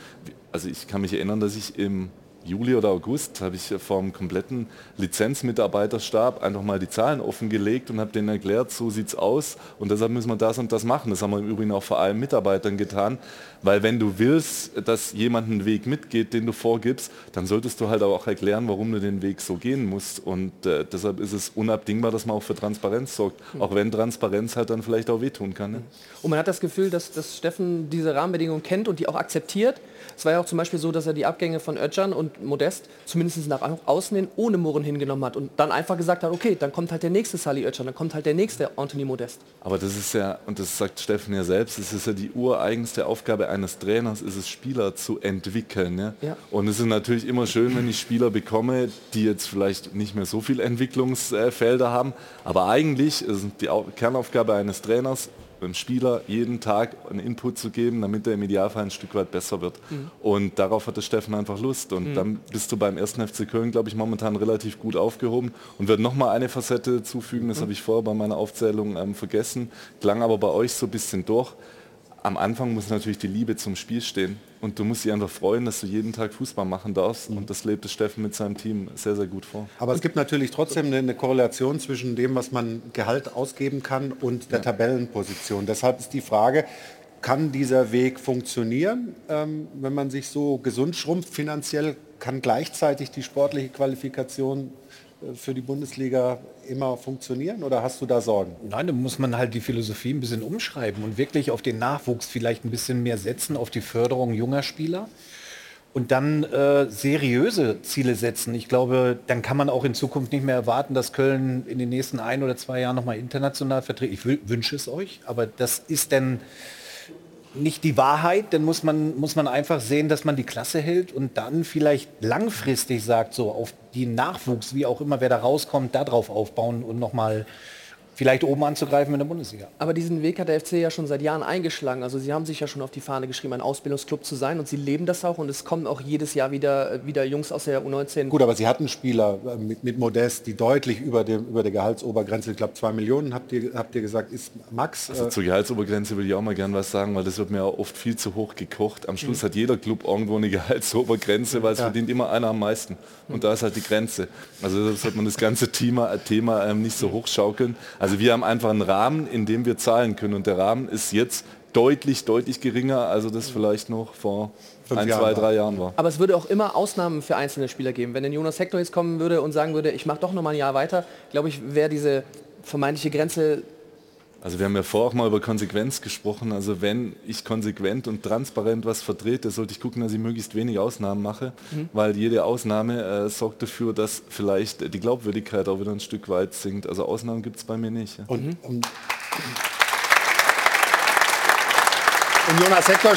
Also ich kann mich erinnern, dass ich im Juli oder August habe ich vom kompletten Lizenzmitarbeiterstab einfach mal die Zahlen offengelegt und habe denen erklärt, so sieht's aus und deshalb müssen wir das und das machen. Das haben wir im Übrigen auch vor allem Mitarbeitern getan, weil wenn du willst, dass jemand einen Weg mitgeht, den du vorgibst, dann solltest du halt auch erklären, warum du den Weg so gehen musst und äh, deshalb ist es unabdingbar, dass man auch für Transparenz sorgt, auch wenn Transparenz halt dann vielleicht auch wehtun kann. Ne? Und man hat das Gefühl, dass, dass Steffen diese Rahmenbedingungen kennt und die auch akzeptiert. Es war ja auch zum Beispiel so, dass er die Abgänge von Özcan und Modest zumindest nach außen hin ohne Murren hingenommen hat und dann einfach gesagt hat, okay, dann kommt halt der nächste Sally Özcan, dann kommt halt der nächste Anthony Modest. Aber das ist ja, und das sagt Steffen ja selbst, es ist ja die ureigenste Aufgabe eines Trainers, ist es Spieler zu entwickeln. Ja? Ja. Und es ist natürlich immer schön, wenn ich Spieler bekomme, die jetzt vielleicht nicht mehr so viel Entwicklungsfelder haben, aber eigentlich ist die Au- Kernaufgabe eines Trainers, dem Spieler jeden Tag einen Input zu geben, damit er im Idealfall ein Stück weit besser wird. Mhm. Und darauf hatte Steffen einfach Lust. Und Mhm. dann bist du beim ersten FC Köln, glaube ich, momentan relativ gut aufgehoben und wird nochmal eine Facette zufügen, das Mhm. habe ich vorher bei meiner Aufzählung ähm, vergessen, klang aber bei euch so ein bisschen durch. Am Anfang muss natürlich die Liebe zum Spiel stehen. Und du musst dich einfach freuen, dass du jeden Tag Fußball machen darfst. Und das lebt es Steffen mit seinem Team sehr, sehr gut vor. Aber es gibt natürlich trotzdem eine, eine Korrelation zwischen dem, was man Gehalt ausgeben kann und der Tabellenposition. Deshalb ist die Frage, kann dieser Weg funktionieren, ähm, wenn man sich so gesund schrumpft finanziell, kann gleichzeitig die sportliche Qualifikation für die Bundesliga immer funktionieren oder hast du da Sorgen? Nein, da muss man halt die Philosophie ein bisschen umschreiben und wirklich auf den Nachwuchs vielleicht ein bisschen mehr setzen, auf die Förderung junger Spieler und dann äh, seriöse Ziele setzen. Ich glaube, dann kann man auch in Zukunft nicht mehr erwarten, dass Köln in den nächsten ein oder zwei Jahren nochmal international vertritt. Ich wü- wünsche es euch, aber das ist dann nicht die Wahrheit, dann muss man, muss man einfach sehen, dass man die Klasse hält und dann vielleicht langfristig sagt, so auf die Nachwuchs, wie auch immer, wer da rauskommt, darauf aufbauen und nochmal vielleicht oben anzugreifen in der Bundesliga. Aber diesen Weg hat der FC ja schon seit Jahren eingeschlagen. Also sie haben sich ja schon auf die Fahne geschrieben, ein Ausbildungsclub zu sein und sie leben das auch und es kommen auch jedes Jahr wieder, wieder Jungs aus der U19. Gut, aber Sie hatten Spieler äh, mit, mit Modest, die deutlich über, dem, über der Gehaltsobergrenze, ich glaube 2 Millionen, habt ihr, habt ihr gesagt, ist Max. Also äh, zur Gehaltsobergrenze würde ich auch mal gern was sagen, weil das wird mir auch oft viel zu hoch gekocht. Am Schluss Mhm. hat jeder Club irgendwo eine Gehaltsobergrenze, weil es Ja. verdient immer einer am meisten. Und da ist halt die Grenze. Also das sollte man das ganze Thema, Thema ähm, nicht so hochschaukeln. Also wir haben einfach einen Rahmen, in dem wir zahlen können. Und der Rahmen ist jetzt deutlich, deutlich geringer, also das vielleicht noch vor Fünf ein, Jahren zwei, war. drei Jahren war. Aber es würde auch immer Ausnahmen für einzelne Spieler geben. Wenn ein Jonas Hector jetzt kommen würde und sagen würde, ich mache doch noch mal ein Jahr weiter, glaube ich, wäre diese vermeintliche Grenze Also wir haben ja vorher auch mal über Konsequenz gesprochen. Also wenn ich konsequent und transparent was vertrete, sollte ich gucken, dass ich möglichst wenig Ausnahmen mache, Mhm. weil jede Ausnahme äh, sorgt dafür, dass vielleicht die Glaubwürdigkeit auch wieder ein Stück weit sinkt. Also Ausnahmen gibt es bei mir nicht. Ja. Und, und, und Jonas Hector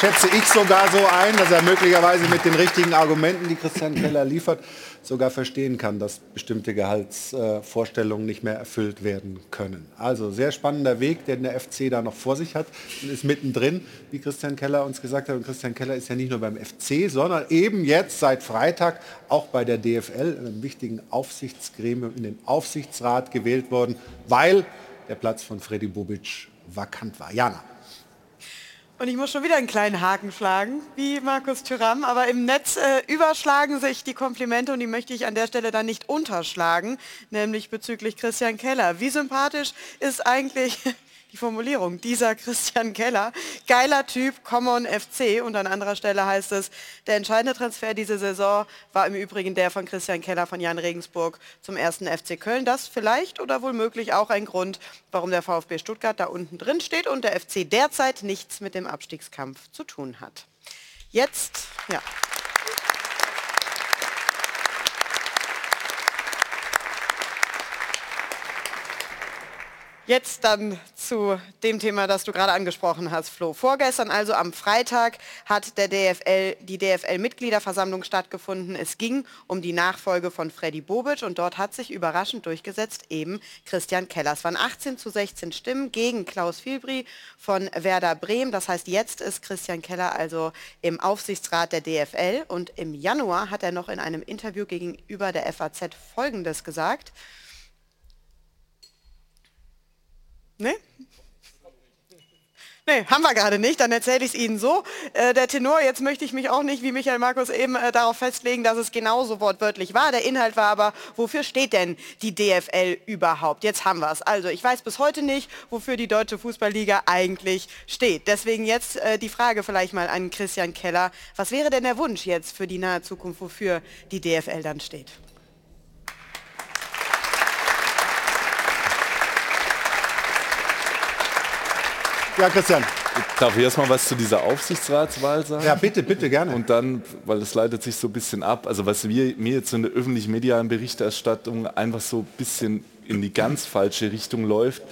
schätze ich sogar so ein, dass er möglicherweise mit den richtigen Argumenten, die Christian Keller liefert, sogar verstehen kann, dass bestimmte Gehaltsvorstellungen nicht mehr erfüllt werden können. Also sehr spannender Weg, den der FC da noch vor sich hat und ist mittendrin, wie Christian Keller uns gesagt hat. Und Christian Keller ist ja nicht nur beim FC, sondern eben jetzt seit Freitag auch bei der DFL, einem wichtigen Aufsichtsgremium, in den Aufsichtsrat gewählt worden, weil der Platz von Freddy Bobic vakant war. Jana. Und ich muss schon wieder einen kleinen Haken schlagen, wie Markus Thüram, aber im Netz äh, überschlagen sich die Komplimente und die möchte ich an der Stelle dann nicht unterschlagen, nämlich bezüglich Christian Keller. Wie sympathisch ist eigentlich die Formulierung dieser Christian Keller? Geiler Typ, Common FC und an anderer Stelle heißt es, der entscheidende Transfer diese Saison war im Übrigen der von Christian Keller von Jan Regensburg zum ersten FC Köln. Das vielleicht oder wohl möglich auch ein Grund, warum der VfB Stuttgart da unten drin steht und der FC derzeit nichts mit dem Abstiegskampf zu tun hat. Jetzt, ja. Jetzt dann zu dem Thema, das du gerade angesprochen hast, Flo. Vorgestern, also am Freitag, hat der DFL, die DFL-Mitgliederversammlung stattgefunden. Es ging um die Nachfolge von Freddy Bobic und dort hat sich überraschend durchgesetzt eben Christian Keller. Es waren 18 zu 16 Stimmen gegen Klaus Filbri von Werder Bremen. Das heißt, jetzt ist Christian Keller also im Aufsichtsrat der DFL und im Januar hat er noch in einem Interview gegenüber der FAZ Folgendes gesagt. Nee? Nee, haben wir gerade nicht, dann erzähle ich es Ihnen so. Äh, der Tenor, jetzt möchte ich mich auch nicht, wie Michael Markus eben, äh, darauf festlegen, dass es genauso wortwörtlich war. Der Inhalt war aber, wofür steht denn die DFL überhaupt? Jetzt haben wir es. Also, ich weiß bis heute nicht, wofür die Deutsche Fußballliga eigentlich steht. Deswegen jetzt äh, die Frage vielleicht mal an Christian Keller. Was wäre denn der Wunsch jetzt für die nahe Zukunft, wofür die DFL dann steht? Ja, Christian. Darf ich erstmal was zu dieser Aufsichtsratswahl sagen? Ja, bitte, bitte, gerne. Und dann, weil das leitet sich so ein bisschen ab, also was wir, mir jetzt in der öffentlichen medialen Berichterstattung einfach so ein bisschen in die ganz falsche Richtung läuft,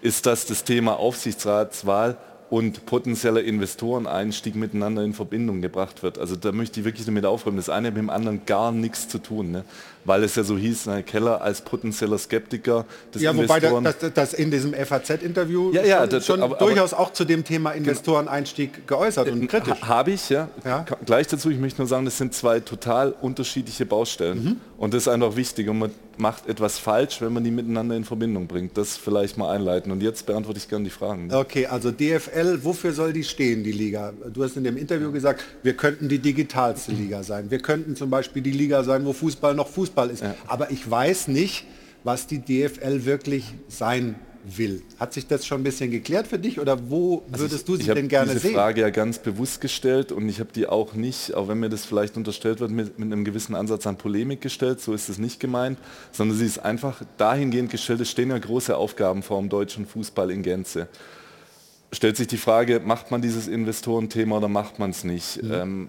ist, dass das Thema Aufsichtsratswahl und potenzieller Investoreneinstieg miteinander in Verbindung gebracht wird. Also da möchte ich wirklich damit aufräumen. Das eine hat mit dem anderen gar nichts zu tun, ne? weil es ja so hieß, na, Keller als potenzieller Skeptiker des Ja, wobei das, das, das in diesem FAZ-Interview Ja, ja, schon, das- schon aber- aber- durchaus auch zu dem Thema Investoreneinstieg geäußert und kritisch. Ha- Habe ich, ja. Ka- Gleich dazu, ich möchte nur sagen, das sind zwei total unterschiedliche Baustellen. Mhm. Und das ist einfach wichtig. Und man macht etwas falsch, wenn man die miteinander in Verbindung bringt. Das vielleicht mal einleiten. Und jetzt beantworte ich gerne die Fragen. Okay, also DFL, wofür soll die stehen, die Liga? Du hast in dem Interview gesagt, wir könnten die digitalste Liga sein. Wir könnten zum Beispiel die Liga sein, wo Fußball noch Fußball ist. Aber ich weiß nicht, was die DFL wirklich sein will. Hat sich das schon ein bisschen geklärt für dich oder wo würdest du sie Also ich habe denn gerne diese sehen? Frage ja ganz bewusst gestellt und ich habe die auch nicht, auch wenn mir das vielleicht unterstellt wird, mit, mit einem gewissen Ansatz an Polemik gestellt, so ist es nicht gemeint, sondern sie ist einfach dahingehend gestellt, es stehen ja große Aufgaben vor dem deutschen Fußball in Gänze. Stellt sich die Frage, macht man dieses Investorenthema oder macht man es nicht? Ähm,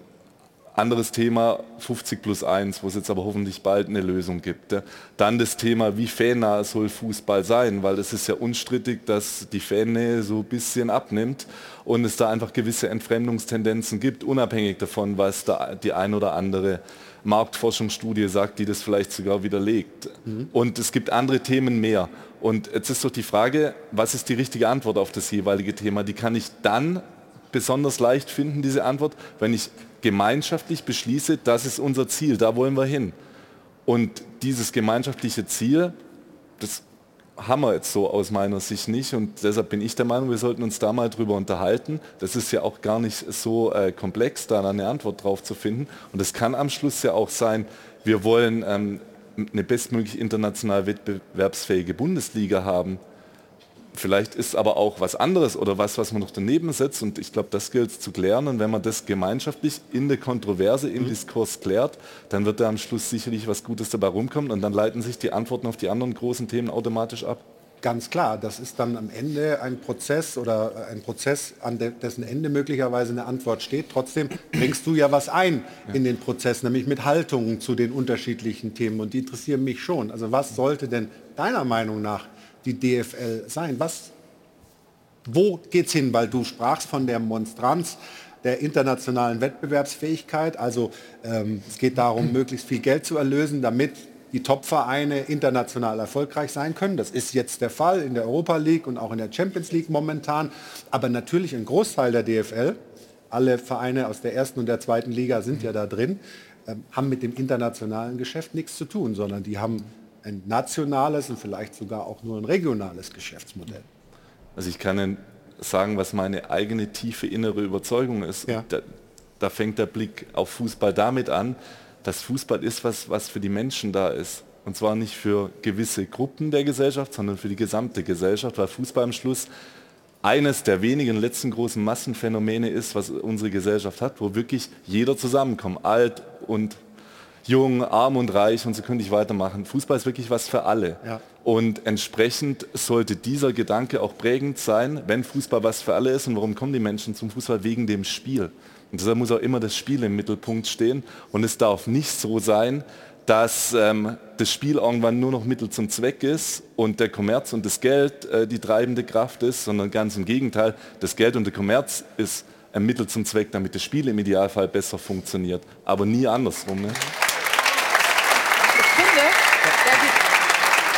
Anderes Thema 50 plus 1, wo es jetzt aber hoffentlich bald eine Lösung gibt. Dann das Thema, wie fannah soll Fußball sein, weil es ist ja unstrittig, dass die Fannähe so ein bisschen abnimmt und es da einfach gewisse Entfremdungstendenzen gibt, unabhängig davon, was da die ein oder andere Marktforschungsstudie sagt, die das vielleicht sogar widerlegt. Und es gibt andere Themen mehr. Und jetzt ist doch die Frage, was ist die richtige Antwort auf das jeweilige Thema? Die kann ich dann besonders leicht finden, diese Antwort, wenn ich gemeinschaftlich beschließe, das ist unser Ziel, da wollen wir hin. Und dieses gemeinschaftliche Ziel, das haben wir jetzt so aus meiner Sicht nicht und deshalb bin ich der Meinung, wir sollten uns da mal drüber unterhalten. Das ist ja auch gar nicht so äh, komplex, da eine Antwort drauf zu finden. Und es kann am Schluss ja auch sein, wir wollen ähm, eine bestmöglich international wettbewerbsfähige Bundesliga haben. Vielleicht ist aber auch was anderes oder was, was man noch daneben setzt und ich glaube, das gilt zu klären und wenn man das gemeinschaftlich in der Kontroverse, im Diskurs klärt, dann wird da am Schluss sicherlich was Gutes dabei rumkommen und dann leiten sich die Antworten auf die anderen großen Themen automatisch ab. Ganz klar, das ist dann am Ende ein Prozess oder ein Prozess, an de dessen Ende möglicherweise eine Antwort steht. Trotzdem [CLEARS THROAT] bringst du ja was ein in den Prozess, nämlich mit Haltungen zu den unterschiedlichen Themen und die interessieren mich schon. Also was sollte denn deiner Meinung nach die DFL sein? Was, wo geht's hin? Weil du sprachst von der Monstranz der internationalen Wettbewerbsfähigkeit. Also ähm, es geht darum, [CLEARS THROAT] möglichst viel Geld zu erlösen, damit die Top-Vereine international erfolgreich sein können. Das ist jetzt der Fall in der Europa League und auch in der Champions League momentan. Aber natürlich ein Großteil der DFL, alle Vereine aus der ersten und der zweiten Liga sind ja da drin, ähm, haben mit dem internationalen Geschäft nichts zu tun, sondern die haben ein nationales und vielleicht sogar auch nur ein regionales Geschäftsmodell. Also ich kann Ihnen sagen, was meine eigene tiefe innere Überzeugung ist. Da, da fängt der Blick auf Fußball damit an, dass Fußball ist, was, was für die Menschen da ist. Und zwar nicht für gewisse Gruppen der Gesellschaft, sondern für die gesamte Gesellschaft, weil Fußball am Schluss eines der wenigen letzten großen Massenphänomene ist, was unsere Gesellschaft hat, wo wirklich jeder zusammenkommt, alt und jung, arm und reich und so könnte ich weitermachen. Fußball ist wirklich was für alle. Ja. Und entsprechend sollte dieser Gedanke auch prägend sein, wenn Fußball was für alle ist. Und warum kommen die Menschen zum Fußball? Wegen dem Spiel. Und deshalb muss auch immer das Spiel im Mittelpunkt stehen. Und es darf nicht so sein, dass ähm, das Spiel irgendwann nur noch Mittel zum Zweck ist und der Kommerz und das Geld äh, die treibende Kraft ist, sondern ganz im Gegenteil, das Geld und der Kommerz ist ein Mittel zum Zweck, damit das Spiel im Idealfall besser funktioniert, aber nie andersrum. Ne? finde,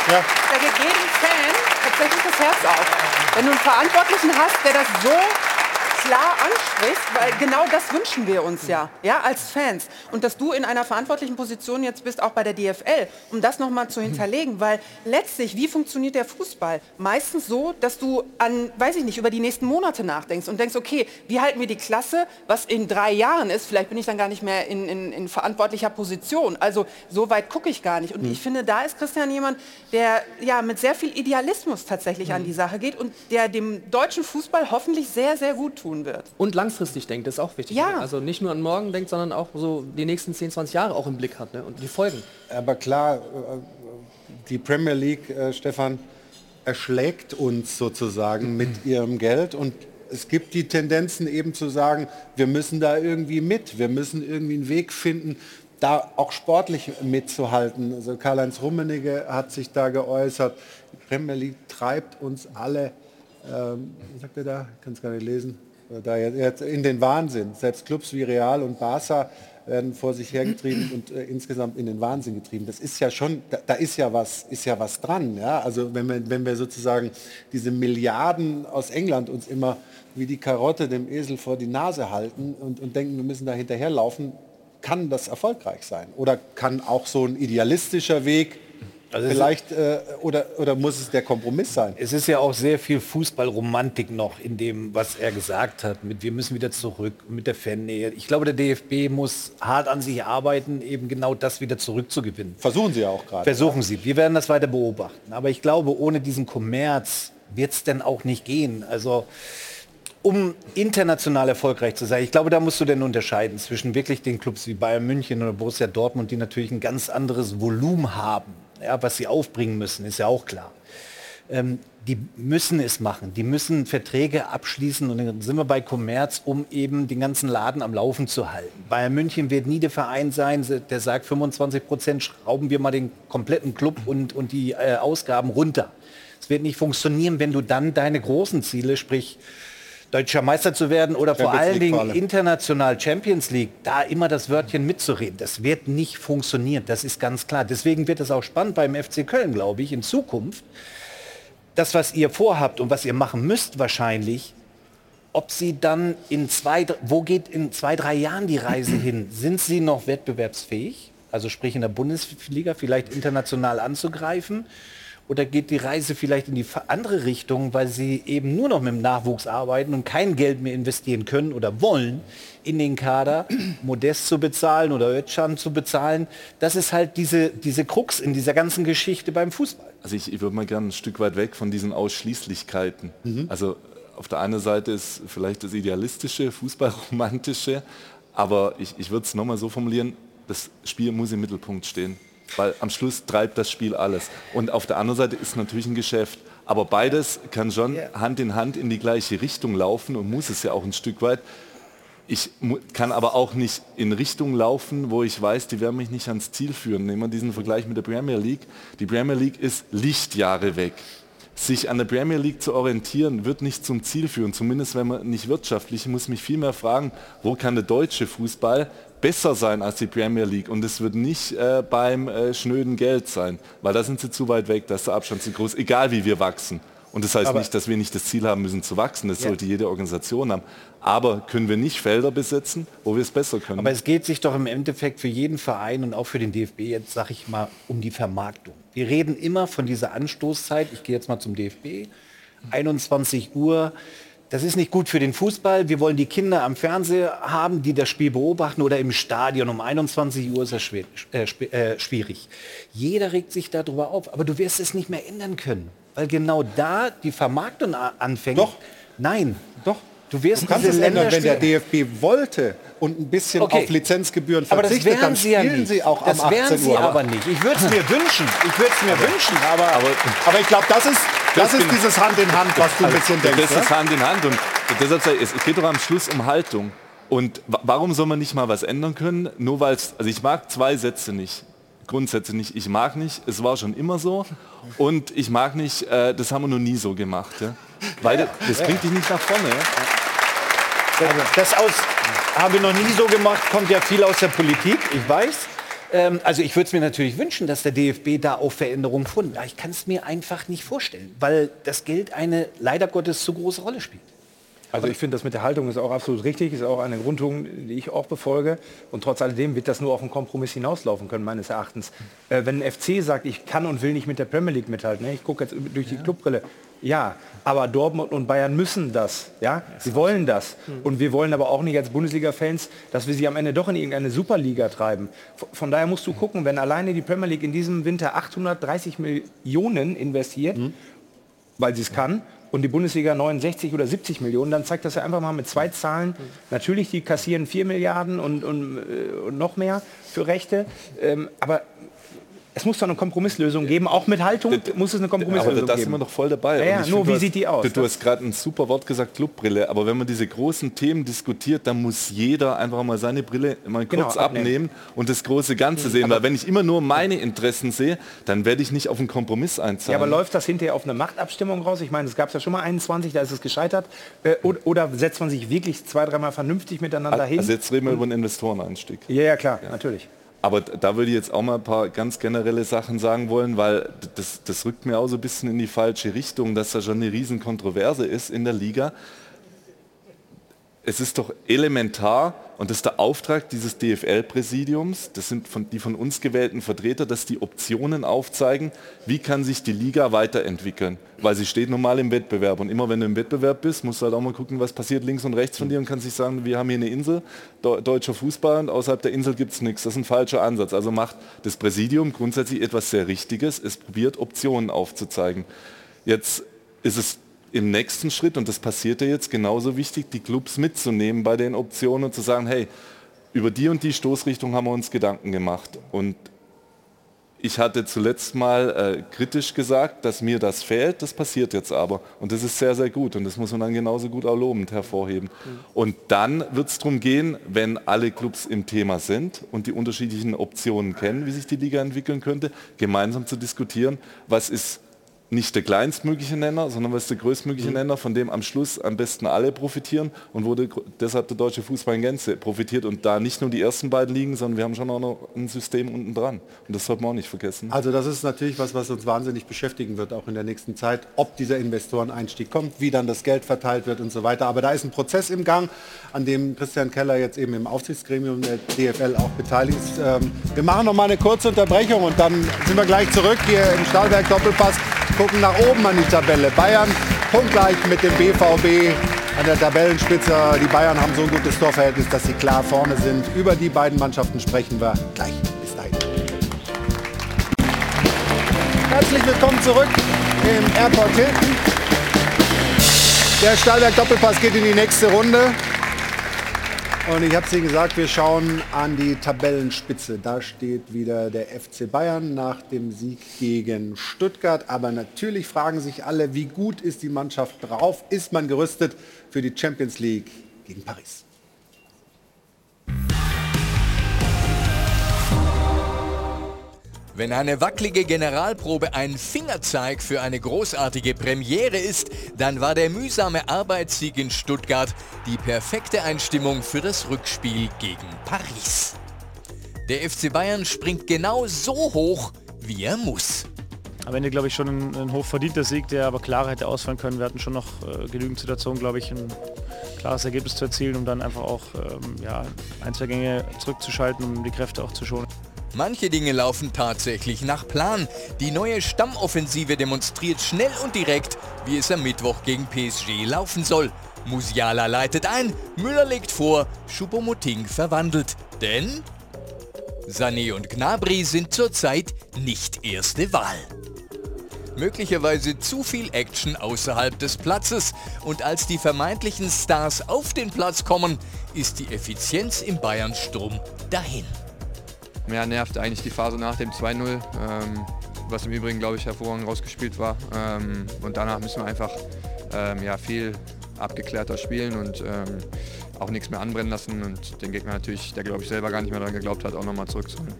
da geht, da geht jedem Fan tatsächlich das Herz auf. Wenn du einen Verantwortlichen hast, der das so klar ansprichst, weil genau das wünschen wir uns ja, ja, als Fans. Und dass du in einer verantwortlichen Position jetzt bist, auch bei der DFL, um das nochmal zu hinterlegen, weil letztlich, wie funktioniert der Fußball? Meistens so, dass du an, weiß ich nicht, über die nächsten Monate nachdenkst und denkst, okay, wie halten wir die Klasse, was in drei Jahren ist, vielleicht bin ich dann gar nicht mehr in, in, in verantwortlicher Position. Also so weit gucke ich gar nicht. Und ich finde, da ist Christian jemand, der ja mit sehr viel Idealismus tatsächlich an die Sache geht und der dem deutschen Fußball hoffentlich sehr, sehr gut tut tun wird. Und langfristig denkt, das ist auch wichtig. Ja. Ne? Also nicht nur an morgen denkt, sondern auch so die nächsten 10, 20 Jahre auch im Blick hat ne? und die Folgen. Aber klar, äh, die Premier League, äh, Stefan, erschlägt uns sozusagen mit ihrem Geld und es gibt die Tendenzen eben zu sagen, wir müssen da irgendwie mit, wir müssen irgendwie einen Weg finden, da auch sportlich mitzuhalten. Also Karl-Heinz Rummenigge hat sich da geäußert, die Premier League treibt uns alle, ähm, was sagt er da, ich kann es gar nicht lesen, da jetzt- jetzt in den Wahnsinn. Selbst Clubs wie Real und Barca werden vor sich hergetrieben und äh, insgesamt in den Wahnsinn getrieben. Das ist ja schon, da, da ist ja was, ist ja was dran. Ja? Also wenn wir, wenn wir sozusagen diese Milliarden aus England uns immer wie die Karotte dem Esel vor die Nase halten und, und denken, wir müssen da hinterherlaufen, kann das erfolgreich sein? Oder kann auch so ein idealistischer Weg Also vielleicht, äh, oder, oder muss es der Kompromiss sein? Es ist ja auch sehr viel Fußballromantik noch in dem, was er gesagt hat. Mit wir müssen wieder zurück mit der Fannähe. Ich glaube, der DFB muss hart an sich arbeiten, eben genau das wieder zurückzugewinnen. Versuchen Sie ja auch gerade. Versuchen Sie. Wir werden das weiter beobachten. Aber ich glaube, ohne diesen Kommerz wird es denn auch nicht gehen. Also um international erfolgreich zu sein, ich glaube, da musst du denn unterscheiden zwischen wirklich den Clubs wie Bayern München oder Borussia Dortmund, die natürlich ein ganz anderes Volumen haben, ja, was sie aufbringen müssen, ist ja auch klar. ähm, die müssen es machen. Die müssen Verträge abschließen und dann sind wir bei Commerz, um eben den ganzen Laden am Laufen zu halten. Bayern München wird nie der Verein sein, der sagt 25 Prozent schrauben wir mal den kompletten Club und, und die äh, Ausgaben runter. Es wird nicht funktionieren, wenn du dann deine großen Ziele, sprich deutscher Meister zu werden oder vor Champions allen League vor Dingen international Champions League, da immer das Wörtchen mitzureden. Das wird nicht funktionieren, das ist ganz klar. Deswegen wird es auch spannend beim FC Köln, glaube ich, in Zukunft. Das, was ihr vorhabt und was ihr machen müsst wahrscheinlich, ob sie dann in zwei, wo geht in zwei, drei Jahren die Reise hin? Sind sie noch wettbewerbsfähig? Also sprich in der Bundesliga vielleicht international anzugreifen? Oder geht die Reise vielleicht in die andere Richtung, weil sie eben nur noch mit dem Nachwuchs arbeiten und kein Geld mehr investieren können oder wollen in den Kader, Modest zu bezahlen oder Özcan zu bezahlen? Das ist halt diese, diese Krux in dieser ganzen Geschichte beim Fußball. Also ich, ich würde mal gerne ein Stück weit weg von diesen Ausschließlichkeiten. Also auf der einen Seite ist vielleicht das Idealistische, Fußballromantische, aber ich, ich würde es nochmal so formulieren, das Spiel muss im Mittelpunkt stehen. Weil am Schluss treibt das Spiel alles. Und auf der anderen Seite ist natürlich ein Geschäft. Aber beides kann schon Hand in Hand in die gleiche Richtung laufen und muss es ja auch ein Stück weit. Ich kann aber auch nicht in Richtung laufen, wo ich weiß, die werden mich nicht ans Ziel führen. Nehmen wir diesen Vergleich mit der Premier League. Die Premier League ist Lichtjahre weg. Sich an der Premier League zu orientieren, wird nicht zum Ziel führen. Zumindest wenn man nicht wirtschaftlich. Ich muss mich viel mehr fragen, wo kann der deutsche Fußball besser sein als die Premier League. Und es wird nicht äh, beim äh, schnöden Geld sein, weil da sind sie zu weit weg, da ist der Abstand zu groß, egal wie wir wachsen. Und das heißt Aber- nicht, dass wir nicht das Ziel haben müssen zu wachsen, das Ja. sollte jede Organisation haben. Aber können wir nicht Felder besetzen, wo wir es besser können? Aber es geht sich doch im Endeffekt für jeden Verein und auch für den DFB jetzt, sag ich mal, um die Vermarktung. Wir reden immer von dieser Anstoßzeit. Ich gehe jetzt mal zum DFB. 21 Uhr. Das ist nicht gut für den Fußball. Wir wollen die Kinder am Fernseher haben, die das Spiel beobachten oder im Stadion. Um 21 Uhr ist das schwer, äh, äh, schwierig. Jeder regt sich darüber auf, aber du wirst es nicht mehr ändern können, weil genau da die Vermarktung anfängt. Doch. Nein. Doch. Du wirst Du kannst diese es ändern, wenn der DFB wollte und ein bisschen Okay. auf Lizenzgebühren Aber das verzichtet, wären dann sie ja spielen nicht. sie auch das am 18 wären sie Uhr. aber nicht. Ich würde es mir wünschen. Ich würde es mir wünschen, aber, aber ich glaube, das ist, das ist dieses Hand in Hand, was du ein Also, bisschen denkst. Das ist ne? Hand in Hand. Und deshalb sage ich, es geht doch am Schluss um Haltung. Und wa- warum soll man nicht mal was ändern können? Nur weil es, also ich mag zwei Sätze nicht. Grundsätze nicht. Ich mag nicht, es war schon immer so. Und ich mag nicht, äh, das haben wir noch nie so gemacht. Ja? Weil das, das Ja. bringt dich nicht nach vorne. Ja? Das aus, haben wir noch nie so gemacht, kommt ja viel aus der Politik, ich weiß. Ähm, also ich würde es mir natürlich wünschen, dass der DFB da auch Veränderungen gefunden. Aber ich kann es mir einfach nicht vorstellen, weil das Geld eine leider Gottes zu große Rolle spielt. Also ich finde, das mit der Haltung ist auch absolut richtig, ist auch eine Grundhaltung, die ich auch befolge. Und trotz alledem wird das nur auf einen Kompromiss hinauslaufen können, meines Erachtens. Äh, wenn ein FC sagt, ich kann und will nicht mit der Premier League mithalten, ne? ich gucke jetzt durch die Clubbrille, ja, aber Dortmund und Bayern müssen das, ja, sie wollen das. Und wir wollen aber auch nicht als Bundesliga-Fans, dass wir sie am Ende doch in irgendeine Superliga treiben. Von daher musst du gucken, wenn alleine die Premier League in diesem Winter 830 Millionen investiert, weil sie es kann, und die Bundesliga 69 oder 70 Millionen, dann zeigt das ja einfach mal mit zwei Zahlen. Natürlich, die kassieren 4 Milliarden und, und, äh, und noch mehr für Rechte, ähm, aber es muss doch eine Kompromisslösung geben, auch mit Haltung muss es eine Aber Kompromisslösung da sind geben. wir doch voll dabei. Ja, ja, nur find, wie du sieht hast- die aus? Du, du hast gerade ein super Wort gesagt, Clubbrille. Aber wenn man diese großen Themen diskutiert, dann muss jeder einfach mal seine Brille mal Genau, kurz abnehmen. abnehmen und das große Ganze sehen. Weil wenn ich immer nur meine Interessen sehe, dann werde ich nicht auf einen Kompromiss Ja, einzahlen. aber läuft das hinterher auf eine Machtabstimmung raus? Ich meine, es gab es ja schon mal 21, da ist es gescheitert. Äh, oder, setzt man sich wirklich zwei, dreimal vernünftig miteinander hin? also jetzt reden wir über einen Investoreneinstieg. ja, ja, klar, natürlich. Aber da würde ich jetzt auch mal ein paar ganz generelle Sachen sagen wollen, weil das, das rückt mir auch so ein bisschen in die falsche Richtung, dass da schon eine riesen Kontroverse ist in der Liga. Es ist doch elementar und das ist der Auftrag dieses DFL-Präsidiums, das sind von, die von uns gewählten Vertreter, dass die Optionen aufzeigen, wie kann sich die Liga weiterentwickeln. Weil sie steht normal im Wettbewerb und immer wenn du im Wettbewerb bist, musst du halt auch mal gucken, was passiert links und rechts von dir und kannst sich sagen, wir haben hier eine Insel, deu- deutscher Fußball und außerhalb der Insel gibt es nichts. Das ist ein falscher Ansatz. Also macht das Präsidium grundsätzlich etwas sehr Richtiges, es probiert Optionen aufzuzeigen. Jetzt ist es im nächsten Schritt, und das passiert ja jetzt genauso wichtig, die Clubs mitzunehmen bei den Optionen und zu sagen, hey, über die und die Stoßrichtung haben wir uns Gedanken gemacht. Und Ich hatte zuletzt mal äh, kritisch gesagt, dass mir das fehlt, das passiert jetzt aber. Und das ist sehr, sehr gut und das muss man dann genauso gut auch lobend hervorheben. Und dann wird es darum gehen, wenn alle Clubs im Thema sind und die unterschiedlichen Optionen kennen, wie sich die Liga entwickeln könnte, gemeinsam zu diskutieren, was ist nicht der kleinstmögliche Nenner, sondern was ist der größtmögliche Mhm. Nenner, von dem am Schluss am besten alle profitieren und wo der, deshalb der deutsche Fußball in Gänze profitiert und da nicht nur die ersten beiden liegen, sondern wir haben schon auch noch ein System unten dran. Und das sollte man auch nicht vergessen. Also das ist natürlich was, was uns wahnsinnig beschäftigen wird, auch in der nächsten Zeit, ob dieser Investoreneinstieg kommt, wie dann das Geld verteilt wird und so weiter. Aber da ist ein Prozess im Gang, an dem Christian Keller jetzt eben im Aufsichtsgremium der DFL auch beteiligt ist. Ähm, wir machen noch mal eine kurze Unterbrechung und dann sind wir gleich zurück hier im Stahlberg Doppelpass, gucken nach oben an die Tabelle. Bayern punktgleich mit dem BVB an der Tabellenspitze. Die Bayern haben so ein gutes Torverhältnis, dass sie klar vorne sind. Über die beiden Mannschaften sprechen wir gleich. Bis dahin. Herzlich willkommen zurück im Airport Hilton. Der Stahlberg Doppelpass geht in die nächste Runde. Und ich habe es Ihnen gesagt, wir schauen an die Tabellenspitze. Da steht wieder der FC Bayern nach dem Sieg gegen Stuttgart. Aber natürlich fragen sich alle, wie gut ist die Mannschaft drauf? Ist man gerüstet für die Champions League gegen Paris? Wenn eine wackelige Generalprobe ein Fingerzeig für eine großartige Premiere ist, dann war der mühsame Arbeitssieg in Stuttgart die perfekte Einstimmung für das Rückspiel gegen Paris. Der FC Bayern springt genau so hoch, wie er muss. Am Ende, glaube ich, schon ein, ein hochverdienter Sieg, der aber klarer hätte ausfallen können. Wir hatten schon noch äh, genügend Situationen, glaube ich, ein klares Ergebnis zu erzielen, um dann einfach auch ähm, ja, ein, zwei Gänge zurückzuschalten, um die Kräfte auch zu schonen. Manche Dinge laufen tatsächlich nach Plan. Die neue Stammoffensive demonstriert schnell und direkt, wie es am Mittwoch gegen PSG laufen soll. Musiala leitet ein, Müller legt vor, Choupo-Moting verwandelt. Denn Sané und Gnabry sind zurzeit nicht erste Wahl. Möglicherweise zu viel Action außerhalb des Platzes und als die vermeintlichen Stars auf den Platz kommen, ist die Effizienz im Bayern-Sturm dahin. Mehr nervt eigentlich die Phase nach dem 2-0, ähm, was im Übrigen, glaube ich, hervorragend rausgespielt war. Ähm, und danach müssen wir einfach ähm, ja, viel abgeklärter spielen und ähm, auch nichts mehr anbrennen lassen und den Gegner natürlich, der glaube ich selber gar nicht mehr daran geglaubt hat, auch nochmal zurückzuholen.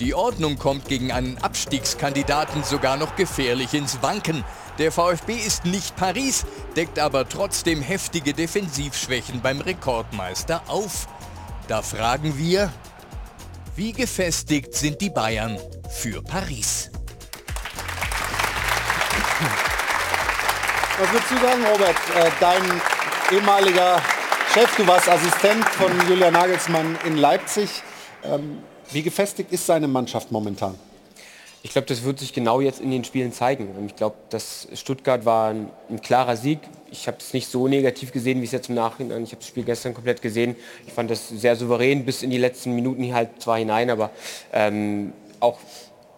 Die Ordnung kommt gegen einen Abstiegskandidaten sogar noch gefährlich ins Wanken. Der VfB ist nicht Paris, deckt aber trotzdem heftige Defensivschwächen beim Rekordmeister auf. Da fragen wir, wie gefestigt sind die Bayern für Paris? Was würdest du sagen, Robert? Äh, dein ehemaliger Chef, du warst Assistent von Julian Nagelsmann in Leipzig. Ähm, wie gefestigt ist seine Mannschaft momentan? Ich glaube, das wird sich genau jetzt in den Spielen zeigen. Ich glaube, dass Stuttgart war ein, ein klarer Sieg. Ich habe es nicht so negativ gesehen, wie es jetzt im Nachhinein. Ich habe das Spiel gestern komplett gesehen. Ich fand das sehr souverän bis in die letzten Minuten halt zwar hinein, aber ähm, auch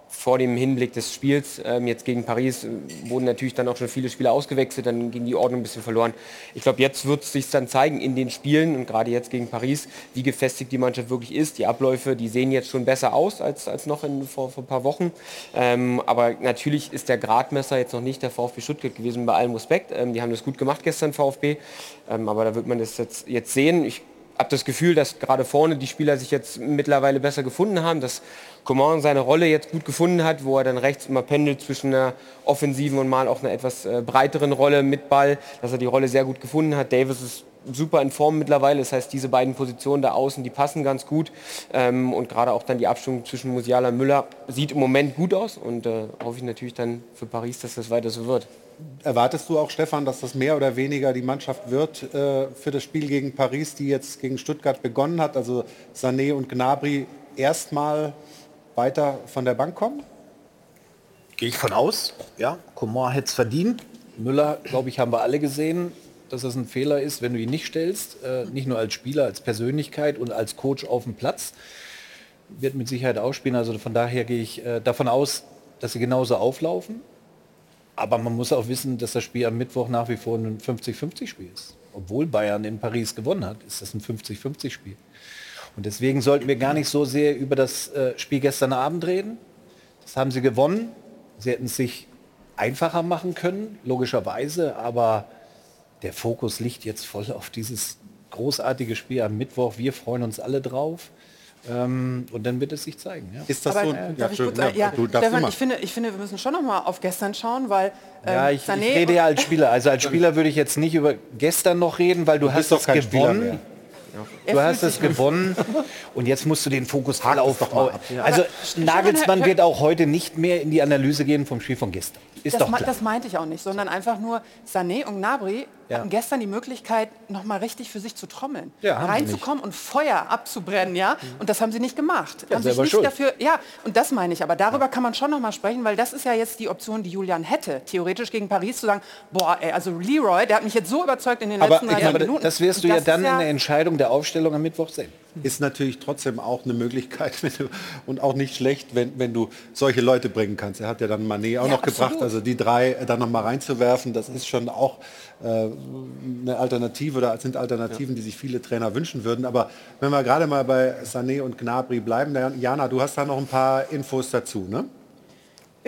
vor dem Hinblick des Spiels ähm, jetzt gegen Paris äh, wurden natürlich dann auch schon viele Spieler ausgewechselt, dann ging die Ordnung ein bisschen verloren. Ich glaube, jetzt wird es sich dann zeigen in den Spielen und gerade jetzt gegen Paris, wie gefestigt die Mannschaft wirklich ist. Die Abläufe, die sehen jetzt schon besser aus als, als noch in, vor, vor ein paar Wochen. Ähm, aber natürlich ist der Gradmesser jetzt noch nicht der VfB Stuttgart gewesen, bei allem Respekt. Ähm, die haben das gut gemacht gestern, VfB. Ähm, aber da wird man das jetzt, jetzt sehen. Ich habe das Gefühl, dass gerade vorne die Spieler sich jetzt mittlerweile besser gefunden haben, dass Coman seine Rolle jetzt gut gefunden hat, wo er dann rechts immer pendelt zwischen einer offensiven und mal auch einer etwas äh, breiteren Rolle mit Ball, dass er die Rolle sehr gut gefunden hat. Davis ist super in Form mittlerweile, das heißt, diese beiden Positionen da außen, die passen ganz gut ähm, und gerade auch dann die Abstimmung zwischen Musiala und Müller sieht im Moment gut aus und äh, hoffe ich natürlich dann für Paris, dass das weiter so wird. Erwartest du auch, Stefan, dass das mehr oder weniger die Mannschaft wird äh, für das Spiel gegen Paris, die jetzt gegen Stuttgart begonnen hat? Also Sané und Gnabry erstmal weiter von der Bank kommen? Gehe ich von aus. Ja, Coman hätte es verdient. Müller, glaube ich, haben wir alle gesehen, dass es ein Fehler ist, wenn du ihn nicht stellst. Äh, nicht nur als Spieler, als Persönlichkeit und als Coach auf dem Platz. Wird mit Sicherheit ausspielen. Also von daher gehe ich äh, davon aus, dass sie genauso auflaufen. Aber man muss auch wissen, dass das Spiel am Mittwoch nach wie vor ein 50-50-Spiel ist. Obwohl Bayern in Paris gewonnen hat, ist das ein 50-50-Spiel. Und deswegen sollten wir gar nicht so sehr über das äh, Spiel gestern Abend reden. Das haben sie gewonnen. Sie hätten es sich einfacher machen können, logischerweise, aber der Fokus liegt jetzt voll auf dieses großartige Spiel am Mittwoch. Wir freuen uns alle drauf. Ähm, und dann wird es sich zeigen. Ja. Ist das Aber, so? äh, darf ich kurz, äh, ja, Stefan, ich finde, ich finde, wir müssen schon noch mal auf gestern schauen, weil ähm, Ja, ich, ich rede ja als Spieler. Also als Spieler würde ich jetzt nicht über gestern noch reden, weil du, Du hast es gewonnen. mehr. Du Er hast es gewonnen und jetzt musst du den Fokus voll auf. doch mal ab. Also Aber Nagelsmann wird auch heute nicht mehr in die Analyse gehen vom Spiel von gestern. Ist das, doch klar. das meinte ich auch nicht, sondern einfach nur Sané und Gnabry Ja. hatten gestern die Möglichkeit, noch mal richtig für sich zu trommeln, Ja, reinzukommen und Feuer abzubrennen, ja. Und das haben sie nicht gemacht. Ja, haben sich nicht schuld. dafür, ja. Und das meine ich. Aber darüber kann man schon noch mal sprechen, weil das ist ja jetzt die Option, die Julian hätte, theoretisch gegen Paris zu sagen, boah, ey, also Leroy, der hat mich jetzt so überzeugt in den aber, letzten 30 ja, aber Minuten. das wirst du Und ja das dann in der Entscheidung der Aufstellung am Mittwoch sehen. Ist natürlich trotzdem auch eine Möglichkeit [LAUGHS] du, und auch nicht schlecht, wenn, wenn du solche Leute bringen kannst. Er hat ja dann Manet auch Ja, noch gebracht, absolut. also die drei äh, dann noch mal reinzuwerfen, das ist schon auch äh, eine Alternative oder sind Alternativen, die sich viele Trainer wünschen würden. Aber wenn wir gerade mal bei Sané und Gnabry bleiben, Jana, du hast da noch ein paar Infos dazu, ne?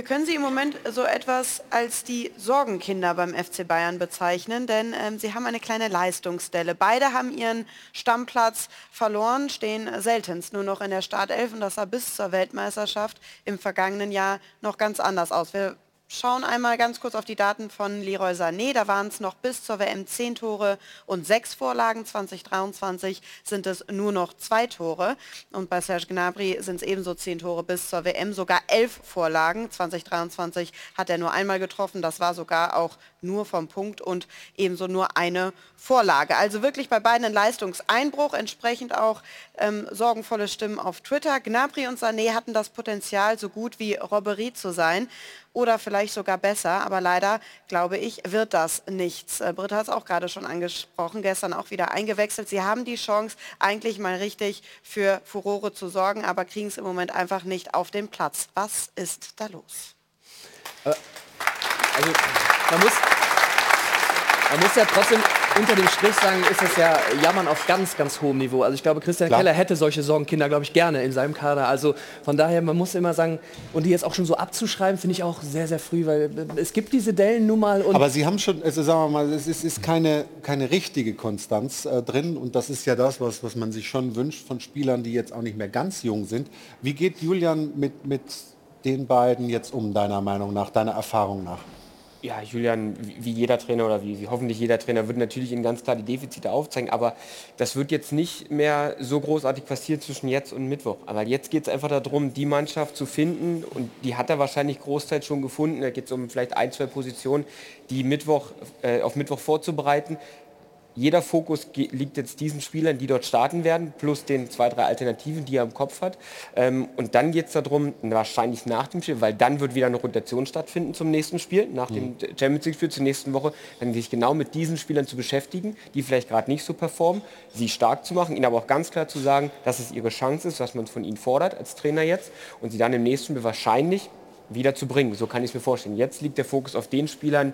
Wir können sie im Moment so etwas als die Sorgenkinder beim FC Bayern bezeichnen, denn ähm, sie haben eine kleine Leistungsstelle. Beide haben ihren Stammplatz verloren, stehen seltenst nur noch in der Startelf und das sah bis zur Weltmeisterschaft im vergangenen Jahr noch ganz anders aus. Wir schauen einmal ganz kurz auf die Daten von Leroy Sané. Da waren es noch bis zur WM 10 Tore und 6 Vorlagen. 2023 sind es nur noch zwei Tore. Und bei Serge Gnabry sind es ebenso 10 Tore bis zur WM, sogar 11 Vorlagen. 2023 hat er nur einmal getroffen. Das war sogar auch nur vom Punkt und ebenso nur eine Vorlage. Also wirklich bei beiden ein Leistungseinbruch, entsprechend auch ähm, sorgenvolle Stimmen auf Twitter. Gnabry und Sané hatten das Potenzial, so gut wie Robbery zu sein oder vielleicht sogar besser, aber leider, glaube ich, wird das nichts. Äh, Britta hat es auch gerade schon angesprochen, gestern auch wieder eingewechselt. Sie haben die Chance, eigentlich mal richtig für Furore zu sorgen, aber kriegen es im Moment einfach nicht auf den Platz. Was ist da los? Also man muss, man muss ja trotzdem unter dem Strich sagen, ist es ja Jammern auf ganz, ganz hohem Niveau. Also ich glaube, Christian Klar. Keller hätte solche Sorgenkinder, glaube ich, gerne in seinem Kader. Also von daher, man muss immer sagen, und die jetzt auch schon so abzuschreiben, finde ich auch sehr, sehr früh, weil es gibt diese Dellen nun mal Aber Sie haben schon, also sagen wir mal, es ist, ist keine, keine richtige Konstanz äh, drin und das ist ja das, was, was man sich schon wünscht von Spielern, die jetzt auch nicht mehr ganz jung sind. Wie geht Julian mit, mit den beiden jetzt um, deiner Meinung nach, deiner Erfahrung nach? Ja, Julian, wie jeder Trainer oder wie, wie hoffentlich jeder Trainer wird natürlich Ihnen ganz klar die Defizite aufzeigen, aber das wird jetzt nicht mehr so großartig passieren zwischen jetzt und Mittwoch. Aber jetzt geht es einfach darum, die Mannschaft zu finden und die hat er wahrscheinlich großteils schon gefunden. Da geht es um vielleicht ein, zwei Positionen, die Mittwoch, äh, auf Mittwoch vorzubereiten. Jeder Fokus liegt jetzt diesen Spielern, die dort starten werden, plus den zwei, drei Alternativen, die er im Kopf hat. Ähm, und dann geht es darum, wahrscheinlich nach dem Spiel, weil dann wird wieder eine Rotation stattfinden zum nächsten Spiel, nach dem Champions League-Spiel zur nächsten Woche, dann sich genau mit diesen Spielern zu beschäftigen, die vielleicht gerade nicht so performen, sie stark zu machen, ihnen aber auch ganz klar zu sagen, dass es ihre Chance ist, was man von ihnen fordert als Trainer jetzt und sie dann im nächsten Spiel wahrscheinlich wieder zu bringen. So kann ich es mir vorstellen. Jetzt liegt der Fokus auf den Spielern,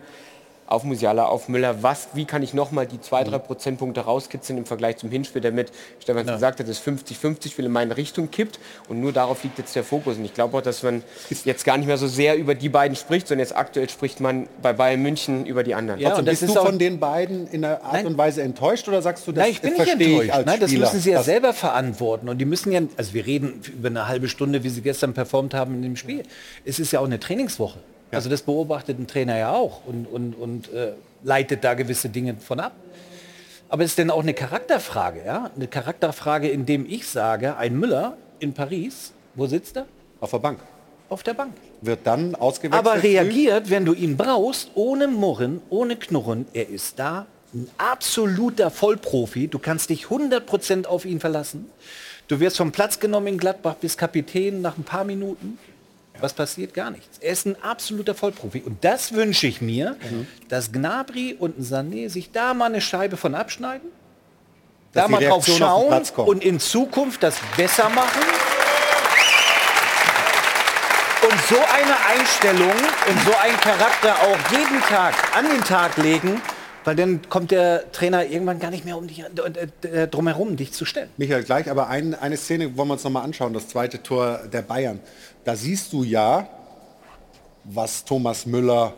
auf Musiala, auf Müller, was, wie kann ich nochmal die zwei, drei Prozentpunkte rauskitzeln im Vergleich zum Hinspiel, damit Stefan gesagt hat, das 50-50-Spiel in meine Richtung kippt und nur darauf liegt jetzt der Fokus. Und ich glaube auch, dass man jetzt gar nicht mehr so sehr über die beiden spricht, sondern jetzt aktuell spricht man bei Bayern München über die anderen. Ja, das bist ist du von den beiden in einer Art und Weise enttäuscht oder sagst du, das Nein, ich bin nicht verstehe ich enttäuscht. als Nein, das Spieler? müssen sie ja Das- selber verantworten. Und die müssen ja, also wir reden über eine halbe Stunde, wie sie gestern performt haben in dem Spiel. Es ist ja auch eine Trainingswoche. Also das beobachtet ein Trainer ja auch und, und, und äh, leitet da gewisse Dinge von ab. Aber es ist denn auch eine Charakterfrage, ja? Eine Charakterfrage, indem ich sage, ein Müller in Paris, wo sitzt er? Auf der Bank. Auf der Bank. Wird dann ausgewechselt. Aber reagiert, wenn du ihn brauchst, ohne Murren, ohne Knurren. Er ist da, ein absoluter Vollprofi. Du kannst dich 100% auf ihn verlassen. Du wirst vom Platz genommen in Gladbach bis Kapitän nach ein paar Minuten. Was passiert? Gar nichts. Er ist ein absoluter Vollprofi. Und das wünsche ich mir, dass Gnabry und Sané sich da mal eine Scheibe von abschneiden. Dass da mal drauf schauen und in Zukunft das besser machen. Und so eine Einstellung und so einen Charakter auch jeden Tag an den Tag legen, weil dann kommt der Trainer irgendwann gar nicht mehr um dich äh, äh, drumherum, dich zu stellen. Michael, gleich, aber ein, eine Szene wollen wir uns noch mal anschauen, das zweite Tor der Bayern. Da siehst du ja, was Thomas Müller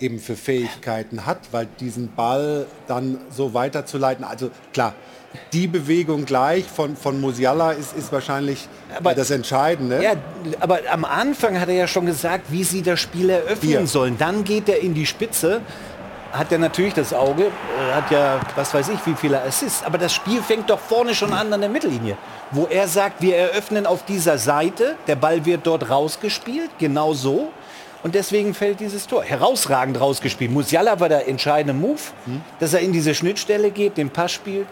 eben für Fähigkeiten hat, weil diesen Ball dann so weiterzuleiten, also klar, die Bewegung gleich von, von Musiala ist, ist wahrscheinlich Aber- das Entscheidende. Ja, aber am Anfang hat er ja schon gesagt, wie sie das Spiel eröffnen Hier. sollen. Dann geht er in die Spitze, hat er natürlich das Auge, äh, hat ja, was weiß ich, wie viele Assists. Aber das Spiel fängt doch vorne schon an an der Mittellinie, wo er sagt, wir eröffnen auf dieser Seite, der Ball wird dort rausgespielt, genau so. Und deswegen fällt dieses Tor. Herausragend rausgespielt. Musiala war der entscheidende Move, dass er in diese Schnittstelle geht, den Pass spielt.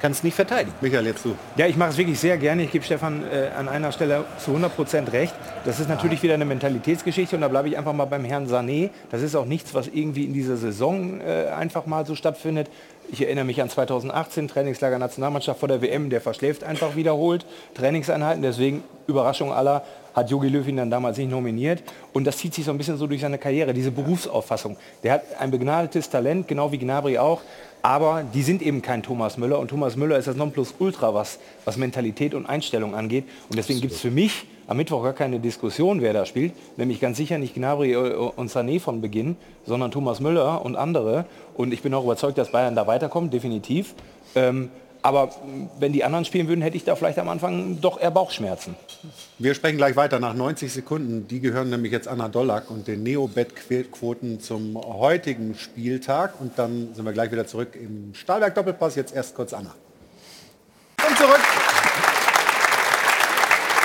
Kann es nicht verteidigen. Michael, jetzt du. Ja, ich mache es wirklich sehr gerne. Ich gebe Stefan äh, an einer Stelle zu 100% recht. Das ist natürlich wieder eine Mentalitätsgeschichte und da bleibe ich einfach mal beim Herrn Sané. Das ist auch nichts, was irgendwie in dieser Saison äh, einfach mal so stattfindet. Ich erinnere mich an 2018, Trainingslager Nationalmannschaft vor der WM, der verschläft einfach wiederholt Trainingseinheiten. Deswegen, Überraschung aller, hat Jogi Löw ihn dann damals nicht nominiert. Und das zieht sich so ein bisschen so durch seine Karriere, diese Berufsauffassung. Der hat ein begnadetes Talent, genau wie Gnabry auch. Aber die sind eben kein Thomas Müller. Und Thomas Müller ist das Nonplusultra, was, was Mentalität und Einstellung angeht. Und deswegen gibt es für mich am Mittwoch gar keine Diskussion, wer da spielt. Nämlich ganz sicher nicht Gnabry äh, und Sané von Beginn, sondern Thomas Müller und andere. Und ich bin auch überzeugt, dass Bayern da weiterkommt, definitiv. Ähm, aber wenn die anderen spielen würden, hätte ich da vielleicht am Anfang doch eher Bauchschmerzen. Wir sprechen gleich weiter nach 90 Sekunden. Die gehören nämlich jetzt Anna Dollack und den Neobet-Quoten zum heutigen Spieltag. Und dann sind wir gleich wieder zurück im Stahlberg Doppelpass. Jetzt erst kurz Anna. Und zurück.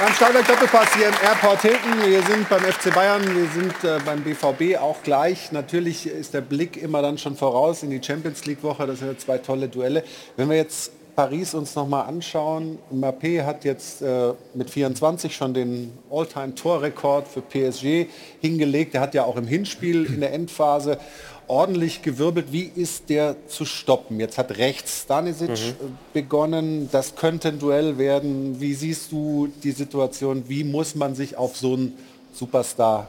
Beim Stahlberg Doppelpass hier im Airport Hilton. Wir sind beim FC Bayern, wir sind äh, beim BVB auch gleich. Natürlich ist der Blick immer dann schon voraus in die Champions League Woche. Das sind ja zwei tolle Duelle. Wenn wir jetzt Paris uns nochmal anschauen, Mbappé hat jetzt äh, mit 24 schon den All-Time-Torrekord für PSG hingelegt. Er hat ja auch im Hinspiel in der Endphase ordentlich gewirbelt. Wie ist der zu stoppen? Jetzt hat rechts Stanisic Mhm. äh, begonnen. Das könnte ein Duell werden. Wie siehst du die Situation? Wie muss man sich auf so einen Superstar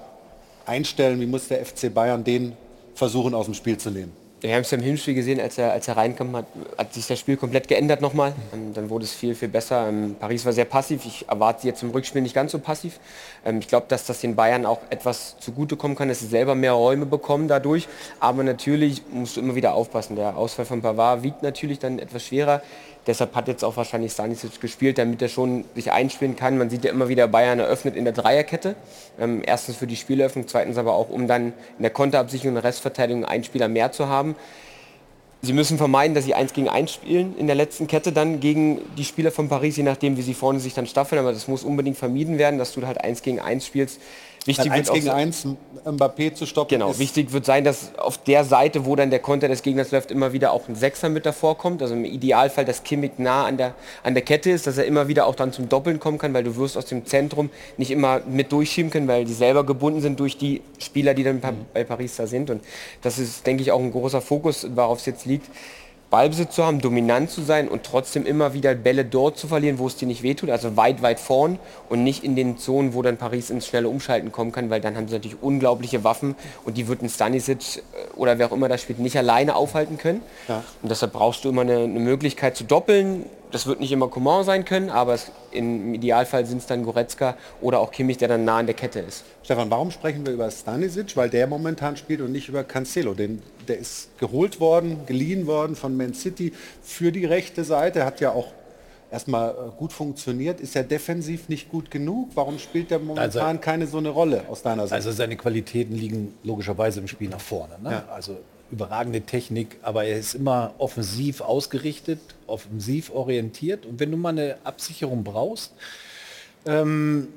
einstellen? Wie muss der FC Bayern den versuchen aus dem Spiel zu nehmen? Wir haben es ja im Hinspiel gesehen, als er, als er reinkam, hat, hat sich das Spiel komplett geändert nochmal. Ähm, Dann wurde es viel, viel besser. Ähm, Paris war sehr passiv. Ich erwarte sie jetzt im Rückspiel nicht ganz so passiv. Ähm, Ich glaube, dass das den Bayern auch etwas zugutekommen kann, dass sie selber mehr Räume bekommen dadurch. Aber natürlich musst du immer wieder aufpassen. Der Ausfall von Pavard wiegt natürlich dann etwas schwerer. Deshalb hat jetzt auch wahrscheinlich Stanisic gespielt, damit er schon sich einspielen kann. Man sieht ja immer wieder, Bayern eröffnet in der Dreierkette. Ähm, erstens für die Spieleröffnung, zweitens aber auch, um dann in der Konterabsicherung und Restverteidigung einen Spieler mehr zu haben. Sie müssen vermeiden, dass sie eins gegen eins spielen in der letzten Kette dann gegen die Spieler von Paris, je nachdem, wie sie vorne sich dann staffeln. Aber das muss unbedingt vermieden werden, dass du halt eins gegen eins spielst. Wichtig Eins gegen sein- eins Mbappé zu stoppen. Genau, wichtig wird sein, dass auf der Seite, wo dann der Konter des Gegners läuft, immer wieder auch ein Sechser mit davor kommt. Also im Idealfall, dass Kimmich nah an der, an der Kette ist, dass er immer wieder auch dann zum Doppeln kommen kann, weil du wirst aus dem Zentrum nicht immer mit durchschieben können, weil die selber gebunden sind durch die Spieler, die dann bei Paris da sind. Und das ist, denke ich, auch ein großer Fokus, worauf es jetzt liegt. Ballbesitz zu haben, dominant zu sein und trotzdem immer wieder Bälle dort zu verlieren, wo es dir nicht wehtut, also weit, weit vorn und nicht in den Zonen, wo dann Paris ins schnelle Umschalten kommen kann, weil dann haben sie natürlich unglaubliche Waffen und die wird ein Stanisic äh, oder wer auch immer da spielt, nicht alleine aufhalten können. Ja. Und deshalb brauchst du immer eine, eine Möglichkeit zu doppeln. Das wird nicht immer Coman sein können, aber es, im Idealfall sind es dann Goretzka oder auch Kimmich, der dann nah an der Kette ist. Stefan, warum sprechen wir über Stanisic? Weil der momentan spielt und nicht über Cancelo. Den, der ist geholt worden, geliehen worden von Man City für die rechte Seite. Hat ja auch erstmal äh, gut funktioniert. Ist er defensiv nicht gut genug? Warum spielt er momentan Also- keine so eine Rolle aus deiner Sicht? Also seine Qualitäten liegen logischerweise im Spiel nach vorne. Ne? Ja. Also überragende Technik, aber er ist immer offensiv ausgerichtet, offensiv orientiert. Und wenn du mal eine Absicherung brauchst, ähm,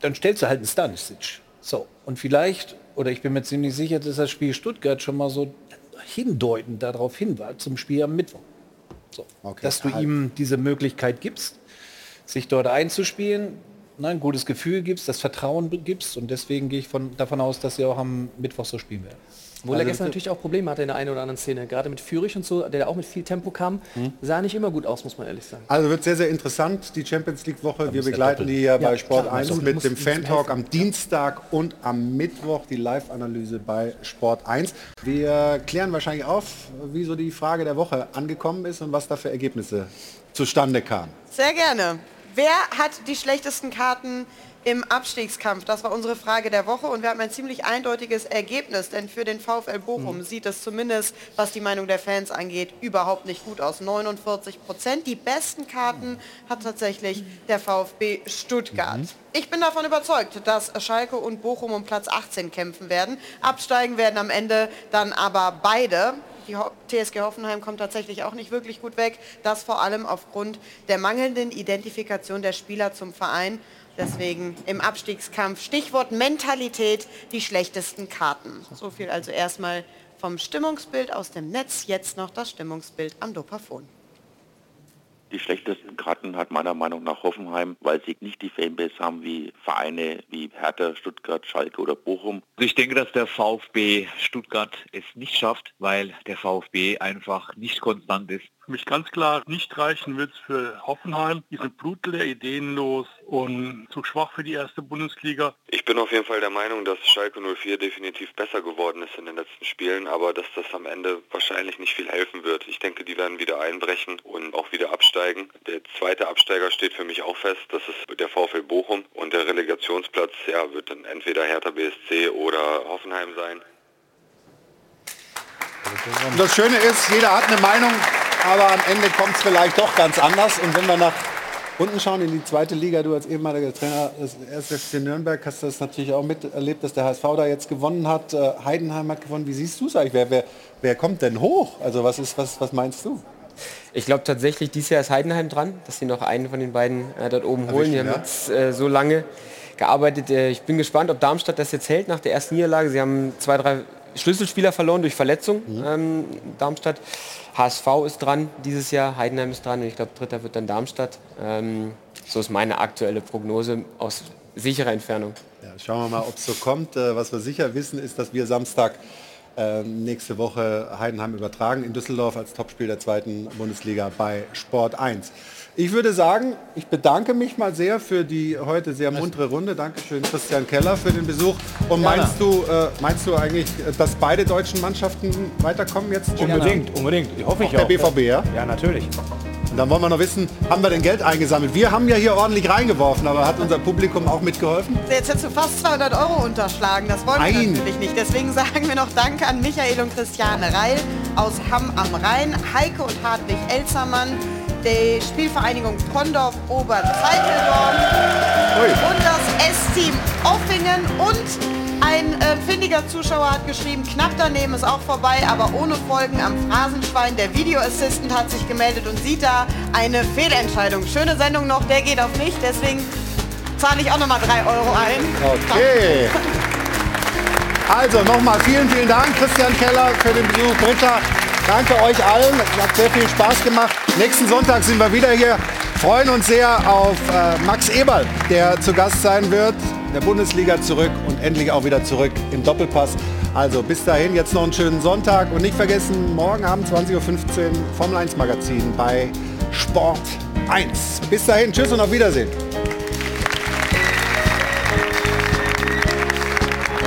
dann stellst du halt einen Stanisic. So, und vielleicht, oder ich bin mir ziemlich sicher, dass das Spiel Stuttgart schon mal so hindeutend darauf hin war, zum Spiel am Mittwoch. So, dass du halt. ihm diese Möglichkeit gibst, sich dort einzuspielen, ein gutes Gefühl gibst, das Vertrauen gibst und deswegen gehe ich von, davon aus, dass sie auch am Mittwoch so spielen werden. Obwohl er Also- gestern natürlich auch Probleme hatte in der einen oder anderen Szene. Gerade mit Führig und so, der auch mit viel Tempo kam, Mhm. sah nicht immer gut aus, muss man ehrlich sagen. Also wird sehr, sehr interessant, die Champions League Woche. Wir er begleiten die ja bei Sport klar, 1 muss- mit dem Fan Talk am Dienstag und am Mittwoch die Live-Analyse bei Sport 1. Wir klären wahrscheinlich auf, wie so die Frage der Woche angekommen ist und was da für Ergebnisse zustande kamen. Sehr gerne. Wer hat die schlechtesten Karten im Abstiegskampf? Das war unsere Frage der Woche und wir haben ein ziemlich eindeutiges Ergebnis, denn für den VfL Bochum Mhm. sieht es zumindest, was die Meinung der Fans angeht, überhaupt nicht gut aus. 49 Prozent. Die besten Karten hat tatsächlich der VfB Stuttgart. Ich bin davon überzeugt, dass Schalke und Bochum um Platz 18 kämpfen werden. Absteigen werden am Ende dann aber beide. Die TSG Hoffenheim kommt tatsächlich auch nicht wirklich gut weg. Das vor allem aufgrund der mangelnden Identifikation der Spieler zum Verein. Deswegen im Abstiegskampf Stichwort Mentalität die schlechtesten Karten. So viel also erstmal vom Stimmungsbild aus dem Netz. Jetzt noch das Stimmungsbild am Dopafon. Die schlechtesten Karten hat meiner Meinung nach Hoffenheim, weil sie nicht die Fanbase haben wie Vereine wie Hertha, Stuttgart, Schalke oder Bochum. Also ich denke, dass der VfB Stuttgart es nicht schafft, weil der VfB einfach nicht konstant ist. Für mich ganz klar nicht reichen wird es für Hoffenheim. Die sind blutleer, ideenlos und zu schwach für die erste Bundesliga. Ich bin auf jeden Fall der Meinung, dass Schalke 04 definitiv besser geworden ist in den letzten Spielen, aber dass das am Ende wahrscheinlich nicht viel helfen wird. Ich denke, die werden wieder einbrechen und auch wieder absteigen. Der zweite Absteiger steht für mich auch fest, das ist der VfL Bochum und der Relegationsplatz ja, wird dann entweder Hertha BSC oder Hoffenheim sein. Und das Schöne ist, jeder hat eine Meinung, aber am Ende kommt es vielleicht doch ganz anders. Und wenn wir nach unten schauen in die zweite Liga, du als ehemaliger Trainer des 1. FC Nürnberg hast das natürlich auch miterlebt, dass der HSV da jetzt gewonnen hat. Äh, Heidenheim hat gewonnen. Wie siehst du es eigentlich? Wer, wer, wer kommt denn hoch? Also was, ist, was, was meinst du? Ich glaube tatsächlich, dieses Jahr ist Heidenheim dran, dass sie noch einen von den beiden äh, dort oben holen. Die haben jetzt äh, so lange gearbeitet. Äh, ich bin gespannt, ob Darmstadt das jetzt hält nach der ersten Niederlage. Sie haben zwei, drei Schlüsselspieler verloren durch Verletzung. Ähm, Darmstadt. HSV ist dran dieses Jahr, Heidenheim ist dran und ich glaube, dritter wird dann Darmstadt. Ähm, so ist meine aktuelle Prognose aus sicherer Entfernung. Ja, schauen wir mal, ob es so kommt. Äh, was wir sicher wissen, ist, dass wir Samstag äh, nächste Woche Heidenheim übertragen in Düsseldorf als Topspiel der zweiten Bundesliga bei Sport 1. Ich würde sagen, ich bedanke mich mal sehr für die heute sehr muntere Runde. Dankeschön Christian Keller für den Besuch. Und meinst du, äh, meinst du eigentlich, äh, dass beide deutschen Mannschaften weiterkommen jetzt? Unbedingt, unbedingt. Ich hoffe ich Auch auch. der BVB, ja? Ja, natürlich. Und dann wollen wir noch wissen, haben wir denn Geld eingesammelt? Wir haben ja hier ordentlich reingeworfen, aber hat unser Publikum auch mitgeholfen? Jetzt hättest du fast 200 Euro unterschlagen. Das wollen wir Nein. natürlich nicht. Deswegen [LAUGHS] sagen wir noch Danke an Michael und Christiane Reil aus Hamm am Rhein, Heike und Hartwig Elzermann, die Spielvereinigung Pondorf Oberzeiteldorf und das S-Team Offingen und ein äh, findiger Zuschauer hat geschrieben, knapp daneben ist auch vorbei, aber ohne Folgen am Phrasenschwein. Der Videoassistent hat sich gemeldet und sieht da eine Fehlentscheidung. Schöne Sendung noch, der geht auf mich, deswegen zahle ich auch nochmal 3 Euro ein. Okay. [LAUGHS] Also nochmal vielen, vielen Dank, Christian Keller, für den Besuch. Britta, danke euch allen. Es hat sehr viel Spaß gemacht. Nächsten Sonntag sind wir wieder hier. Freuen uns sehr auf äh, Max Eberl, der zu Gast sein wird. Der Bundesliga zurück und endlich auch wieder zurück im Doppelpass. Also bis dahin jetzt noch einen schönen Sonntag und nicht vergessen, morgen Abend 20.15 Uhr Formel 1 Magazin bei Sport 1. Bis dahin, tschüss und auf Wiedersehen.